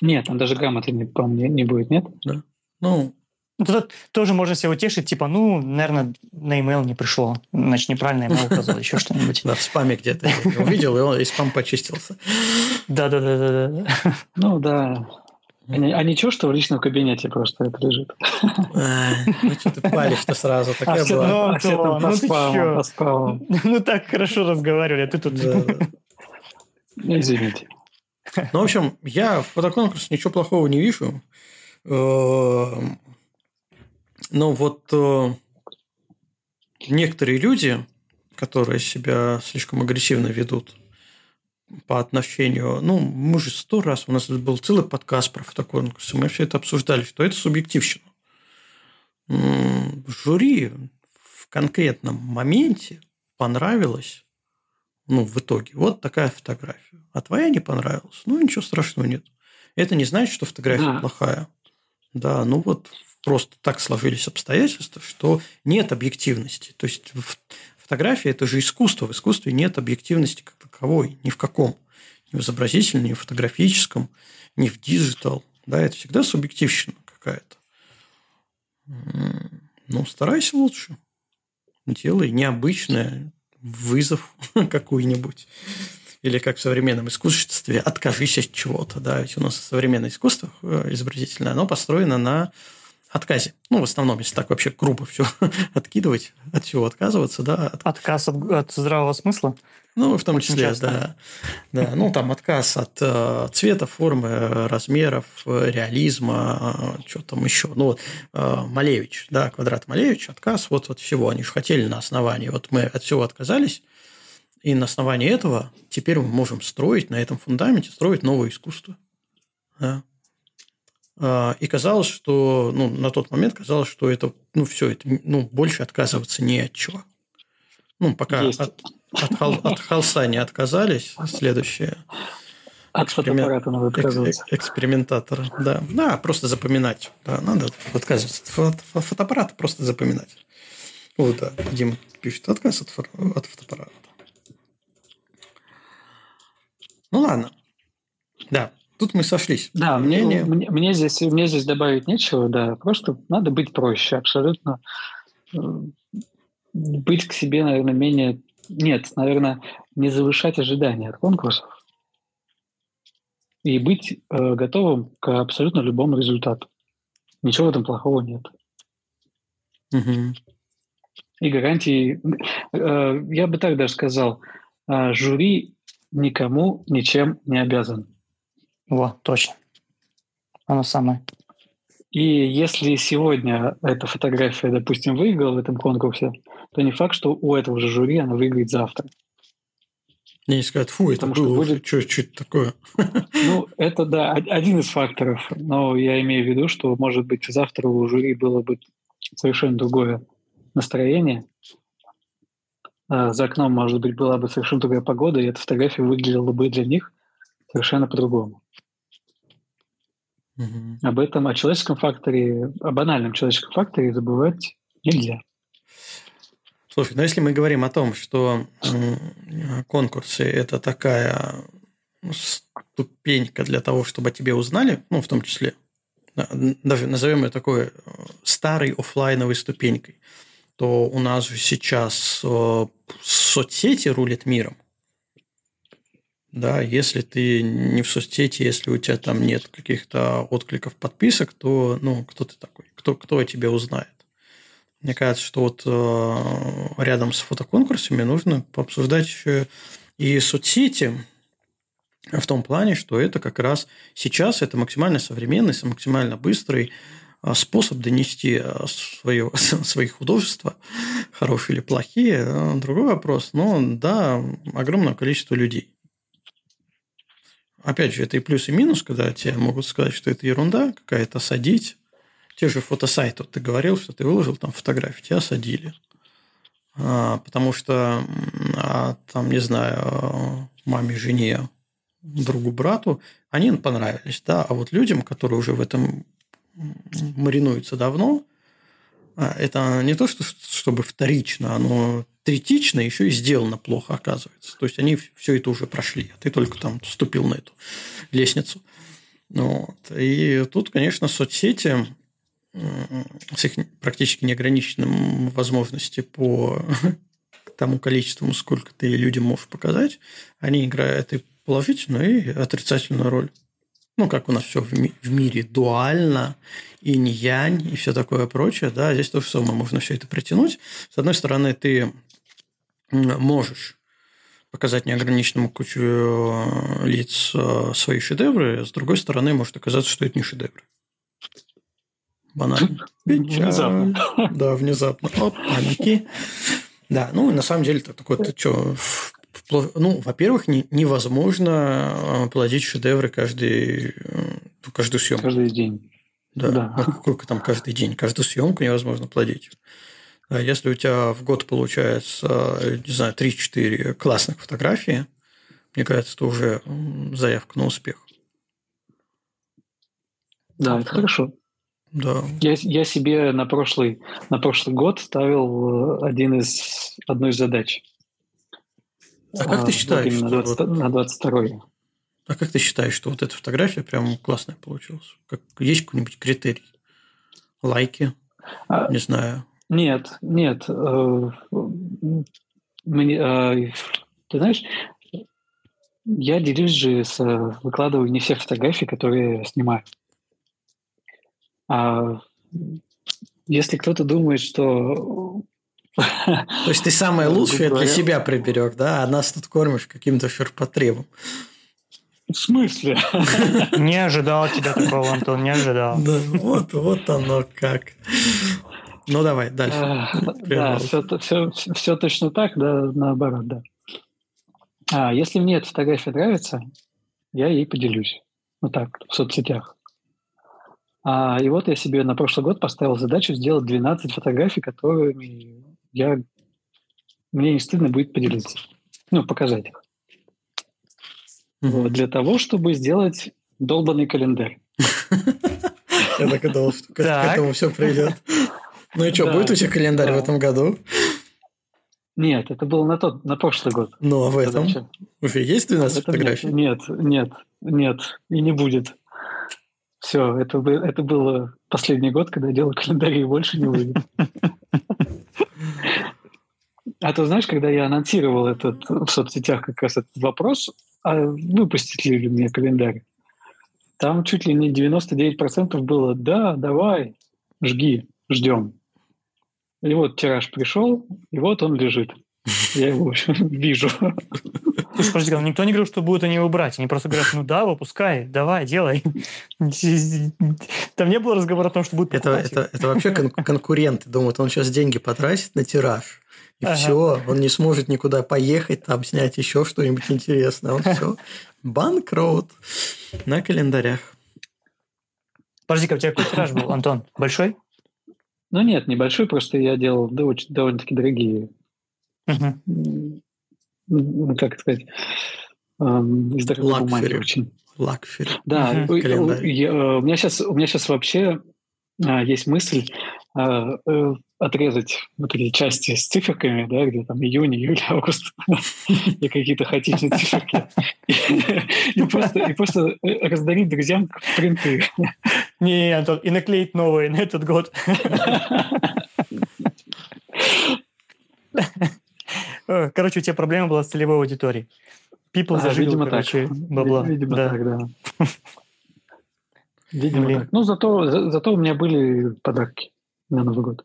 Нет, там даже грамоты не, не, не будет, нет? Да. Ну, ну, Тут тоже можно себя утешить, типа, ну, наверное, на email не пришло, значит, неправильно email указал, еще что-нибудь. Да, в спаме где-то увидел, и он и спам почистился. Да-да-да. Ну, да. А, а ничего, что в личном кабинете просто это лежит? Ну, что ты палишь-то сразу? Такая была. Ну, ну, ты Ну, так хорошо разговаривали, а ты тут... Извините. Ну, в общем, я в фотоконкурсе ничего плохого не вижу. Но вот э, некоторые люди, которые себя слишком агрессивно ведут по отношению... Ну, мы же сто раз, у нас был целый подкаст про фотоконкурсы, мы все это обсуждали, что это субъективщина. Жюри в конкретном моменте понравилось, ну, в итоге, вот такая фотография. А твоя не понравилась? Ну, ничего страшного нет. Это не значит, что фотография да. плохая. Да, ну вот просто так сложились обстоятельства, что нет объективности. То есть фотография – это же искусство. В искусстве нет объективности как таковой, ни в каком. Ни в изобразительном, ни в фотографическом, ни в digital. Да, это всегда субъективщина какая-то. Ну, старайся лучше. Делай необычное, вызов (laughs) какой-нибудь. Или как в современном искусстве, откажись от чего-то. Да? Ведь у нас современное искусство э, изобразительное, оно построено на отказе. Ну, в основном, если так вообще грубо все (laughs) откидывать, от всего отказываться, да. От... Отказ от, от здравого смысла? Ну, в том Очень числе, часто. да. да. Ну, там отказ от э, цвета, формы, размеров, реализма, э, что там еще. Ну, вот э, Малевич, да, квадрат Малевич, отказ вот от всего. Они же хотели на основании. Вот мы от всего отказались, и на основании этого теперь мы можем строить на этом фундаменте, строить новое искусство. Да. А, и казалось, что ну, на тот момент казалось, что это ну все это ну больше отказываться не от чего. Ну пока от, от, хол, от холста не отказались, следующее. От эксперимент, фотоаппарата надо отказываться. Экспериментатора, да. Да, просто запоминать. Да, надо отказываться от фото, фотоаппарата, просто запоминать. Вот, да, Дима пишет отказ от, от фотоаппарата. Ну ладно. Да, Тут мы сошлись. Да, мнение. Мне, мне, здесь, мне здесь добавить нечего, да. Просто надо быть проще, абсолютно. Э, быть к себе, наверное, менее... Нет, наверное, не завышать ожидания от конкурсов. И быть э, готовым к абсолютно любому результату. Ничего в этом плохого нет. Угу. И гарантии... Э, я бы так даже сказал, э, жюри никому ничем не обязан. Во, точно. Оно самое. И если сегодня эта фотография, допустим, выиграла в этом конкурсе, то не факт, что у этого же жюри она выиграет завтра. Не сказать, фу, это Потому было, что будет... что, что это такое? (laughs) Ну, это, да, один из факторов. Но я имею в виду, что, может быть, завтра у жюри было бы совершенно другое настроение. А за окном, может быть, была бы совершенно другая погода, и эта фотография выглядела бы для них совершенно по-другому. Угу. Об этом, о человеческом факторе, о банальном человеческом факторе забывать нельзя. Слушай, ну если мы говорим о том, что конкурсы – это такая ступенька для того, чтобы о тебе узнали, ну, в том числе, даже назовем ее такой э, старой офлайновой ступенькой, что у нас же сейчас э, соцсети рулят миром. Да, если ты не в соцсети, если у тебя там нет каких-то откликов, подписок, то, ну, кто ты такой? Кто, кто о тебе узнает? Мне кажется, что вот э, рядом с фотоконкурсами нужно пообсуждать еще и соцсети, в том плане, что это как раз сейчас это максимально современный, максимально быстрый а, способ донести а, свое, (laughs) свои художества, хорошие или плохие, а, другой вопрос. Но да, огромное количество людей. Опять же, это и плюс, и минус, когда тебе могут сказать, что это ерунда какая-то, садить. Те же фотосайты, вот ты говорил, что ты выложил там фотографии, тебя садили. потому что, там, не знаю, маме, жене, другу, брату, они понравились, да, а вот людям, которые уже в этом маринуется давно, а, это не то, что, чтобы вторично, оно третично еще и сделано плохо, оказывается. То есть, они все это уже прошли, а ты только там вступил на эту лестницу. Вот. И тут, конечно, соцсети с их практически неограниченным возможности по (laughs) тому количеству, сколько ты людям можешь показать, они играют и положительную, и отрицательную роль ну, как у нас все в, ми- в мире дуально, инь-янь и все такое прочее, да, здесь то же самое, можно все это притянуть. С одной стороны, ты можешь показать неограниченному кучу э, лиц э, свои шедевры, с другой стороны, может оказаться, что это не шедевры. Банально. (laughs) Внезапно. Да, внезапно. Оп, паники. Да, ну, на самом деле, это такой, ты что, ну, во-первых, не, невозможно а, плодить шедевры каждый, э, каждую съемку. Каждый день. Да. да. Ну, сколько там каждый день? Каждую съемку невозможно плодить. А если у тебя в год получается, не знаю, 3-4 классных фотографии, мне кажется, это уже заявка на успех. Да, это хорошо. Да. Я, я себе на прошлый, на прошлый год ставил э, один из, одну из задач – а как ты считаешь, что... На, 20, вот... на 22 А как ты считаешь, что вот эта фотография прям классная получилась? Как, есть какой-нибудь критерий? Лайки? А... Не знаю. Нет, нет. Э, мне, э, ты знаешь, я делюсь же, с, выкладываю не все фотографии, которые я снимаю. А если кто-то думает, что то есть ты самое (laughs) лучшее для себя приберег, да, а нас тут кормишь каким-то ширпотребом. В смысле? Не ожидал тебя такого, Антон, не ожидал. (laughs) Да, вот, вот оно как. Ну, давай, дальше. Да, все, все, все точно так, да, наоборот, да. А, если мне эта фотография нравится, я ей поделюсь. Вот так, в соцсетях. А, и вот я себе на прошлый год поставил задачу сделать 12 фотографий, которыми я, мне не стыдно будет поделиться, ну, показать их. Вот, для того, чтобы сделать долбанный календарь. (laughs) Я так и думал, что к этому все придет. Ну и что, будет у тебя календарь в этом году? Нет, это было на тот, на прошлый год. Ну, а в этом? Уже есть 12 фотографий? Нет, нет, нет, и не будет. Все, это, это было последний год, когда я делал календарь, и больше не будет. А ты знаешь, когда я анонсировал этот в соцсетях как раз этот вопрос, а выпустить ли мне календарь, там чуть ли не 99% было «да, давай, жги, ждем». И вот тираж пришел, и вот он лежит. Я его, в общем, (laughs) вижу. Слушай, подожди, никто не говорил, что будут они его брать. Они просто говорят, ну да, выпускай, давай, делай. Там не было разговора о том, что будет это, это, это вообще кон- конкуренты думают, он сейчас деньги потратит на тираж. И ага. все, он не сможет никуда поехать, там снять еще что-нибудь интересное. Он все, банкрот на календарях. Подожди-ка, у тебя какой тираж был, Антон? Большой? Ну нет, небольшой, просто я делал довольно-таки дорогие. Ну, как сказать, из дорогой бумаги очень. Лакфери. Да, угу. я, у, меня сейчас, у меня сейчас вообще а, есть мысль а, э, отрезать вот эти части с циферками, да, где там июнь, июль, (laughs) август, и какие-то хаотичные циферки, и просто, и просто э, раздарить друзьям принты. Не, Антон, и наклеить новые на этот год. Короче, у тебя проблема была с целевой аудиторией. People а, зажигал, видимо, короче, так. бабла. Видимо, да. так, да. Видимо, Блин. так. Ну, зато, за, зато у меня были подарки на Новый год.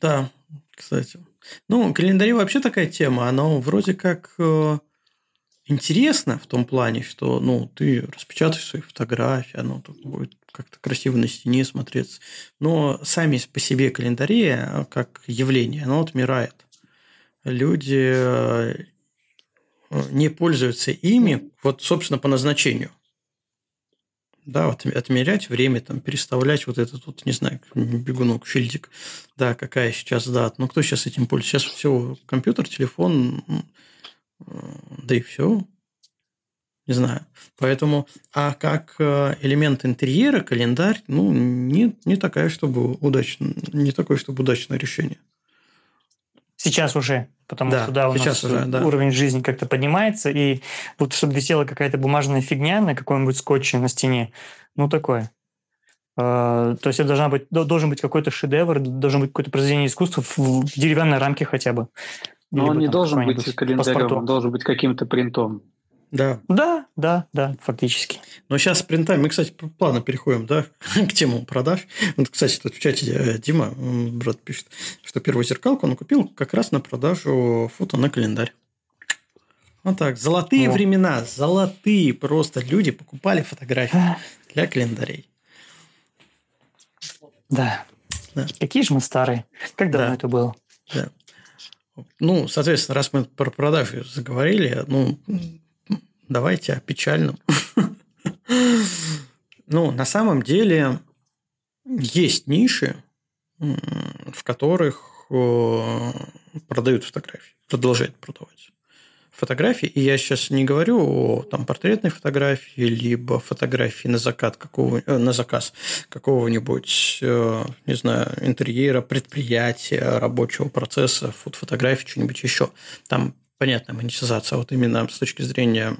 Да, кстати. Ну, календари вообще такая тема. Она вроде как э, интересно в том плане, что ну, ты распечатаешь свои фотографии, оно будет как-то красиво на стене смотреться. Но сами по себе календари, как явление, оно отмирает. Люди э, не пользуются ими, вот, собственно, по назначению. Да, вот отмерять время, там, переставлять вот этот вот, не знаю, бегунок, шильдик, да, какая сейчас дата. Ну, кто сейчас этим пользуется? Сейчас все, компьютер, телефон, да и все. Не знаю. Поэтому, а как э, элемент интерьера, календарь, ну, не, не такая, чтобы удачно, не такое, чтобы удачное решение. Сейчас уже, потому да, что да, у нас уже, да. уровень жизни как-то поднимается, и вот чтобы висела какая-то бумажная фигня на каком-нибудь скотче на стене, ну такое. Uh, то есть это должна быть, должен быть какой-то шедевр, должен быть какое-то произведение искусства в, деревянной рамке хотя бы. Но он не должен быть календарем, он должен быть каким-то принтом. Да. Да, да, да, фактически. Но сейчас принтами, мы, кстати, плавно переходим, да, (laughs) к тему продаж. Вот, кстати, тут в чате э, Дима, брат, пишет, что первую зеркалку он купил как раз на продажу фото на календарь. Вот так. Золотые О. времена, золотые просто люди покупали фотографии для календарей. Да. да. Какие же мы старые. Как давно да. это было? Да. Ну, соответственно, раз мы про продажи заговорили, ну, давайте о печальном. (laughs) Ну, на самом деле есть ниши, в которых продают фотографии, продолжают продавать фотографии. И я сейчас не говорю о там, портретной фотографии, либо фотографии на, закат какого, э, на заказ какого-нибудь, э, не знаю, интерьера, предприятия, рабочего процесса, фотографии, что-нибудь еще. Там понятная монетизация. А вот именно с точки зрения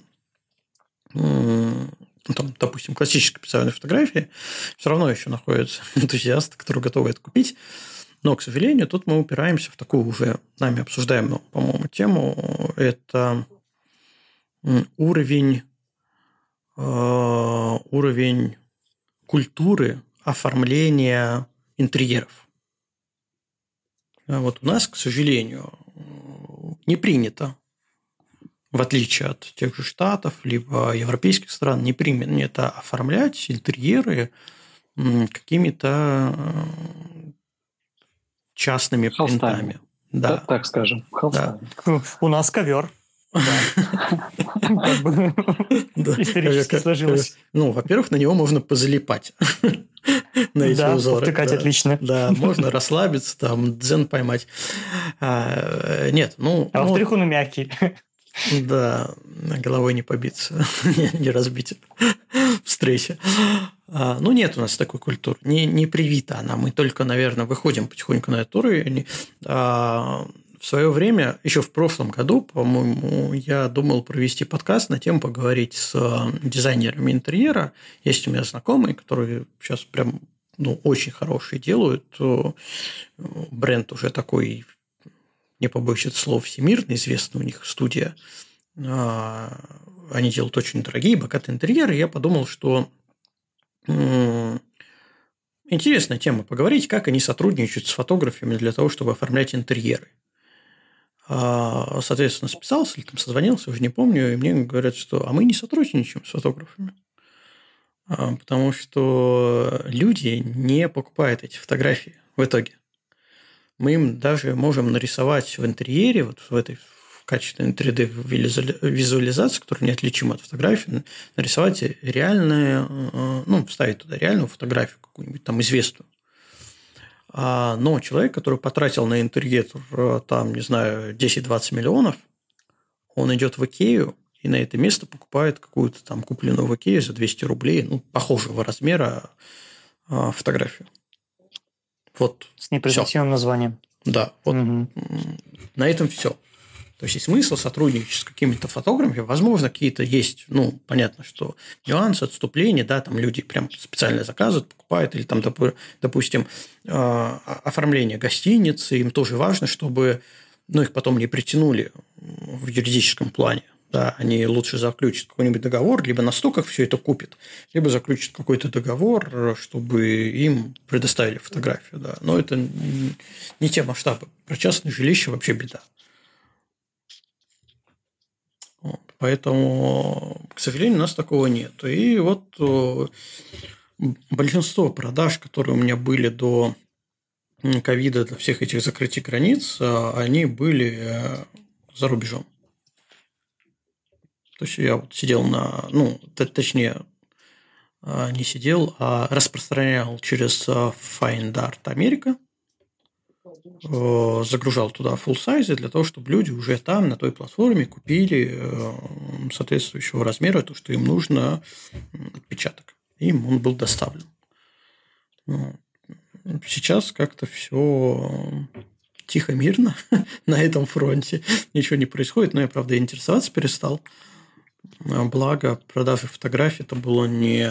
ну, там, допустим, классической специальной фотографии, все равно еще находятся (laughs) энтузиасты, которые готовы это купить. Но, к сожалению, тут мы упираемся в такую уже нами обсуждаемую, по-моему, тему. Это уровень, э, уровень культуры оформления интерьеров. Вот у нас, к сожалению, не принято в отличие от тех же Штатов, либо европейских стран, не принято оформлять интерьеры какими-то э, частными Холстами. принтами. Да. Так, так скажем. Да. У нас ковер. (laughs) Исторически сложилось. Ну, во-первых, на него можно позалипать. (laughs) На эти да, узоры. отлично. Да, (laughs) можно расслабиться, там, дзен поймать. А, нет, ну... А во-вторых, он мягкий. Да, головой не побиться, (laughs) не разбить в стрессе. А, ну, нет у нас такой культуры, не, не привита она. Мы только, наверное, выходим потихоньку на эту уровень. А, в свое время, еще в прошлом году, по-моему, я думал провести подкаст на тему поговорить с дизайнерами интерьера. Есть у меня знакомые, которые сейчас прям ну, очень хорошие делают. Бренд уже такой не побоюсь это слов, всемирно известна у них студия. А, они делают очень дорогие, богатые интерьеры. Я подумал, что интересная тема поговорить, как они сотрудничают с фотографами для того, чтобы оформлять интерьеры. А, соответственно, списался или там созвонился, уже не помню, и мне говорят, что а мы не сотрудничаем с фотографами. А, потому что люди не покупают эти фотографии в итоге мы им даже можем нарисовать в интерьере, вот в этой в качественной 3D-визуализации, которая неотличима от фотографии, нарисовать реальные, э, ну, вставить туда реальную фотографию какую-нибудь там известную. А, но человек, который потратил на интерьер, э, там, не знаю, 10-20 миллионов, он идет в Икею и на это место покупает какую-то там купленную в Икее за 200 рублей, ну, похожего размера э, фотографию. Вот. С непроизносимым названием. Да, вот угу. на этом все. То есть, есть смысл сотрудничать с какими-то фотографами. Возможно, какие-то есть, ну, понятно, что нюансы, отступления, да, там люди прям специально заказывают, покупают, или там, допустим, а, оформление гостиницы, им тоже важно, чтобы ну, их потом не притянули в юридическом плане да, они лучше заключат какой-нибудь договор, либо на стоках все это купят, либо заключат какой-то договор, чтобы им предоставили фотографию. Да. Но это не те масштабы. Про частное жилище вообще беда. Вот. Поэтому, к сожалению, у нас такого нет. И вот э, большинство продаж, которые у меня были до ковида, до всех этих закрытий границ, э, они были э, за рубежом. То есть я вот сидел на, ну, точнее, а, не сидел, а распространял через а, Find Art Америка, загружал туда full size для того, чтобы люди уже там, на той платформе, купили э, соответствующего размера то, что им нужно, отпечаток. Им он был доставлен. Ну, сейчас как-то все тихо, мирно (laughs) на этом фронте. Ничего не происходит, но я, правда, интересоваться перестал. А, благо, продажи фотографий это было не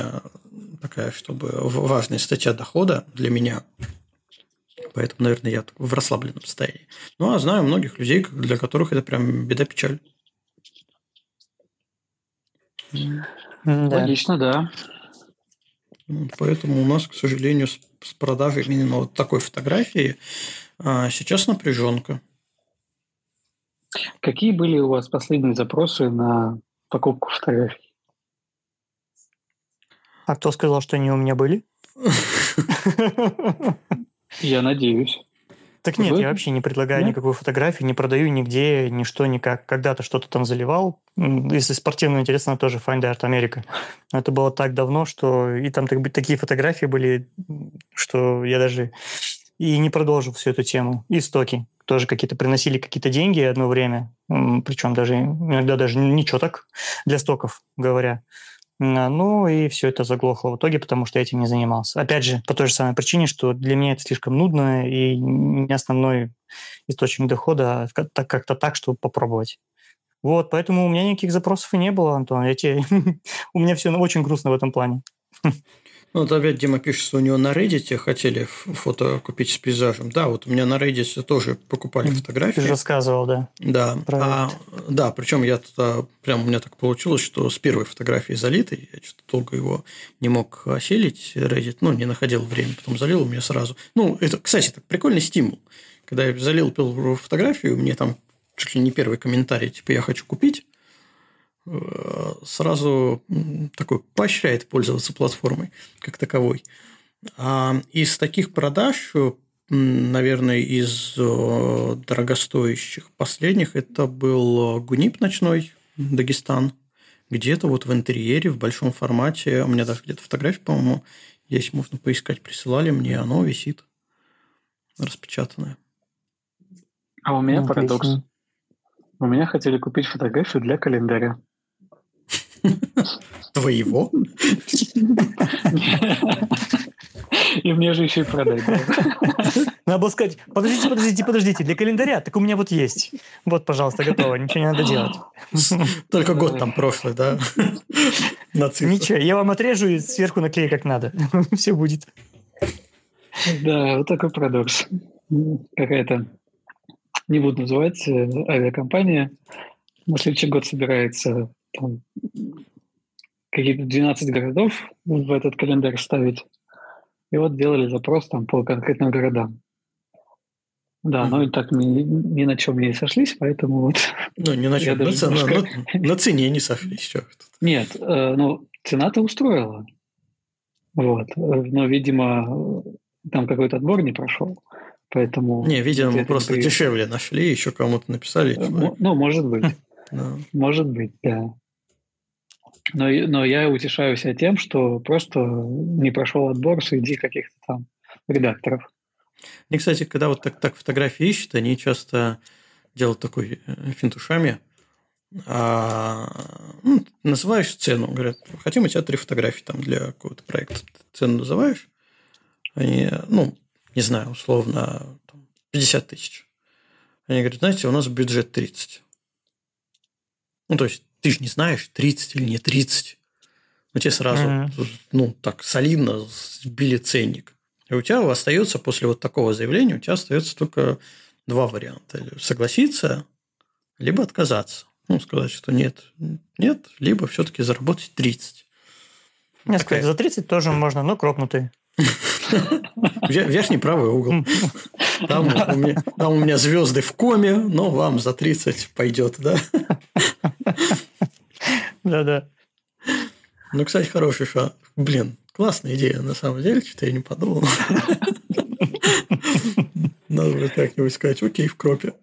такая, чтобы важная статья дохода для меня. Поэтому, наверное, я в расслабленном состоянии. Ну, а знаю многих людей, для которых это прям беда-печаль. Да. Логично, да. Поэтому у нас, к сожалению, с продажей именно вот такой фотографии а, сейчас напряженка. Какие были у вас последние запросы на покупку фотографий. А кто сказал, что они у меня были? Я надеюсь. Так нет, я вообще не предлагаю никакую фотографию, не продаю нигде, ничто, никак. Когда-то что-то там заливал. Если спортивно интересно, тоже Find Art America. Но это было так давно, что и там такие фотографии были, что я даже и не продолжил всю эту тему. И стоки тоже какие-то приносили какие-то деньги одно время, причем даже иногда даже ничего так для стоков говоря. Ну и все это заглохло в итоге, потому что я этим не занимался. Опять же, по той же самой причине, что для меня это слишком нудно и не основной источник дохода, а так как-то так, чтобы попробовать. Вот, поэтому у меня никаких запросов и не было, Антон. Я тебе... (laughs) у меня все очень грустно в этом плане. (laughs) Ну, вот опять Дима пишет, что у него на Reddit хотели фото купить с пейзажем. Да, вот у меня на Reddit тоже покупали фотографии. Ты же рассказывал, да. Да. А, да, причем я тогда, прям у меня так получилось, что с первой фотографии залитой, я что-то долго его не мог осилить, Reddit, ну, не находил время, потом залил у меня сразу. Ну, это, кстати, это прикольный стимул. Когда я залил первую фотографию, мне там чуть ли не первый комментарий, типа, я хочу купить, сразу такой поощряет пользоваться платформой как таковой. А из таких продаж, наверное, из э, дорогостоящих последних, это был Гунип ночной, Дагестан. Где-то вот в интерьере, в большом формате, у меня даже где-то фотография, по-моему, есть, можно поискать, присылали мне, оно висит распечатанное. А у меня ну, парадокс. У меня хотели купить фотографию для календаря. Твоего? И мне же еще и продать. Надо было сказать, подождите, подождите, подождите, для календаря, так у меня вот есть. Вот, пожалуйста, готово, ничего не надо делать. Только год там прошлый, да? Ничего, я вам отрежу и сверху наклею как надо. (laughs) Все будет. Да, вот такой парадокс. Какая-то, не буду называть, э, авиакомпания на следующий год собирается какие-то 12 городов в этот календарь ставить. И вот делали запрос там по конкретным городам. Да, mm-hmm. но и так ни, ни на чем не сошлись, поэтому вот... (laughs) Ну, не на чем, на, цена, немножко... на, на цене не сошлись. Нет, э, ну, цена-то устроила. Вот. Но, видимо, там какой-то отбор не прошел. Поэтому... Не, видимо, мы просто при... дешевле нашли, еще кому-то написали. Ну, ну, может быть. (laughs) Может быть, да. Но, но я утешаю себя тем, что просто не прошел отбор среди каких-то там редакторов. И, кстати, когда вот так, так фотографии ищут, они часто делают такой э, финтушами. А, ну, называешь цену, говорят, хотим у тебя три фотографии там для какого-то проекта. Цену называешь, они, ну, не знаю, условно, 50 тысяч. Они говорят, знаете, у нас бюджет 30. Ну, то есть, ты же не знаешь, 30 или не 30. Ну, тебе сразу, mm-hmm. ну, так солидно сбили ценник. И у тебя остается после вот такого заявления, у тебя остается только два варианта. Согласиться, либо отказаться. Ну, сказать, что нет, нет, либо все-таки заработать 30. Нет, Такая... за 30 тоже можно, но кропнутый. (laughs) Верхний правый угол. (laughs) Там у, меня, там у меня звезды в коме, но вам за 30 пойдет, да? Да-да. Ну, кстати, хороший шаг. Блин, классная идея, на самом деле, что-то я не подумал. Надо будет как-нибудь сказать, окей, в кропе.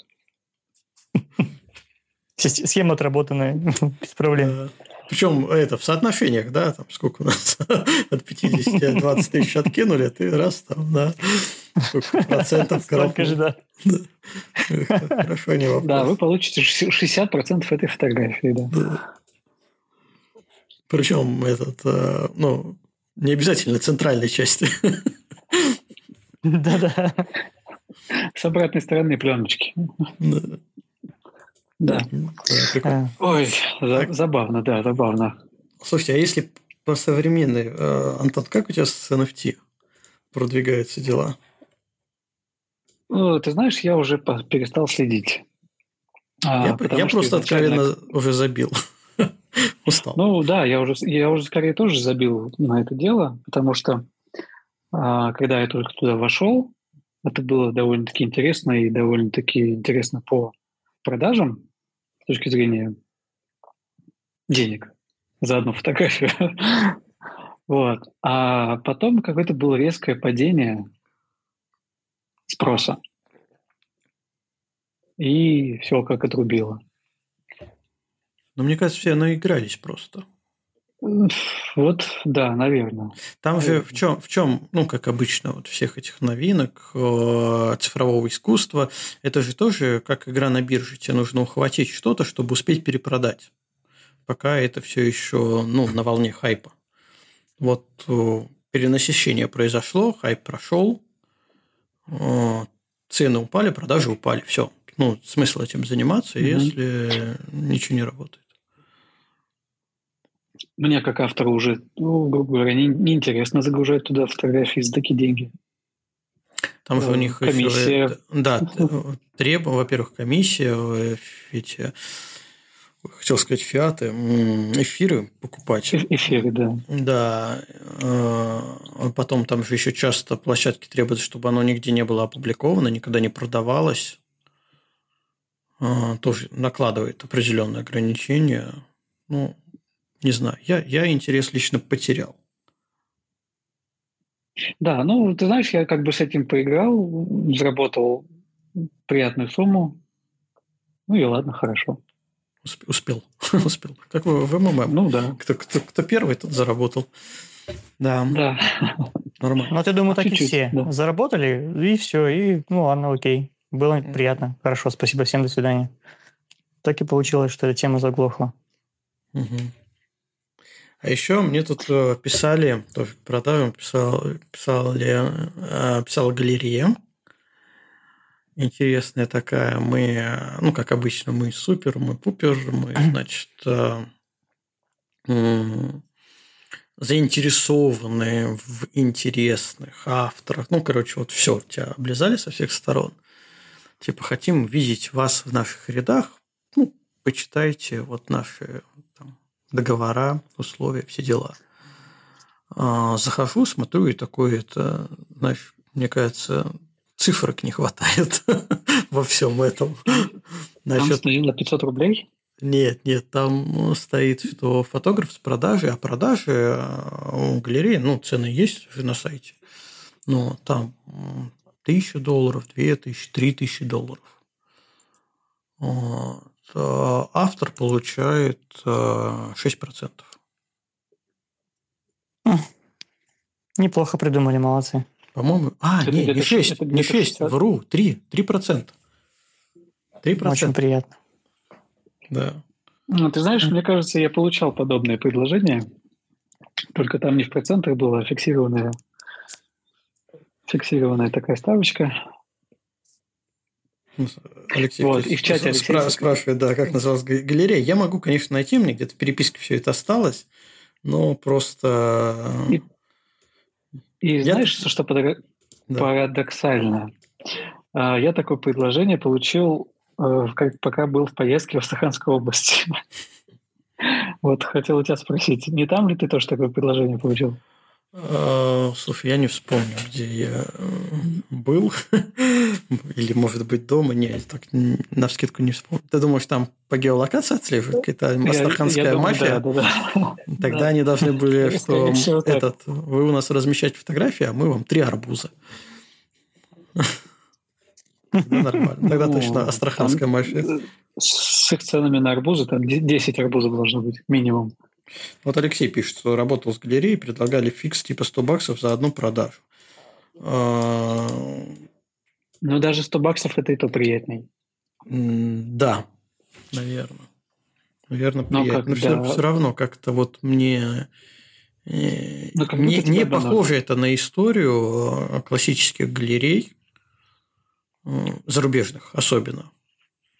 Схема отработанная, (laughs) без проблем. Причем это в соотношениях, да, там сколько у нас (laughs) от 50 20 тысяч откинули, ты раз там, да, сколько процентов Столько же, да. Хорошо, не вопрос. Да, вы получите 60% этой фотографии, да. да. Причем этот, э, ну, не обязательно центральной части. (laughs) Да-да. С обратной стороны пленочки. Да. Да. да Ой, за, забавно, да, забавно. Слушайте, а если по современной, э, Антон, как у тебя с NFT продвигаются дела? Ну, ты знаешь, я уже перестал следить. А, я, я просто откровенно уже забил. (laughs) Устал. Ну да, я уже, я уже скорее тоже забил на это дело, потому что а, когда я только туда вошел, это было довольно-таки интересно и довольно-таки интересно по продажам точки зрения денег за одну фотографию. (laughs) вот. А потом какое-то было резкое падение спроса. И все как отрубило. Но мне кажется, все наигрались просто. Вот, да, наверное. Там же в чем, в чем, ну, как обычно, вот всех этих новинок э, цифрового искусства, это же тоже как игра на бирже. Тебе нужно ухватить что-то, чтобы успеть перепродать, пока это все еще, ну, на волне хайпа. Вот э, перенасыщение произошло, хайп прошел, э, цены упали, продажи упали, все. Ну, смысл этим заниматься, mm-hmm. если ничего не работает мне как автору уже, ну, грубо говоря, неинтересно не загружать туда фотографии за такие деньги. Там же у них комиссия. Еще, да, (laughs) требования, во-первых, комиссия, эти, хотел сказать, фиаты, эфиры покупать. Эфиры, да. Да. Э, потом там же еще часто площадки требуют, чтобы оно нигде не было опубликовано, никогда не продавалось. Э, тоже накладывает определенные ограничения. Ну, не знаю, я, я интерес лично потерял. Да, ну, ты знаешь, я как бы с этим поиграл, заработал приятную сумму. Ну и ладно, хорошо. Успел, (laughs) успел. Как вы в МММ. Ну да. Кто, кто, кто первый, тот заработал. Да. Да. Нормально. Ну, ты думаю, так и все. Да. Заработали, и все, и ну ладно, окей. Было приятно. Хорошо, спасибо всем, до свидания. Так и получилось, что эта тема заглохла. Угу. А еще мне тут э, писали, тоже продажам писал, писали, э, писала галерея. Интересная такая. Мы, ну, как обычно, мы супер, мы пупер, мы, значит, э, заинтересованы в интересных авторах. Ну, короче, вот все, тебя облизали со всех сторон. Типа, хотим видеть вас в наших рядах. Ну, почитайте вот наши договора, условия, все дела. А, захожу, смотрю, и такое это, знаешь, мне кажется, цифрок не хватает (laughs) во всем этом. Насчет... Там на 500 рублей? Нет, нет, там стоит, что фотограф с продажи, а продажи а, у галереи, ну, цены есть на сайте, но там тысяча долларов, две тысячи, три тысячи долларов. Э, автор получает 6%. Э, неплохо придумали, молодцы. По-моему... А, это, не, не 6, это, не 6, 60? вру, 3, 3%. 3%. Очень приятно. Да. Ну, ты знаешь, мне кажется, я получал подобное предложение, только там не в процентах было, а фиксированная, фиксированная такая ставочка. Алексей вот, и в чате Алексей спра- спрашивает, да, как называлась галерея. Я могу, конечно, найти, мне где-то в переписке все это осталось, но просто... И, и я... знаешь, что да. парадоксально? А, я такое предложение получил, э, пока был в поездке в Астраханской области. (laughs) Вот хотел у тебя спросить, не там ли ты тоже такое предложение получил? А, слушай, я не вспомню, где я э, был. (laughs) Или, может быть, дома. Не, так на вскидку не вспомню. Ты думаешь, там по геолокации отслеживают какая-то астраханская мафия? Да, да, да. (laughs) Тогда они должны были, что этот, вы у нас размещаете фотографии, а мы вам три арбуза. (laughs) Нормально. Тогда точно астраханская мафия. С их ценами на арбузы там 10 арбузов должно быть минимум. Вот Алексей пишет, что работал с галереей, предлагали фикс типа 100 баксов за одну продажу. А, ну, даже 100 баксов это и то приятней. Да, наверное. Наверное, приятно. Но, Но все, все равно как-то вот мне э, ну, не, не похоже это на историю а, классических галерей, зарубежных особенно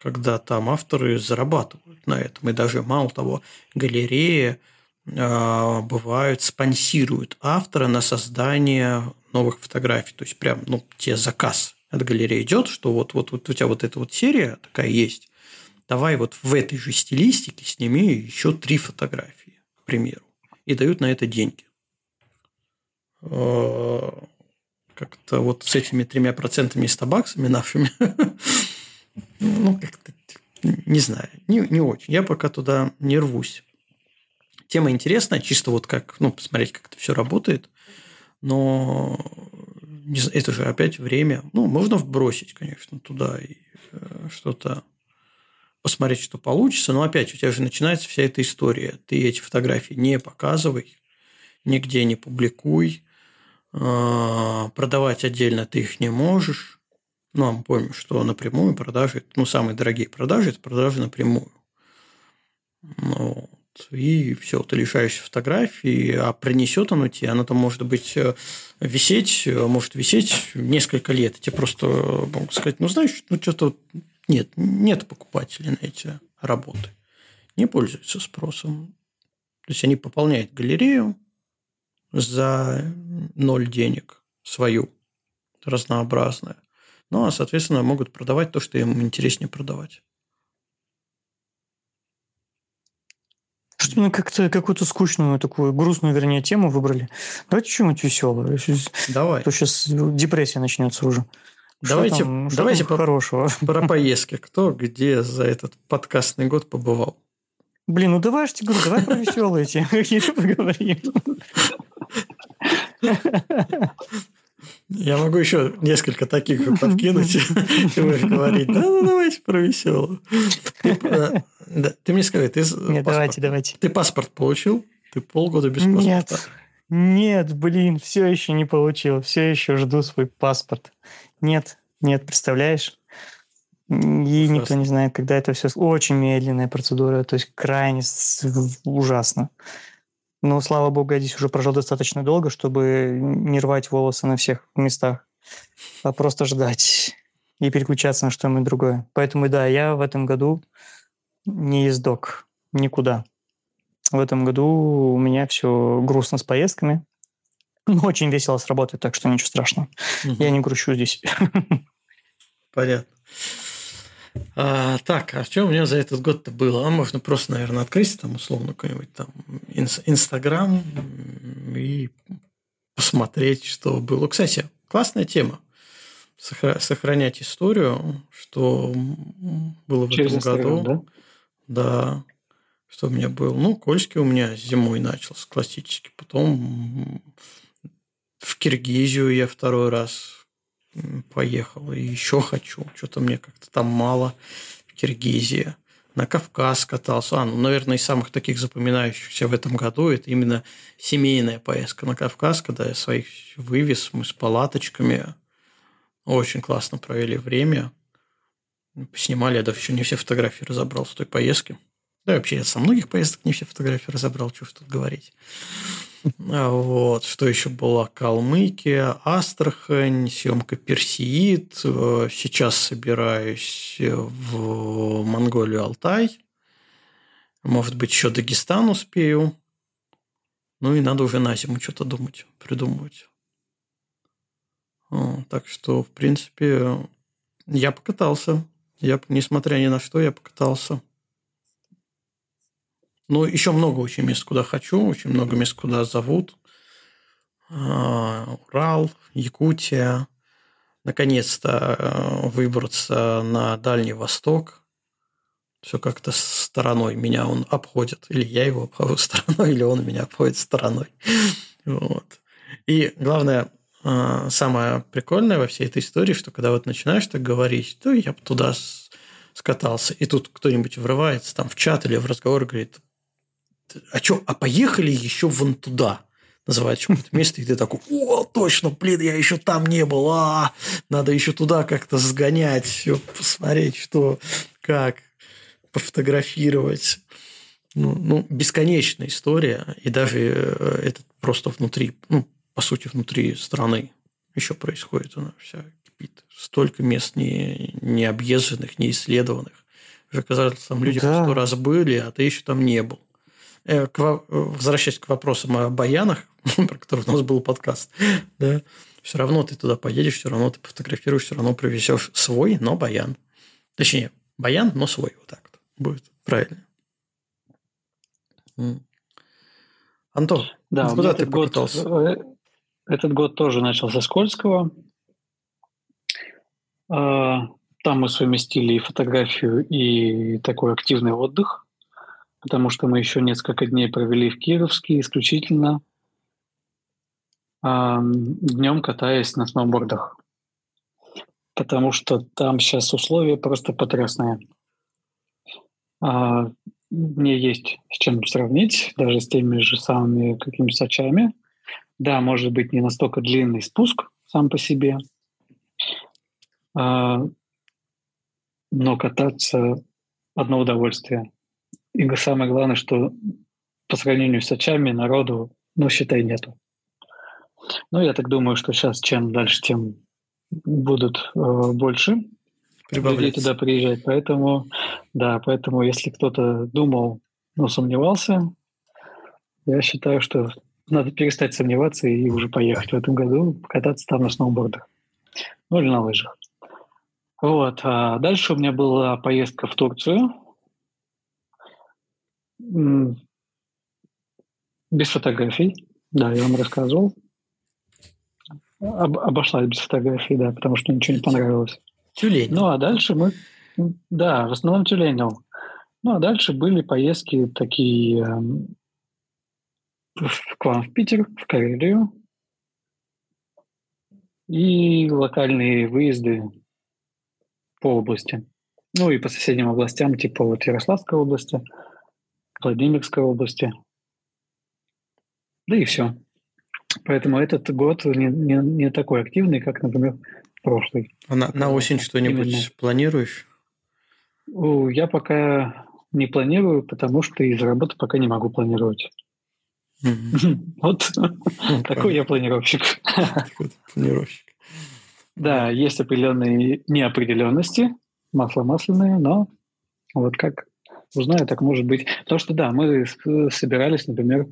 когда там авторы зарабатывают на этом. И даже, мало того, галереи э, бывают спонсируют автора на создание новых фотографий. То есть, прям, ну, тебе заказ от галереи идет, что вот, вот, вот у тебя вот эта вот серия такая есть. Давай вот в этой же стилистике сними еще три фотографии, к примеру. И дают на это деньги. А, как-то вот с этими тремя процентами и 100 баксами нашими (laughs) ну, как-то, не знаю, не, не очень. Я пока туда не рвусь. Тема интересная, чисто вот как, ну, посмотреть, как это все работает. Но это же опять время. Ну, можно вбросить, конечно, туда и э, что-то посмотреть, что получится. Но опять у тебя же начинается вся эта история. Ты эти фотографии не показывай, нигде не публикуй, а, продавать отдельно ты их не можешь. Ну, а мы помним, что напрямую продажи, ну, самые дорогие продажи – это продажи напрямую. Ну, вот. И все, ты лишаешься фотографии, а принесет оно тебе, оно там может быть э, висеть, э, может висеть несколько лет. Тебе просто могут сказать, ну, знаешь, ну, что-то нет, нет покупателей на эти работы. Не пользуются спросом. То есть, они пополняют галерею за ноль денег свою, разнообразную. Ну, а, соответственно, могут продавать то, что им интереснее продавать. Что мы как-то какую-то скучную, такую грустную, вернее, тему выбрали. Давайте что-нибудь веселое. Давай. А то сейчас депрессия начнется уже. Давайте, что там, давайте что там хорошего. (laughs) Про поездки. Кто где за этот подкастный год побывал? Блин, ну давай, я тебе говорю, давай про веселые темы (laughs) поговорим. (laughs) Я могу еще несколько таких же подкинуть. (laughs) Будешь говорить, да, ну давайте про веселую. Ты, мне скажи, ты Нет, давайте, давайте. Ты паспорт получил? Ты полгода без паспорта? Нет, нет, блин, все еще не получил. Все еще жду свой паспорт. Нет, нет, представляешь? И Ужасно. никто не знает, когда это все... Очень медленная процедура, то есть крайне ужасно. Но, слава богу, я здесь уже прожил достаточно долго, чтобы не рвать волосы на всех местах, а просто ждать и переключаться на что-нибудь другое. Поэтому, да, я в этом году не ездок никуда. В этом году у меня все грустно с поездками. Но очень весело с работой, так что ничего страшного. Угу. Я не грущу здесь. (laughs) Понятно. А, так, а что у меня за этот год-то было? А можно просто, наверное, открыть там условно какой-нибудь там Инстаграм и посмотреть, что было. Кстати, классная тема. Сохранять историю, что было в Через этом году. Да? да. Что у меня было? Ну, Кольский у меня зимой начался классический. Потом в Киргизию я второй раз поехал. И еще хочу. Что-то мне как-то там мало. Киргизия. На Кавказ катался. А, ну, наверное, из самых таких запоминающихся в этом году это именно семейная поездка на Кавказ, когда я своих вывез, мы с палаточками очень классно провели время. Снимали, я даже еще не все фотографии разобрал с той поездки. Да, вообще я со многих поездок не все фотографии разобрал, что тут говорить. (laughs) А вот. Что еще было? Калмыкия, Астрахань, съемка Персиид. Сейчас собираюсь в Монголию, Алтай. Может быть, еще Дагестан успею. Ну и надо уже на зиму что-то думать, придумывать. Так что, в принципе, я покатался. Я, несмотря ни на что, я покатался. Ну, еще много очень мест, куда хочу, очень много мест, куда зовут. А, Урал, Якутия. Наконец-то э, выбраться на Дальний Восток. Все как-то стороной меня он обходит. Или я его обхожу (laughs) стороной, или он меня обходит стороной. Вот. И главное, а, самое прикольное во всей этой истории, что когда вот начинаешь так говорить, то я бы туда скатался, и тут кто-нибудь врывается там в чат или в разговор говорит, а что, а поехали еще вон туда? Называет какое-то место, и ты такой, о, точно, блин, я еще там не был, а, надо еще туда как-то сгонять, все, посмотреть, что, как, пофотографировать. Ну, ну, бесконечная история, и даже э, это просто внутри, ну, по сути, внутри страны еще происходит. Она вся кипит. Столько мест не, не объезженных, не исследованных. Уже казалось, там люди да. сто раз были, а ты еще там не был. Э, к, возвращаясь к вопросам о баянах, (laughs) про которые у нас был подкаст, да, все равно ты туда поедешь, все равно ты пофотографируешь, все равно привезешь свой, но баян. Точнее, баян, но свой. Вот так вот будет правильно. Антон, да, ну, куда ты покатался? Год, э, этот год тоже начался с Кольского. А, там мы совместили и фотографию, и такой активный отдых, потому что мы еще несколько дней провели в Кировске исключительно а, днем катаясь на сноубордах. Потому что там сейчас условия просто потрясные. А, мне есть с чем сравнить, даже с теми же самыми какими-то сачами. Да, может быть, не настолько длинный спуск сам по себе, а, но кататься одно удовольствие. И самое главное, что по сравнению с очами народу, ну, считай, нету. Ну, я так думаю, что сейчас чем дальше, тем будут э, больше людей туда приезжать. Поэтому, да, поэтому если кто-то думал, но сомневался, я считаю, что надо перестать сомневаться и уже поехать в этом году, покататься там на сноубордах. Ну или на лыжах. Вот. А дальше у меня была поездка в Турцию. Без фотографий. Да, я вам рассказывал. Об, обошлась без фотографий, да, потому что ничего не понравилось. Тюлень. Ну, а дальше мы... Да, в основном тюленем. Ну, а дальше были поездки такие эм, к вам в Питер, в Карелию. И локальные выезды по области. Ну и по соседним областям, типа вот Ярославской области, Владимирской области. Да и все. Поэтому этот год не, не, не такой активный, как, например, прошлый. А на, на осень что-нибудь Именно. планируешь? Я пока не планирую, потому что из работы пока не могу планировать. (laughs) Вот (laughs) такой я планировщик. (laughs) Планировщик. Да, есть определенные неопределенности, масло масляное, но вот как узнаю, так может быть. Потому что, да, мы собирались, например,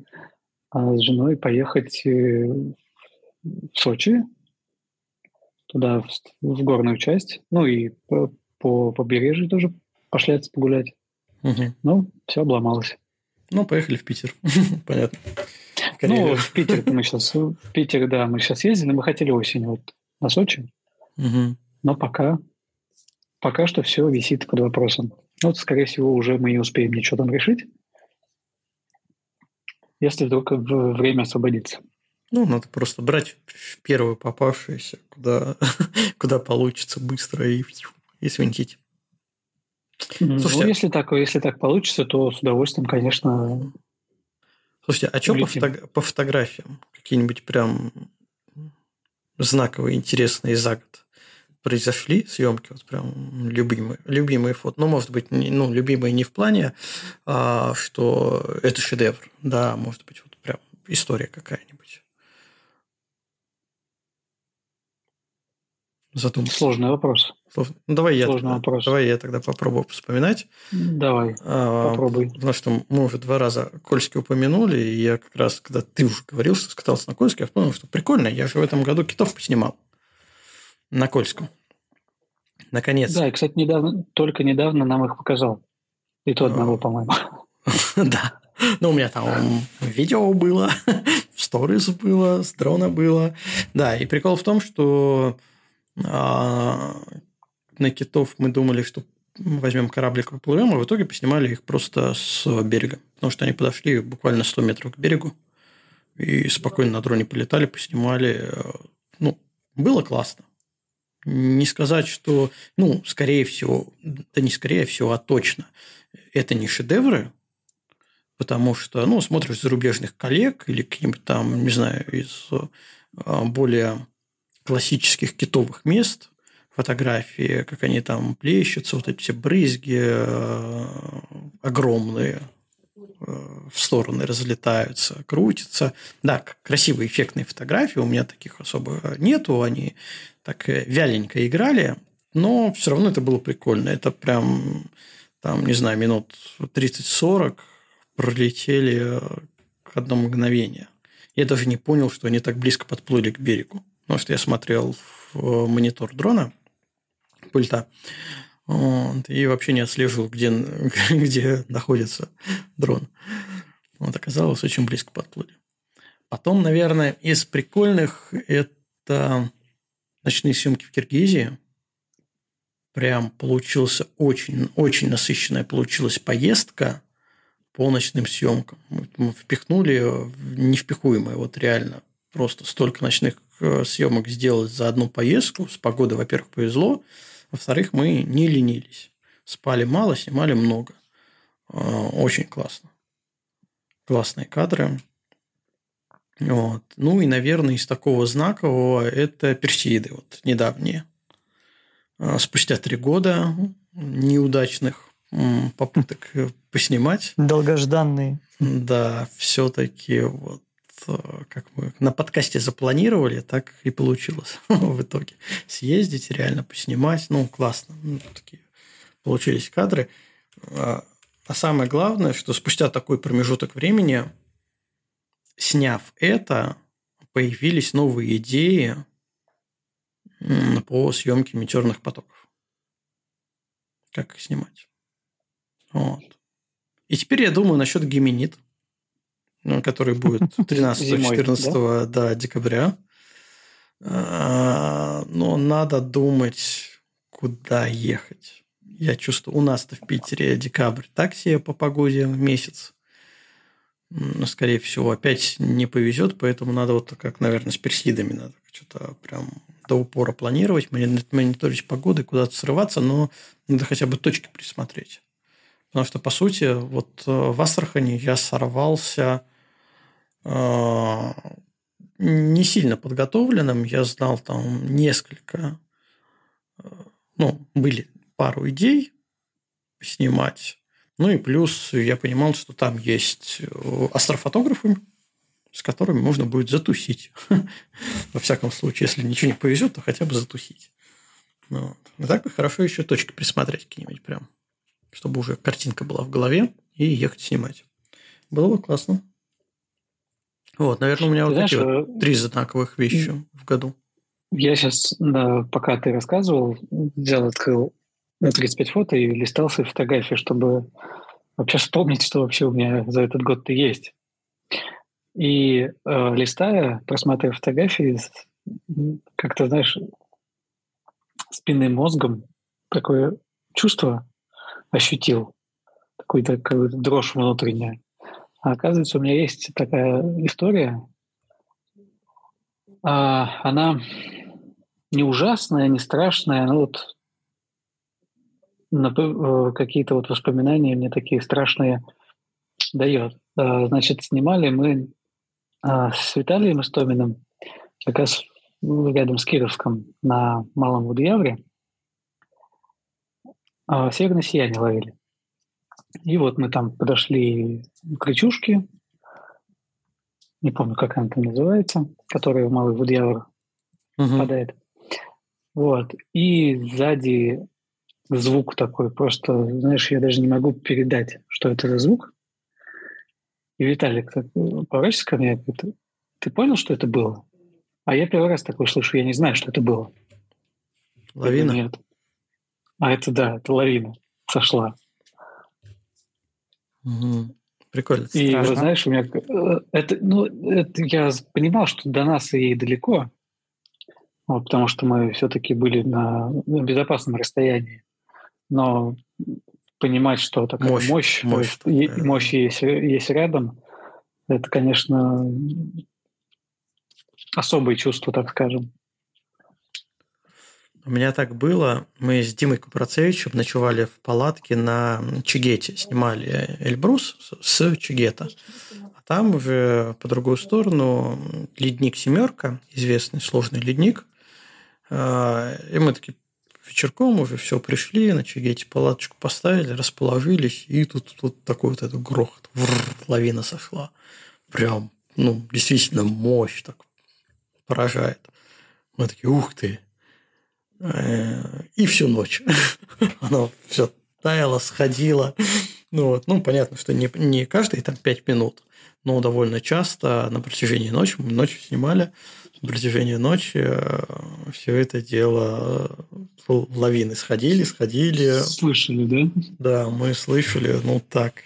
а, с женой поехать э, в Сочи, туда, в, горную часть, ну и по, по побережью тоже пошляться погулять. Угу. Ну, все обломалось. Ну, поехали в Питер. (laughs) Понятно. Ну, в Питер мы сейчас, в Питер, да, мы сейчас ездили, мы хотели осенью вот на Сочи, угу. но пока, пока что все висит под вопросом. Ну, вот, скорее всего, уже мы не успеем ничего там решить, если вдруг время освободится. Ну, надо просто брать первую попавшуюся, куда, (laughs) куда получится быстро и, и свинтить. Слушайте, ну, если так, если так получится, то с удовольствием, конечно. Слушайте, а что по, фото- по фотографиям? Какие-нибудь прям знаковые, интересные за год произошли съемки, вот прям любимые, любимые фото. Ну, может быть, не, ну, любимые не в плане, а, что это шедевр, да, может быть, вот прям история какая-нибудь. Задуматься. Сложный вопрос. Сложный. Ну, давай я, тогда, вопрос. давай я тогда попробую вспоминать. Давай, а, попробуй. Потому что мы уже два раза Кольский упомянули, и я как раз, когда ты уже говорил, что скатался на Кольский, я вспомнил, что прикольно, я же в этом году китов поснимал на Кольском. Наконец. Да, и, кстати, недавно, только недавно нам их показал. И то одного, по-моему. (laughs) Да. Ну, у меня там видео было, (laughs) сторис было, с дрона было. Да, и прикол в том, что а, на китов мы думали, что возьмем кораблик, поплывем, а в итоге поснимали их просто с берега. Потому что они подошли буквально 100 метров к берегу и спокойно на дроне полетали, поснимали. Ну, было классно. Не сказать, что, ну, скорее всего, да не скорее всего, а точно, это не шедевры, потому что, ну, смотришь зарубежных коллег или каким-то там, не знаю, из а, более классических китовых мест, фотографии, как они там плещутся, вот эти все брызги э, огромные э, в стороны разлетаются, крутятся. Да, красивые, эффектные фотографии, у меня таких особо нету, они так э, вяленько играли, но все равно это было прикольно. Это прям, там, не знаю, минут 30-40 пролетели к одному мгновение. Я даже не понял, что они так близко подплыли к берегу. Потому что я смотрел в монитор дрона, пульта, вот, и вообще не отслеживал, где, (laughs) где находится дрон. Вот оказалось, очень близко подплыли. Потом, наверное, из прикольных это ночные съемки в Киргизии. Прям получился очень, очень насыщенная получилась поездка по ночным съемкам. Мы впихнули невпихуемое, вот реально. Просто столько ночных э, съемок сделать за одну поездку. С погодой, во-первых, повезло. Во-вторых, мы не ленились. Спали мало, снимали много. Э, очень классно. Классные кадры. Вот. Ну и, наверное, из такого знакового это Персиды, вот недавние. А, спустя три года неудачных попыток поснимать. Долгожданные. Да, все-таки вот э, как мы на подкасте запланировали, так и получилось (laughs) в итоге. Съездить, реально поснимать. Ну, классно. Ну, такие получились кадры. А, а самое главное, что спустя такой промежуток времени сняв это, появились новые идеи по съемке метеорных потоков. Как их снимать. Вот. И теперь я думаю насчет гименит, ну, который будет (laughs) 13-14 да? декабря. А, но надо думать, куда ехать. Я чувствую, у нас-то в Питере декабрь так себе по погоде месяц скорее всего, опять не повезет, поэтому надо вот как, наверное, с персидами надо что-то прям до упора планировать, мониторить погоды, куда-то срываться, но надо хотя бы точки присмотреть. Потому что, по сути, вот э, в Астрахани я сорвался э, не сильно подготовленным. Я знал там несколько, э, ну, были пару идей снимать. Ну и плюс я понимал, что там есть э, астрофотографы, с которыми можно будет затусить. (laughs) Во всяком случае, если ничего не повезет, то хотя бы затусить. Ну вот. И так бы хорошо еще точки присмотреть какие-нибудь прям, чтобы уже картинка была в голове и ехать снимать. Было бы классно. Вот, наверное, у меня ты вот знаешь, такие вот э, три знаковых вещи в году. Я сейчас, да, пока ты рассказывал, взял, открыл 35 фото и листал свои фотографии, чтобы вообще вспомнить, что вообще у меня за этот год-то есть. И э, листая, просматривая фотографии, как-то, знаешь, спинным мозгом такое чувство ощутил, какую-то какую дрожь внутренняя. А оказывается, у меня есть такая история. А, она не ужасная, не страшная, но вот Э, какие-то вот воспоминания мне такие страшные дает. Значит, снимали мы а, с Виталием Истоминым как раз рядом с Кировском на Малом Водоявре. А северное сияние ловили. И вот мы там подошли к речушке, не помню, как она там называется, которая в Малый Водоявр угу. попадает. Вот. И сзади звук такой, просто, знаешь, я даже не могу передать, что это за звук. И Виталик поворачивается ко мне и говорит, ты понял, что это было? А я первый раз такой слышу, я не знаю, что это было. Лавина? Нет. А это да, это лавина сошла. Угу. Прикольно. И вы знаешь, у меня э, это, ну, это я понимал, что до нас ей далеко, вот, потому что мы все-таки были на, на безопасном расстоянии. Но понимать, что такая мощь, мощь, мощь, есть, да. мощь есть, есть рядом, это, конечно, особые чувства, так скажем. У меня так было. Мы с Димой Купроцевичем ночевали в палатке на Чигете. Снимали Эльбрус с Чигета. А там в, по другую сторону ледник «Семерка», известный сложный ледник. А, и мы такие вечерком уже все пришли, на Чигете палаточку поставили, расположились, и тут, тут такой вот этот грохот, лавина сошла. Прям, ну, действительно мощь так поражает. Мы такие, ух ты. И всю ночь. (laughs) Оно все таяло, сходило. Ну, вот. ну, понятно, что не, не каждые там пять минут, но довольно часто на протяжении ночи, мы ночью снимали, на протяжении ночи э, все это дело э, лавины сходили, сходили. Слышали, да? Да, мы слышали, ну так.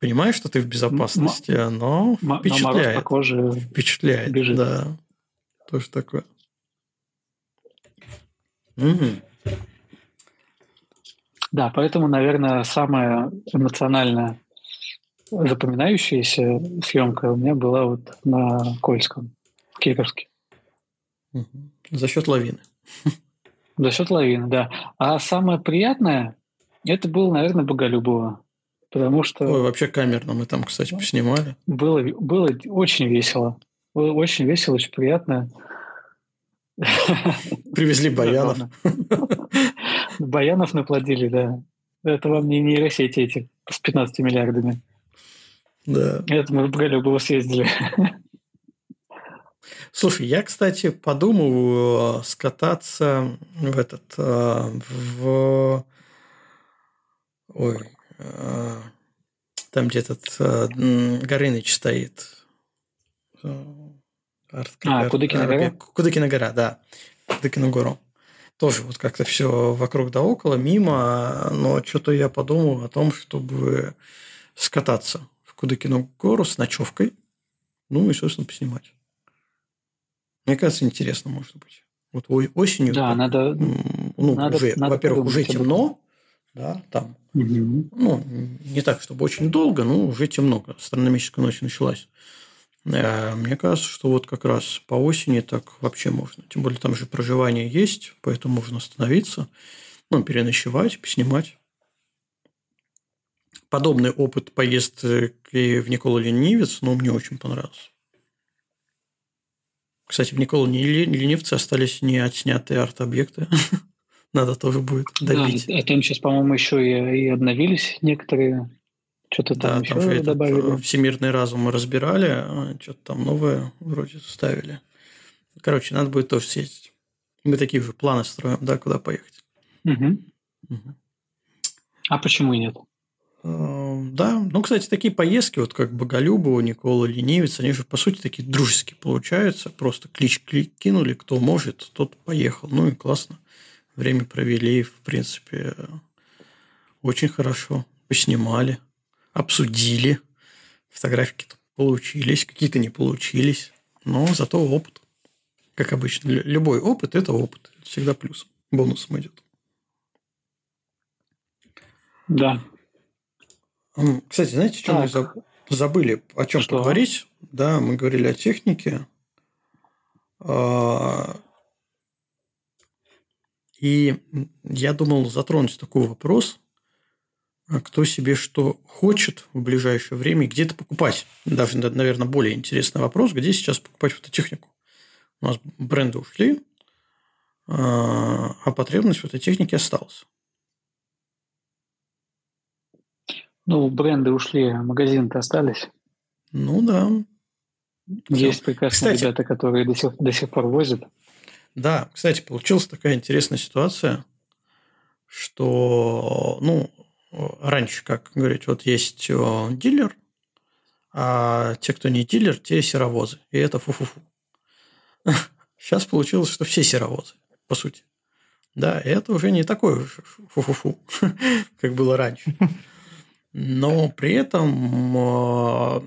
Понимаешь, что ты в безопасности, но впечатляет. по коже впечатляет, бежит. да. Тоже такое. Угу. Да, поэтому, наверное, самая эмоциональная запоминающаяся съемка у меня была вот на Кольском, Угу. За счет лавины. (laughs) За счет лавины, да. А самое приятное, это было, наверное, Боголюбово. Потому что... Ой, вообще камерно мы там, кстати, поснимали. Было, было очень весело. Было очень весело, очень приятно. Привезли Баянов. Баянов наплодили, да. Это вам не нейросети эти с 15 миллиардами. Да. Это мы в Галюбово съездили. Слушай, я, кстати, подумал э, скататься в этот э, в ой э, там где этот Горыныч стоит а, Кудыкина гора? Кудыкина гора, да. Кудыкина гору. Тоже вот как-то все вокруг да около, мимо, но что-то я подумал о том, чтобы скататься в Кудыкину гору с ночевкой, ну и, собственно, поснимать. Мне кажется, интересно, может быть. Вот осенью. Да, надо. Ну, надо, уже, надо во-первых, уже темно, да, там. Угу. Ну, не так, чтобы очень долго, но уже темно. Астрономическая ночь началась. Э, мне кажется, что вот как раз по осени так вообще можно. Тем более там же проживание есть, поэтому можно остановиться, ну, переночевать, поснимать. Подобный опыт поездки в Никола Ленивец, но мне очень понравился. Кстати, в Никола Ленивце остались не отснятые арт-объекты. (laughs) Надо тоже будет добить. Да, а там сейчас, по-моему, еще и, и обновились некоторые что-то там да, еще там этот, добавили. Всемирный разум мы разбирали, а что-то там новое вроде ставили. Короче, надо будет тоже съездить. Мы такие же планы строим, да, куда поехать. Угу. Угу. А почему нет? А, да, ну, кстати, такие поездки, вот как Боголюбова, Никола Ленивец, они же, по сути, такие дружеские получаются. Просто клич кинули, кто может, тот поехал. Ну, и классно. Время провели, в принципе, очень хорошо. Поснимали обсудили. Фотографики получились, какие-то не получились. Но зато опыт. Как обычно. Любой опыт – это опыт. Всегда плюс. Бонусом идет. Да. Кстати, знаете, что мы забыли о чем что? поговорить? Да, мы говорили о технике. А, и я думал затронуть такой вопрос, а кто себе что хочет в ближайшее время, где-то покупать. Даже, наверное, более интересный вопрос, где сейчас покупать фототехнику. У нас бренды ушли, а, а потребность в этой технике осталась. Ну, бренды ушли, а магазины-то остались. Ну да. Есть прекрасные кстати, ребята, которые до сих, до сих пор возят. Да, кстати, получилась такая интересная ситуация, что, ну, раньше, как говорить, вот есть э, дилер, а те, кто не дилер, те серовозы. И это фу-фу-фу. (laughs) Сейчас получилось, что все серовозы, по сути. Да, и это уже не такое фу-фу-фу, (laughs) как было раньше. (laughs) Но при этом э,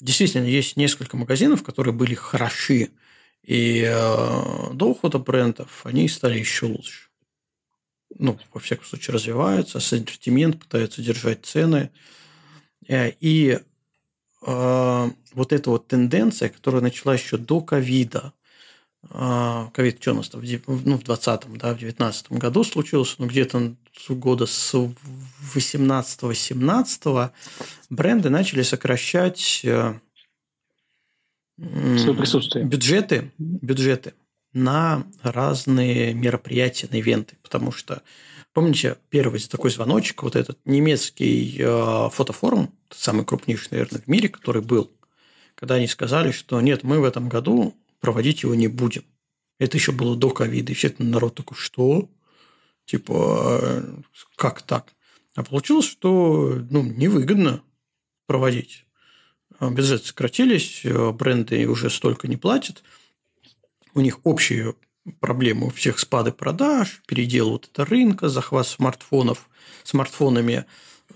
действительно есть несколько магазинов, которые были хороши, и э, до ухода брендов они стали еще лучше. Ну, во всяком случае, развиваются, ассортимент пытаются держать цены. Э, и вот эта вот тенденция, которая началась еще до ковида, а, ковид что у нас там, ну, в 20-м, да, в 19 году случился, ну, где-то года с 18-17 бренды начали сокращать э, Свое присутствие. бюджеты, бюджеты на разные мероприятия, на ивенты, потому что Помните, первый такой звоночек, вот этот немецкий э, фотофорум, самый крупнейший, наверное, в мире, который был, когда они сказали, что нет, мы в этом году проводить его не будем. Это еще было до ковида. И все это народ такой, что? Типа, как так? А получилось, что ну, невыгодно проводить. Бюджеты сократились, бренды уже столько не платят. У них общие проблемы у всех спады продаж, передел вот это рынка, захват смартфонов, смартфонами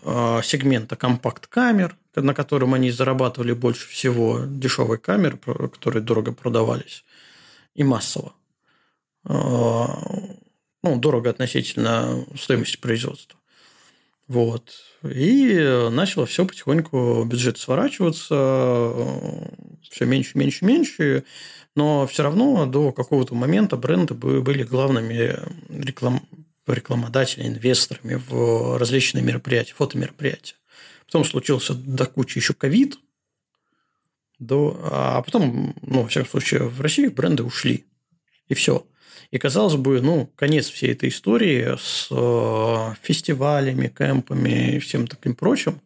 сегмента компакт-камер, на котором они зарабатывали больше всего дешевые камеры, которые дорого продавались, и массово. Э, ну, дорого относительно стоимости производства. Вот. И начало все потихоньку бюджет сворачиваться, все меньше, меньше, меньше. Но все равно до какого-то момента бренды были главными реклам... рекламодателями, инвесторами в различные мероприятия, фотомероприятия. Потом случился до кучи еще ковид, до... а потом, ну, во всяком случае, в России бренды ушли. И все. И, казалось бы, ну, конец всей этой истории с э, фестивалями, кемпами и всем таким прочим.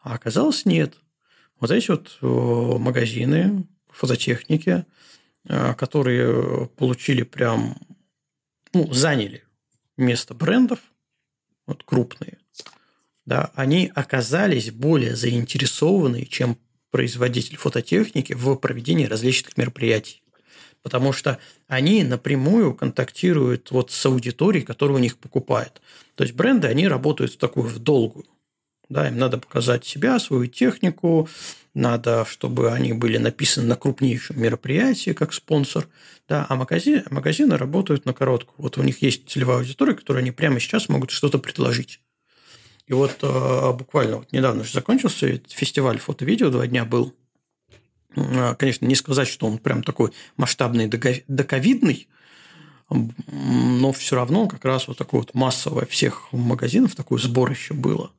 А оказалось, нет. Вот эти вот э, магазины фототехники, э, которые получили прям, ну, заняли место брендов, вот крупные, да, они оказались более заинтересованы, чем производитель фототехники в проведении различных мероприятий потому что они напрямую контактируют вот с аудиторией, которая у них покупает. То есть бренды, они работают в такую в долгую. Да, им надо показать себя, свою технику, надо, чтобы они были написаны на крупнейшем мероприятии как спонсор, да, а магазины, магазины работают на короткую. Вот у них есть целевая аудитория, которой они прямо сейчас могут что-то предложить. И вот э, буквально вот недавно же закончился фестиваль фото-видео, два дня был. А, конечно, не сказать, что он прям такой масштабный, доковидный, но все равно как раз вот такое вот массовое всех магазинов такое сборище было,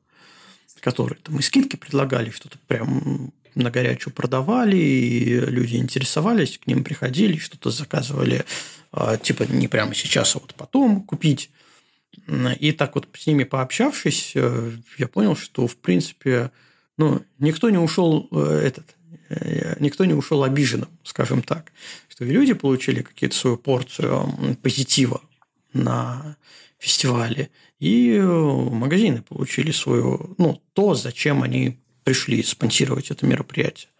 которые там и скидки предлагали, что-то прям на горячую продавали, и люди интересовались, к ним приходили, что-то заказывали, а, типа не прямо сейчас, а вот потом купить. И так вот с ними пообщавшись, э, я понял, что в принципе, ну, никто не ушел э, этот Э, никто не ушел обиженным, скажем так. Что и люди получили какие-то свою порцию позитива на фестивале, и магазины получили свою, ну, то, зачем они пришли спонсировать это мероприятие.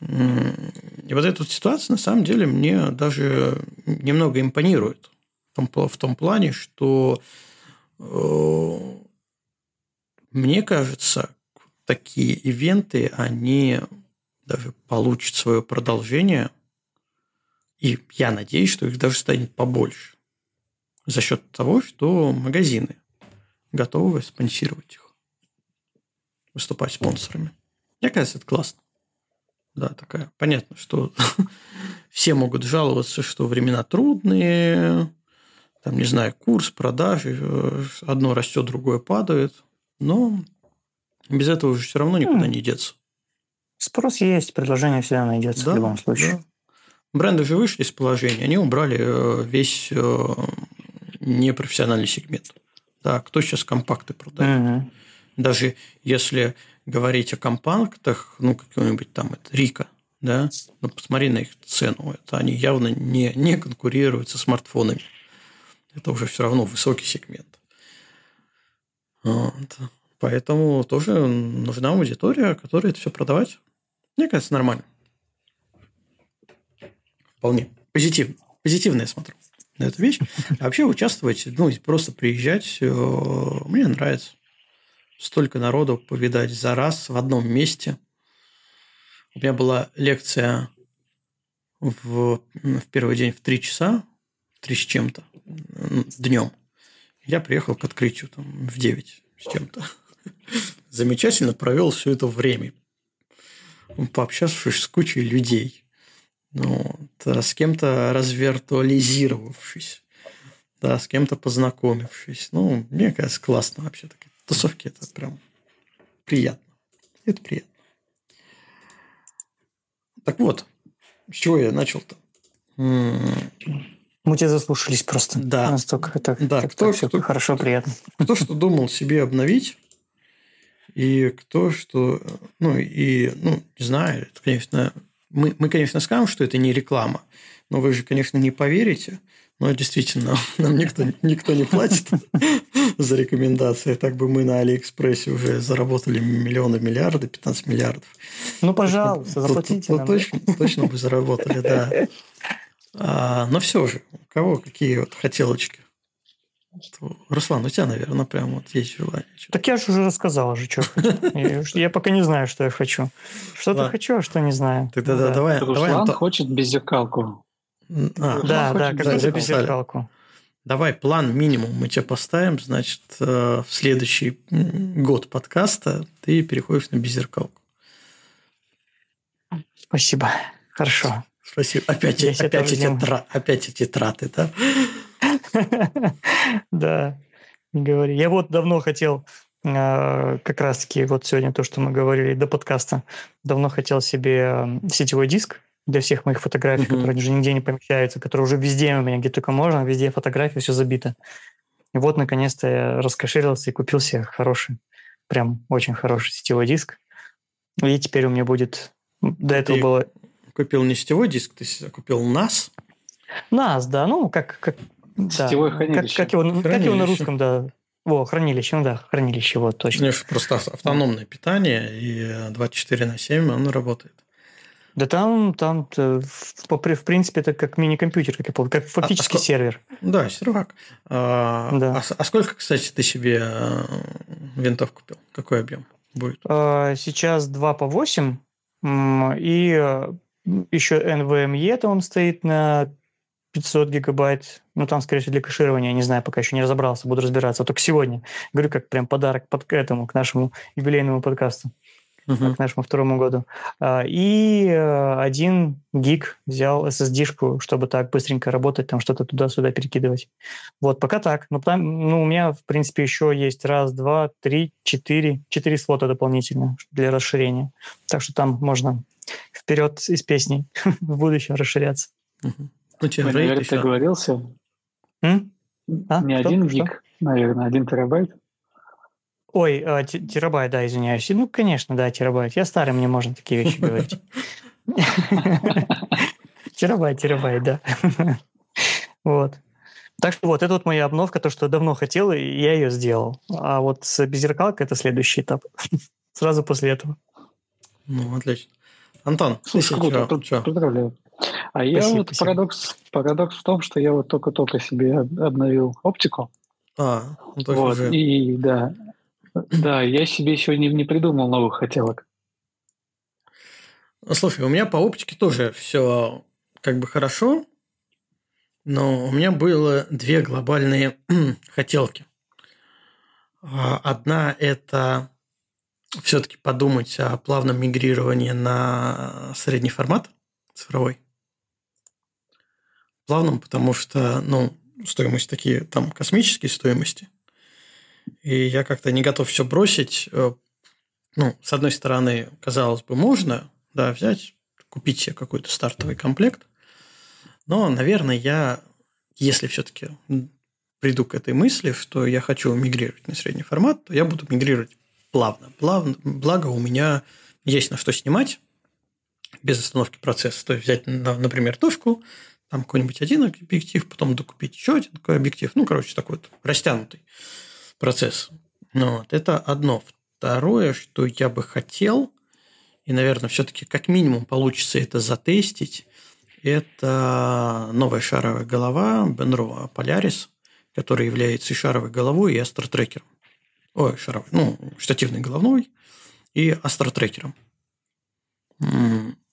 И вот эта вот ситуация, на самом деле, мне даже немного импонирует. В том, в том плане, что э, мне кажется, такие ивенты, они даже получит свое продолжение. И я надеюсь, что их даже станет побольше. За счет того, что магазины готовы спонсировать их. Выступать спонсорами. Мне кажется, это классно. Да, такая. Понятно, что (laughs) все могут жаловаться, что времена трудные, там, не знаю, курс, продажи, э, одно растет, другое падает. Но без этого уже все равно никуда не деться. Спрос есть, предложение всегда найдется да, в любом случае. бренды же вышли из положения, они убрали э, весь э, непрофессиональный сегмент. Да, кто сейчас компакты продает? Мгм. Даже если говорить о компактах, ну, какой-нибудь там это Рика, да, ну, посмотри на их цену. Это они явно не, не конкурируют со смартфонами. Это уже все равно высокий сегмент. Вот. Поэтому тоже нужна аудитория, которая это все продавать. Мне кажется, нормально. Вполне. Позитивно. Позитивно я смотрю на эту вещь. А вообще участвовать, ну, просто приезжать, э, мне нравится. Столько народу повидать за раз в одном месте. У меня была лекция в, в первый день в три часа, три с чем-то, днем. Я приехал к открытию там, в 9 с чем-то. Замечательно провел все это время, пообщавшись с кучей людей. Ну, вот, а с кем-то развиртуализировавшись, да, с кем-то познакомившись. Ну, мне кажется, классно вообще. Такие тусовки это прям приятно. Это приятно. Так вот, с чего я начал-то? Мы тебя заслушались просто. Да. Настолько это Да, как-то кто- всё кто- хорошо, приятно. Кто что думал себе обновить, и кто что... Ну, и, ну, не знаю, это, конечно... Мы, мы, конечно, скажем, что это не реклама, но вы же, конечно, не поверите. Но действительно, (laughs) нам никто, никто не платит (laughs) за рекомендации. Так бы мы на Алиэкспрессе уже заработали миллионы, миллиарды, 15 миллиардов. Ну, пожалуйста, заплатите нам. точно, точно бы заработали, да. (laughs) А, но все же, у кого какие вот хотелочки? Руслан, у тебя, наверное, прям вот есть желание. Так я же уже рассказал, же, что хочу. (laughs) Я, пока не знаю, что я хочу. Что-то хочу, а что не знаю. Тогда да, да. давай, Руслан хочет беззеркалку. А, Да, да, какую-то беззеркалку. давай план минимум мы тебе поставим, значит, э, в следующий год подкаста ты переходишь на беззеркалку. Спасибо. Хорошо. Спасибо. Опять, опять, эти, тра- опять эти траты, да? (laughs) Да, не говори. Я вот давно хотел, э, как раз-таки вот сегодня то, что мы говорили до подкаста, давно хотел себе сетевой диск для всех моих фотографий, Мгм. которые уже нигде не помещаются, которые уже везде у меня, где только можно, везде фотографии, все забито. И вот, наконец-то, я раскошелился и купил себе хороший, прям очень хороший сетевой диск. И теперь у меня будет... До этого Ты- было Купил не сетевой диск, ты купил NAS. NAS, да, ну, как... как Сетевое как, хранилище. как, его, как его на Хранилище. русском, да. О, хранилище, ну да, хранилище, вот, У точно. него же просто ав- автономное питание, и э, 24 на 7 он работает. Да там, там э, в, в принципе, это как мини-компьютер, как, я помню, как фактически сколько- сервер. Да, сервак. А, Да. а а сколько, кстати, ты себе э, винтов купил? Какой объем будет? А, Сейчас 2 по 8, м, и э, еще NVMe-то он стоит на 500 гигабайт. Ну, там, скорее всего, для кэширования, я не знаю, пока еще не разобрался, буду разбираться. Только сегодня. Говорю, как прям подарок под, к этому, к нашему юбилейному подкасту. Мгм. к нашему второму году. А, И э, один гиг взял SSD-шку, чтобы так быстренько работать, там что-то туда-сюда перекидывать. Вот, пока так. Но там, ну, у меня, в принципе, еще есть раз, два, три, четыре, четыре слота дополнительно для расширения. Так что там можно вперед из песни (laughs) в будущем расширяться. Мгм. Ну, тебе Ой, наверное, еще. ты говорился. М? А, Не что? один Что? гиг, наверное, один терабайт. Ой, те- терабайт, да, извиняюсь. Ну, конечно, да, терабайт. Я старый, мне можно такие вещи говорить. (laughs) Терабайт, терабайт, да. Вот. Так что вот, это вот моя обновка, то, что давно хотел, и я ее сделал. А вот с беззеркалкой это следующий этап. (laughs) Сразу после этого. Ну, отлично. Антон, Слушай, круто, чё? поздравляю. А я Спасибо, вот спасибо. парадокс, парадокс в том, что я вот только-только себе об- обновил оптику. А, ну, то Вот, уже- и да, да, я себе еще не, не придумал новых хотелок. Ну, Слушай, у меня по оптике тоже все как бы хорошо, но у меня было две глобальные (clears throat) хотелки. А, Одна – это все-таки подумать о плавном мигрировании на средний формат цифровой. Плавном, потому что, ну, стоимость такие, там, космические стоимости. И я как-то не готов все бросить. Э, Ну, с одной стороны, казалось бы, можно, да, взять, купить себе какой-то стартовый комплект. Но, наверное, я, если все-таки приду к этой мысли, что я хочу мигрировать на средний формат, то я буду мигрировать плавно. плавно. Благо у меня есть на что снимать без остановки процесса. То есть взять, например, тушку, там какой-нибудь один объектив, потом докупить еще один такой объектив. Ну, короче, такой вот растянутый процесс. Ну, вот. Это одно. Второе, что я бы хотел, и, наверное, все-таки как минимум получится это затестить, это новая шаровая голова Benro Polaris, которая является и шаровой головой, и астротрекером. Ой, шаровой, ну, штативной головной и астротрекером.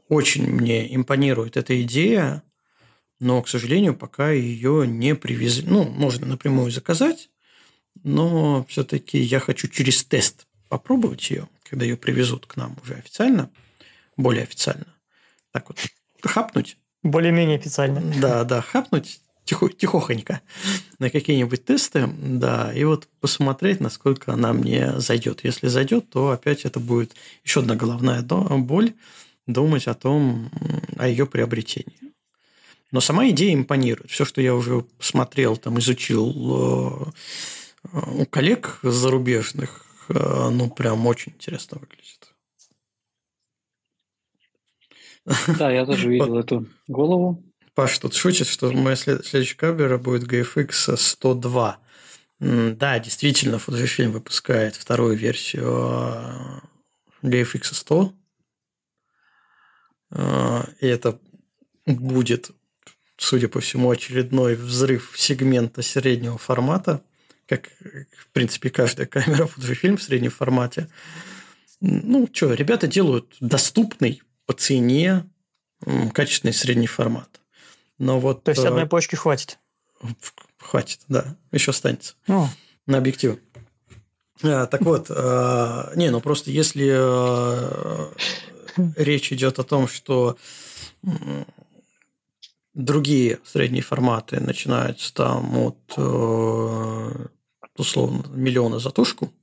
Очень мне импонирует эта идея, но, к сожалению, пока ее не привезли. Ну, можно напрямую заказать, но все-таки я хочу через тест попробовать ее, когда ее привезут к нам уже официально, более официально. Так вот, хапнуть. Более-менее официально. Да, да, хапнуть тихо, тихохонько на какие-нибудь тесты, да, и вот посмотреть, насколько она мне зайдет. Если зайдет, то опять это будет еще одна головная боль, думать о том, о ее приобретении. Но сама идея импонирует. Все, что я уже смотрел, там, изучил э, у коллег зарубежных, э, ну, прям очень интересно выглядит. Да, я тоже (laughs) видел эту голову. Паш тут шутит, что моя следующая камера будет GFX 102. Да, действительно, Fujifilm выпускает вторую версию э, GFX 100. И это будет судя по всему, очередной взрыв сегмента среднего формата, как, в принципе, каждая камера фотофильм в среднем формате. Ну, что, ребята делают доступный по цене качественный средний формат. Но вот, То есть, одной э, почки хватит? Хватит, да. Еще останется. О. На объективе. А, так вот, а, не, ну просто если а, речь идет о том, что Другие средние форматы начинаются там от, э, условно, миллиона за тушку,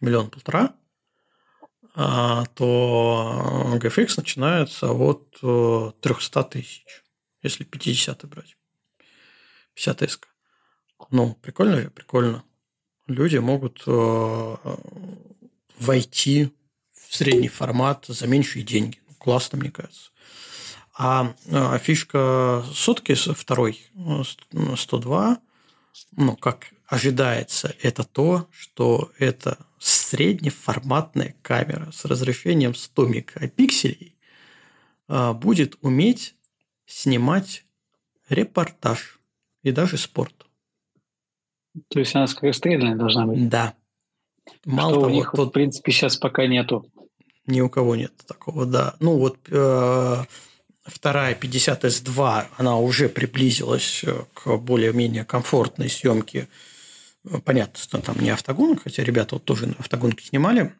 миллион-полтора, а, то GFX начинается от 300 э, тысяч, если 50 брать. 50 S. Ну, прикольно же, прикольно. Люди могут э, войти в средний формат за меньшие деньги. Классно, мне кажется. А, а фишка сотки второй 102, ну, как ожидается, это то, что это среднеформатная камера с разрешением 100 мегапикселей а, будет уметь снимать репортаж и даже спорт. То есть она скорострельная должна быть? Да. Мало что того, у них, тот... в принципе, сейчас пока нету. Ни у кого нет такого, да. Ну, вот э, вторая 50S2, она уже приблизилась э, к более-менее комфортной съемке. Понятно, что там не автогон, хотя ребята вот тоже на автогонке снимали.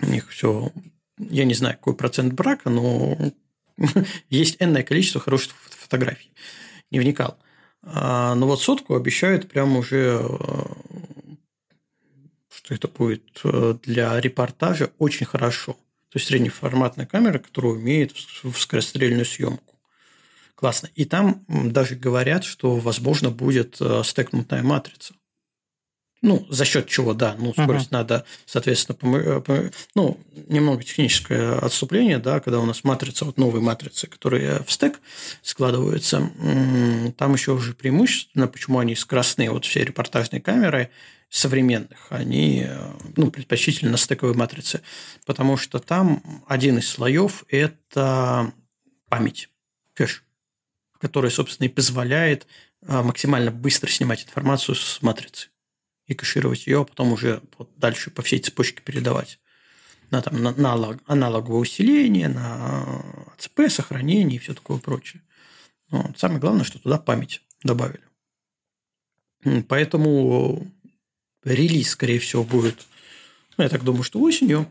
У них все, я не знаю, какой процент брака, но (laughs) есть энное количество хороших фотографий. Не вникал. А, но вот сотку обещают прям уже, э, что это будет э, для репортажа очень хорошо. То есть среднеформатная камера, которая умеет в скорострельную съемку. Классно. И там даже говорят, что, возможно, будет э, стекнутая матрица. Ну, за счет чего, да. Ну, скорость uh-huh. надо, соответственно, пом- ну, немного техническое отступление, да, когда у нас матрица, вот новые матрицы, которые в стек складываются, там еще уже преимущественно, почему они скоростные, вот все репортажные камеры, современных, они ну, предпочтительно стековые матрицы, потому что там один из слоев – это память, кэш, который, собственно, и позволяет а, максимально быстро снимать информацию с матрицы и кэшировать ее, а потом уже вот дальше по всей цепочке передавать на, там, на, на аналоговое усиление, на АЦП, сохранение и все такое прочее. Вот. Самое главное, что туда память добавили. Поэтому релиз, скорее всего, будет, ну, я так думаю, что осенью.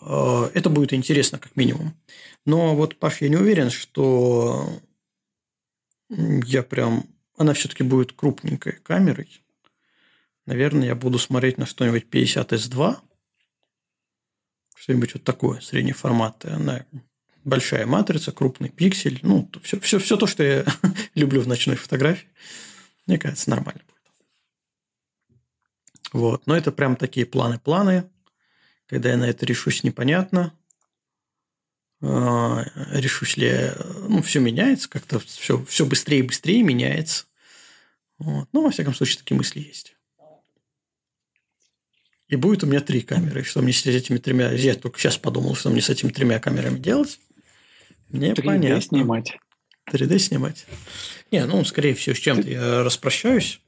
А, это будет интересно, как минимум. Но вот, Паш, я не уверен, что я прям... Она все-таки будет крупненькой камерой. Наверное, я буду смотреть на что-нибудь 50S2. Что-нибудь вот такое, средний формат. Она большая матрица, крупный пиксель. Ну, все, все, все то, что я (laughs) люблю в ночной фотографии. Мне кажется, нормально будет. Вот. Но это прям такие планы-планы. Когда я на это решусь, непонятно. А, решусь ли... Ну, все меняется. Как-то все, все быстрее и быстрее меняется. Вот. Ну, во всяком случае, такие мысли есть. И будет у меня три камеры. Что мне с этими тремя... Я только сейчас подумал, что мне с этими тремя камерами делать. Мне 3D понятно. снимать. 3D снимать. Не, ну, скорее всего, с чем-то я распрощаюсь.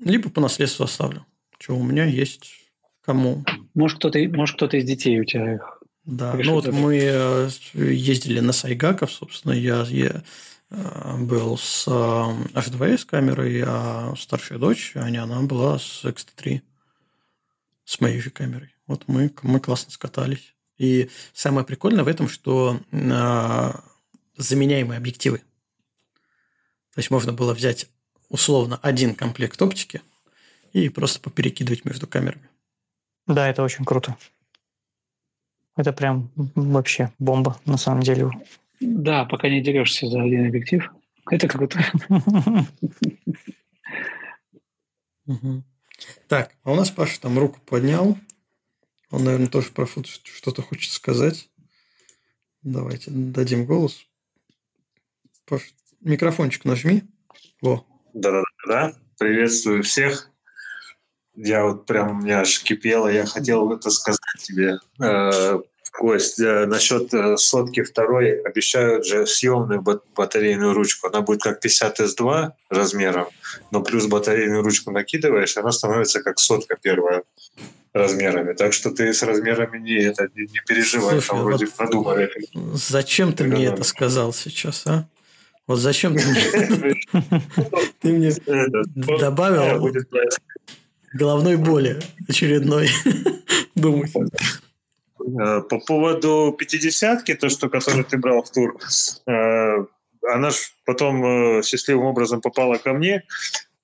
Либо по наследству оставлю. Что у меня есть кому. Может, кто-то, может, кто-то из детей у тебя их Да, ну вот мы э, ездили на Сайгаков, собственно, я, я был с F2S э, камерой, а старшая дочь, Аня, она была с X3, с моей же камерой. Вот мы, мы классно скатались. И самое прикольное в этом, что э, заменяемые объективы. То есть можно было взять условно один комплект оптики и просто поперекидывать между камерами. Да, это очень круто. Это прям вообще бомба на самом деле. Да, пока не дерешься за один объектив. Это круто. Так, а у нас Паша там руку поднял. Он, наверное, тоже про фото что-то хочет сказать. Давайте дадим голос. Паш, микрофончик нажми. Во. Да-да-да. Приветствую всех. Я вот прям, у меня аж кипело. Я хотел это сказать тебе, э, Кость, э, насчет э, сотки второй обещают же съемную батарейную ручку. Она будет как 50S2 размером, но плюс батарейную ручку накидываешь, она становится как сотка первая размерами. Так что ты с размерами не, это, не, не переживай, Слушай, там вроде вот продумали. Зачем ты мне это сказал сейчас, а? Вот зачем ты мне, (laughs) (laughs) ты мне добавил головной боли очередной (laughs) думать. Э, по поводу пятидесятки, то, что, который ты брал в тур, э, она же потом э, счастливым образом попала ко мне,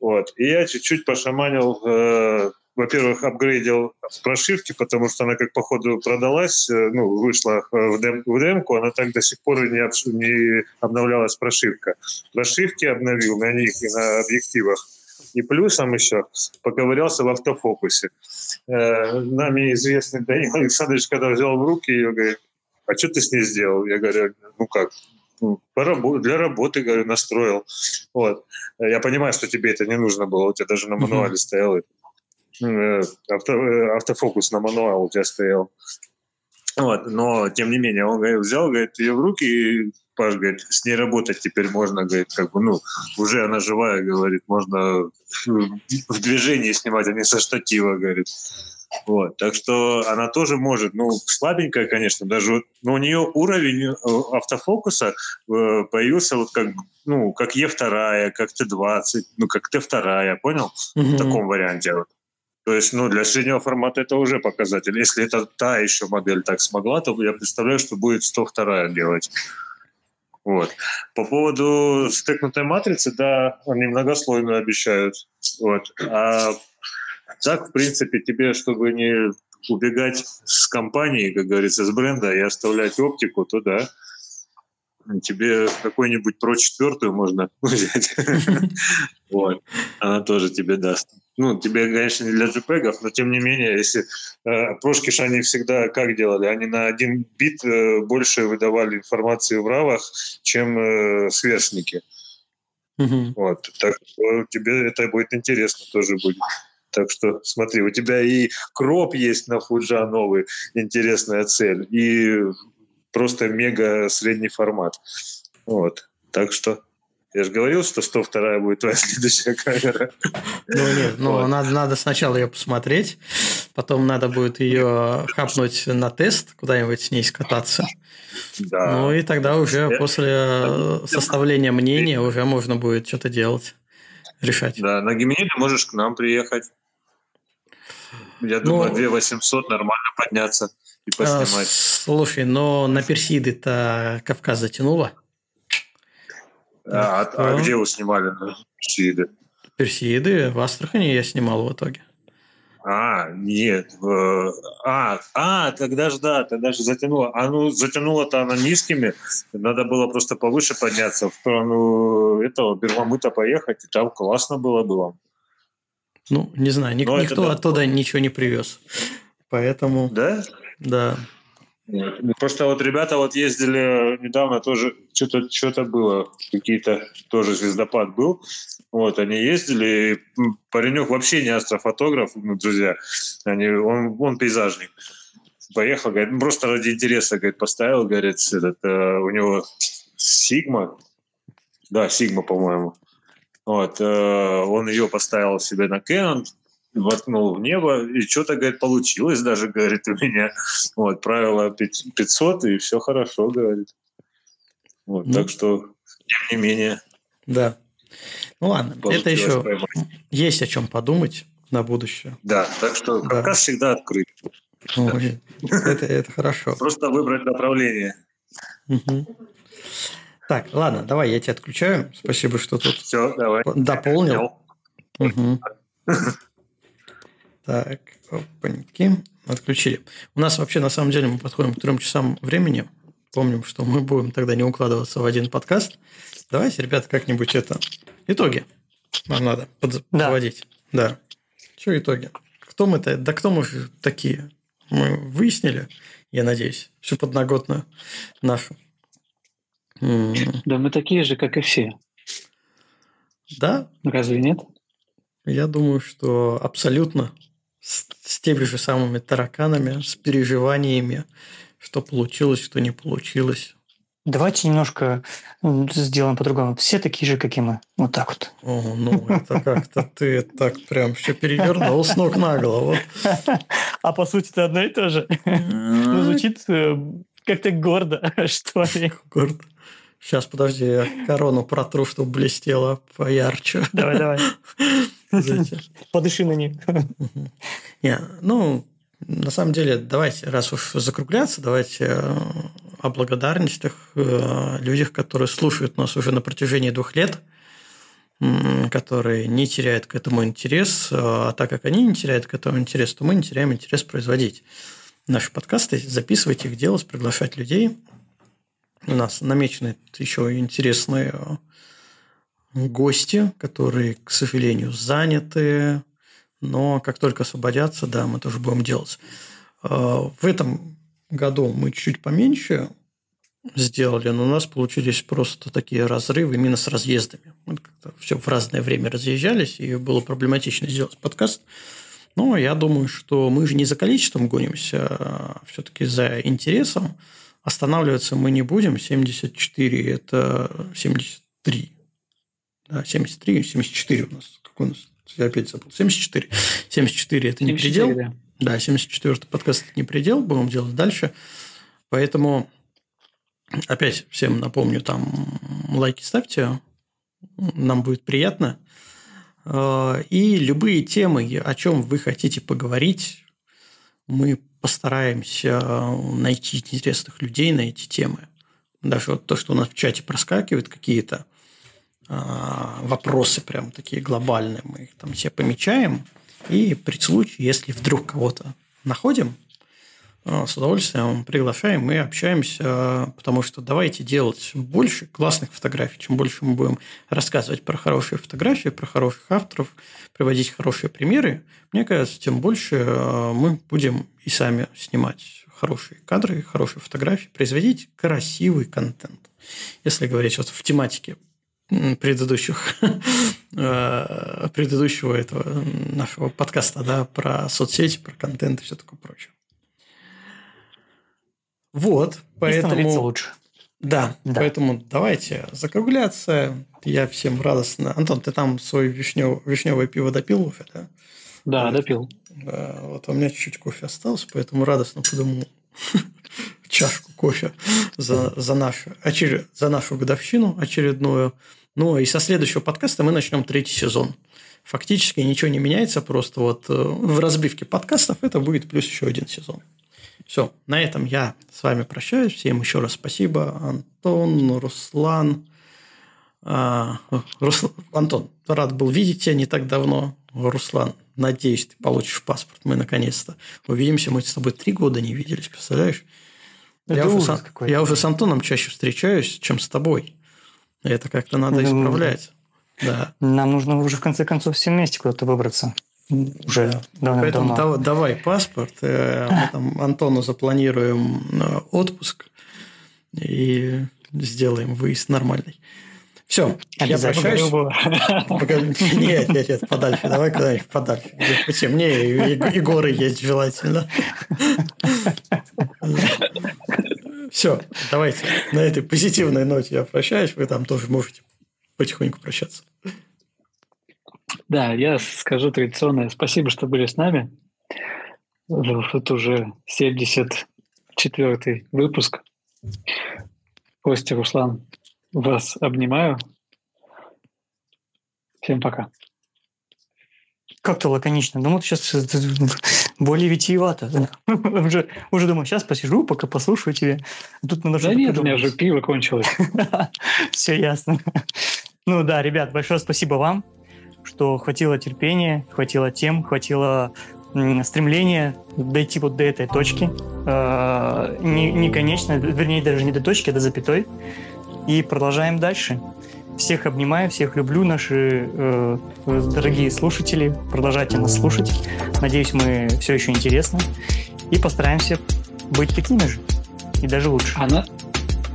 вот, и я чуть-чуть пошаманил во-первых, апгрейдил прошивки, потому что она как по ходу продалась, ну, вышла в, дем в демку, она так до сих пор и не, не обновлялась прошивка. Прошивки обновил на них и на объективах. И плюсом еще поковырялся в автофокусе. Э, нами известный Данил Александрович, когда взял в руки ее, говорит, а что ты с ней сделал? Я говорю, ну как, ну, для работы, говорю, настроил. Вот. Я понимаю, что тебе это не нужно было, у тебя даже на мануале стоял э, авто, э, автофокус на мануал у тебя стоял. Вот, но, тем не менее, он говорит, взял, говорит, ее в руки, и Паш говорит, с ней работать теперь можно, говорит, как бы, ну, уже она живая, говорит, можно в движении снимать, а не со штатива, говорит. Вот, так что она тоже может, ну, слабенькая, конечно, даже, но у нее уровень э, автофокуса э, появился вот как, ну, как Е2, как Т20, ну, как Т2, понял? Mm-hmm. В таком варианте. Вот. То есть, ну, для среднего формата это уже показатель. Если это та еще модель так смогла, то я представляю, что будет 102 делать. Вот. По поводу стекнутой матрицы, да, они многослойную обещают. Вот. А так, в принципе, тебе, чтобы не убегать с компании, как говорится, с бренда и оставлять оптику, то да, тебе какой-нибудь про четвертую можно (laughs) взять. (laughs) Вот. Она тоже тебе даст ну, тебе, конечно, не для JPEG, но тем не менее, если э, прошки же они всегда как делали? Они на один бит э, больше выдавали информации в равах, чем э, сверстники. Mm-hmm. Вот. Так что тебе это будет интересно тоже будет. Так что смотри, у тебя и кроп есть на Фуджа новый, интересная цель, и просто мега средний формат. Вот. Так что я же говорил, что 102 будет твоя (laughs) следующая камера. Ну нет, ну вот. надо, надо сначала ее посмотреть, потом надо будет ее хапнуть на тест, куда-нибудь с ней скататься. Да. Ну и тогда уже я... после составления мнения уже можно будет что-то делать, решать. Да, на Гимениде можешь к нам приехать. Я ну, думаю, ну, 2 800 нормально подняться и поснимать. А, слушай, но на Персиды-то Кавказ затянуло. А, а, а где вы снимали Персиды? Персиды в Астрахани я снимал в итоге. А, нет. А, а, тогда же, да, тогда же затянуло. А ну, затянуло-то она низкими. Надо было просто повыше подняться, в сторону этого Берламыта поехать, и там классно было бы вам. Ну, не знаю, ник- никто это, оттуда ничего не привез. Поэтому... Да? Да. Просто вот ребята вот ездили недавно тоже, что-то что было, какие-то тоже звездопад был. Вот, они ездили, и паренек вообще не астрофотограф, ну, друзья, они, он, он пейзажник. Поехал, говорит, просто ради интереса, говорит, поставил, говорит, этот, э, у него Сигма, да, Сигма, по-моему. Вот, э, он ее поставил себе на Canon, воткнул в небо, и что-то, говорит, получилось даже, говорит, у меня. Вот, правило 500, и все хорошо, говорит. Вот, ну, так что, тем не менее. Да. Ну ладно, это еще поймать. есть о чем подумать на будущее. Да, так что да. Кавказ всегда открыт. Ой, это, это хорошо. Просто выбрать направление. Угу. Так, ладно, давай, я тебя отключаю. Спасибо, что тут Все, давай. дополнил. Угу. (laughs) Так, опаньки. Отключили. У нас вообще, на самом деле, мы подходим к трем часам времени. Помним, что мы будем тогда не укладываться в один подкаст. Давайте, ребята, как-нибудь это... Итоги. Нам надо под... да. подводить. Да. Что итоги? Кто мы-то? Да кто мы такие? Мы выяснили, я надеюсь, всю подноготную нашу. Да мы такие же, как и все. Да? Разве нет? Я думаю, что абсолютно теми же самыми тараканами, с переживаниями, что получилось, что не получилось. Давайте немножко сделаем по-другому. Все такие же, как и мы. Вот так вот. О, ну это как-то ты так прям все перевернул с ног на голову. А по сути это одно и то же. Ну, звучит э, как-то гордо, (laughs) что ли. Гордо. Сейчас, подожди, я корону протру, чтобы блестело поярче. Давай, давай. Подыши на них. Не, ну, на самом деле, давайте, раз уж закругляться, давайте э, о благодарностях э, людях, которые слушают нас уже на протяжении двух лет, которые не теряют к этому интерес, э, а так как они не теряют к этому интерес, то мы не теряем интерес производить наши подкасты, записывать их, делать, приглашать людей. У нас намечены еще интересные гости, которые, к сожалению, заняты, но как только освободятся, да, мы тоже будем делать. А, в этом году мы чуть-чуть поменьше сделали, но у нас получились просто такие разрывы именно с разъездами. Мы как-то все в разное время разъезжались, и было проблематично сделать подкаст. Но я думаю, что мы же не за количеством гонимся, а все-таки за интересом. Останавливаться мы не будем. 74 – это 73 да, 73, 74 у нас. Какой у нас? Я опять забыл. 74. 74 – это не 74, предел. Да, да 74 подкаст – это не предел. Будем делать дальше. Поэтому опять всем напомню, там лайки ставьте. Нам будет приятно. И любые темы, о чем вы хотите поговорить, мы постараемся найти интересных людей на эти темы. Даже вот то, что у нас в чате проскакивает какие-то а, вопросы прям такие глобальные, мы их там все помечаем, и при случае, если вдруг кого-то находим, с удовольствием приглашаем и общаемся, потому что давайте делать больше классных фотографий. Чем больше мы будем рассказывать про хорошие фотографии, про хороших авторов, приводить хорошие примеры, мне кажется, тем больше а, мы будем и сами снимать хорошие кадры, хорошие фотографии, производить красивый контент. Если говорить вот в тематике предыдущих, (laughs) э, предыдущего этого нашего подкаста, да, про соцсети, про контент и все такое прочее. Вот, поэтому... лучше. Да, да, поэтому давайте закругляться. Я всем радостно. Антон, ты там свой вишнев... вишневое пиво допил уже, да? Да, вот. допил. Да, вот у меня чуть-чуть кофе осталось, поэтому радостно подумал (laughs) чашку кофе за, за, нашу, очеред, за нашу годовщину очередную. Ну, и со следующего подкаста мы начнем третий сезон. Фактически ничего не меняется, просто вот э, в разбивке подкастов это будет плюс еще один сезон. Все, на этом я с вами прощаюсь. Всем еще раз спасибо. Антон, Руслан. А, Руслан Антон, рад был видеть тебя не так давно. Руслан, надеюсь, ты получишь паспорт. Мы наконец-то увидимся. Мы с тобой три года не виделись, представляешь? Это я, уже с, я уже с Антоном чаще встречаюсь, чем с тобой. Это как-то надо Ну, исправлять. Да. Нам нужно уже в конце концов все вместе куда-то выбраться. Уже Поэтому давно-давно. дав- давай паспорт. э, Мы там Антону запланируем э, отпуск и сделаем выезд нормальный. Все, я прощаюсь. Нет, нет, нет, подальше. Давай куда-нибудь подальше. Потемнее, и, и горы есть желательно. Все, давайте. На этой позитивной ноте я прощаюсь. Вы там тоже можете потихоньку прощаться. Да, я скажу традиционное спасибо, что были с нами. Вот уже 74-й выпуск. Костя, Руслан, вас обнимаю. Всем пока. Как-то лаконично. Думал, сейчас более витиевато. (laughs) уже, уже думаю, сейчас посижу, пока послушаю тебя. Тут надо Да нет, у меня же пиво кончилось. (laughs) Все ясно. Ну да, ребят, большое спасибо вам, что хватило терпения, хватило тем, хватило м, стремления дойти вот до этой точки. Э, Не, не конечно, вернее, даже не до точки, а до запятой. И продолжаем дальше. Всех обнимаю, всех люблю, наши э, дорогие слушатели. Продолжайте нас слушать. Надеюсь, мы все еще интересны. И постараемся быть такими же. И даже лучше. А, на...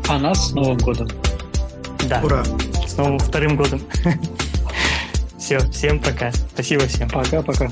а нас с Новым годом. Да. Ура! С новым вторым годом. (laughs) Все, всем пока. Спасибо всем. Пока-пока.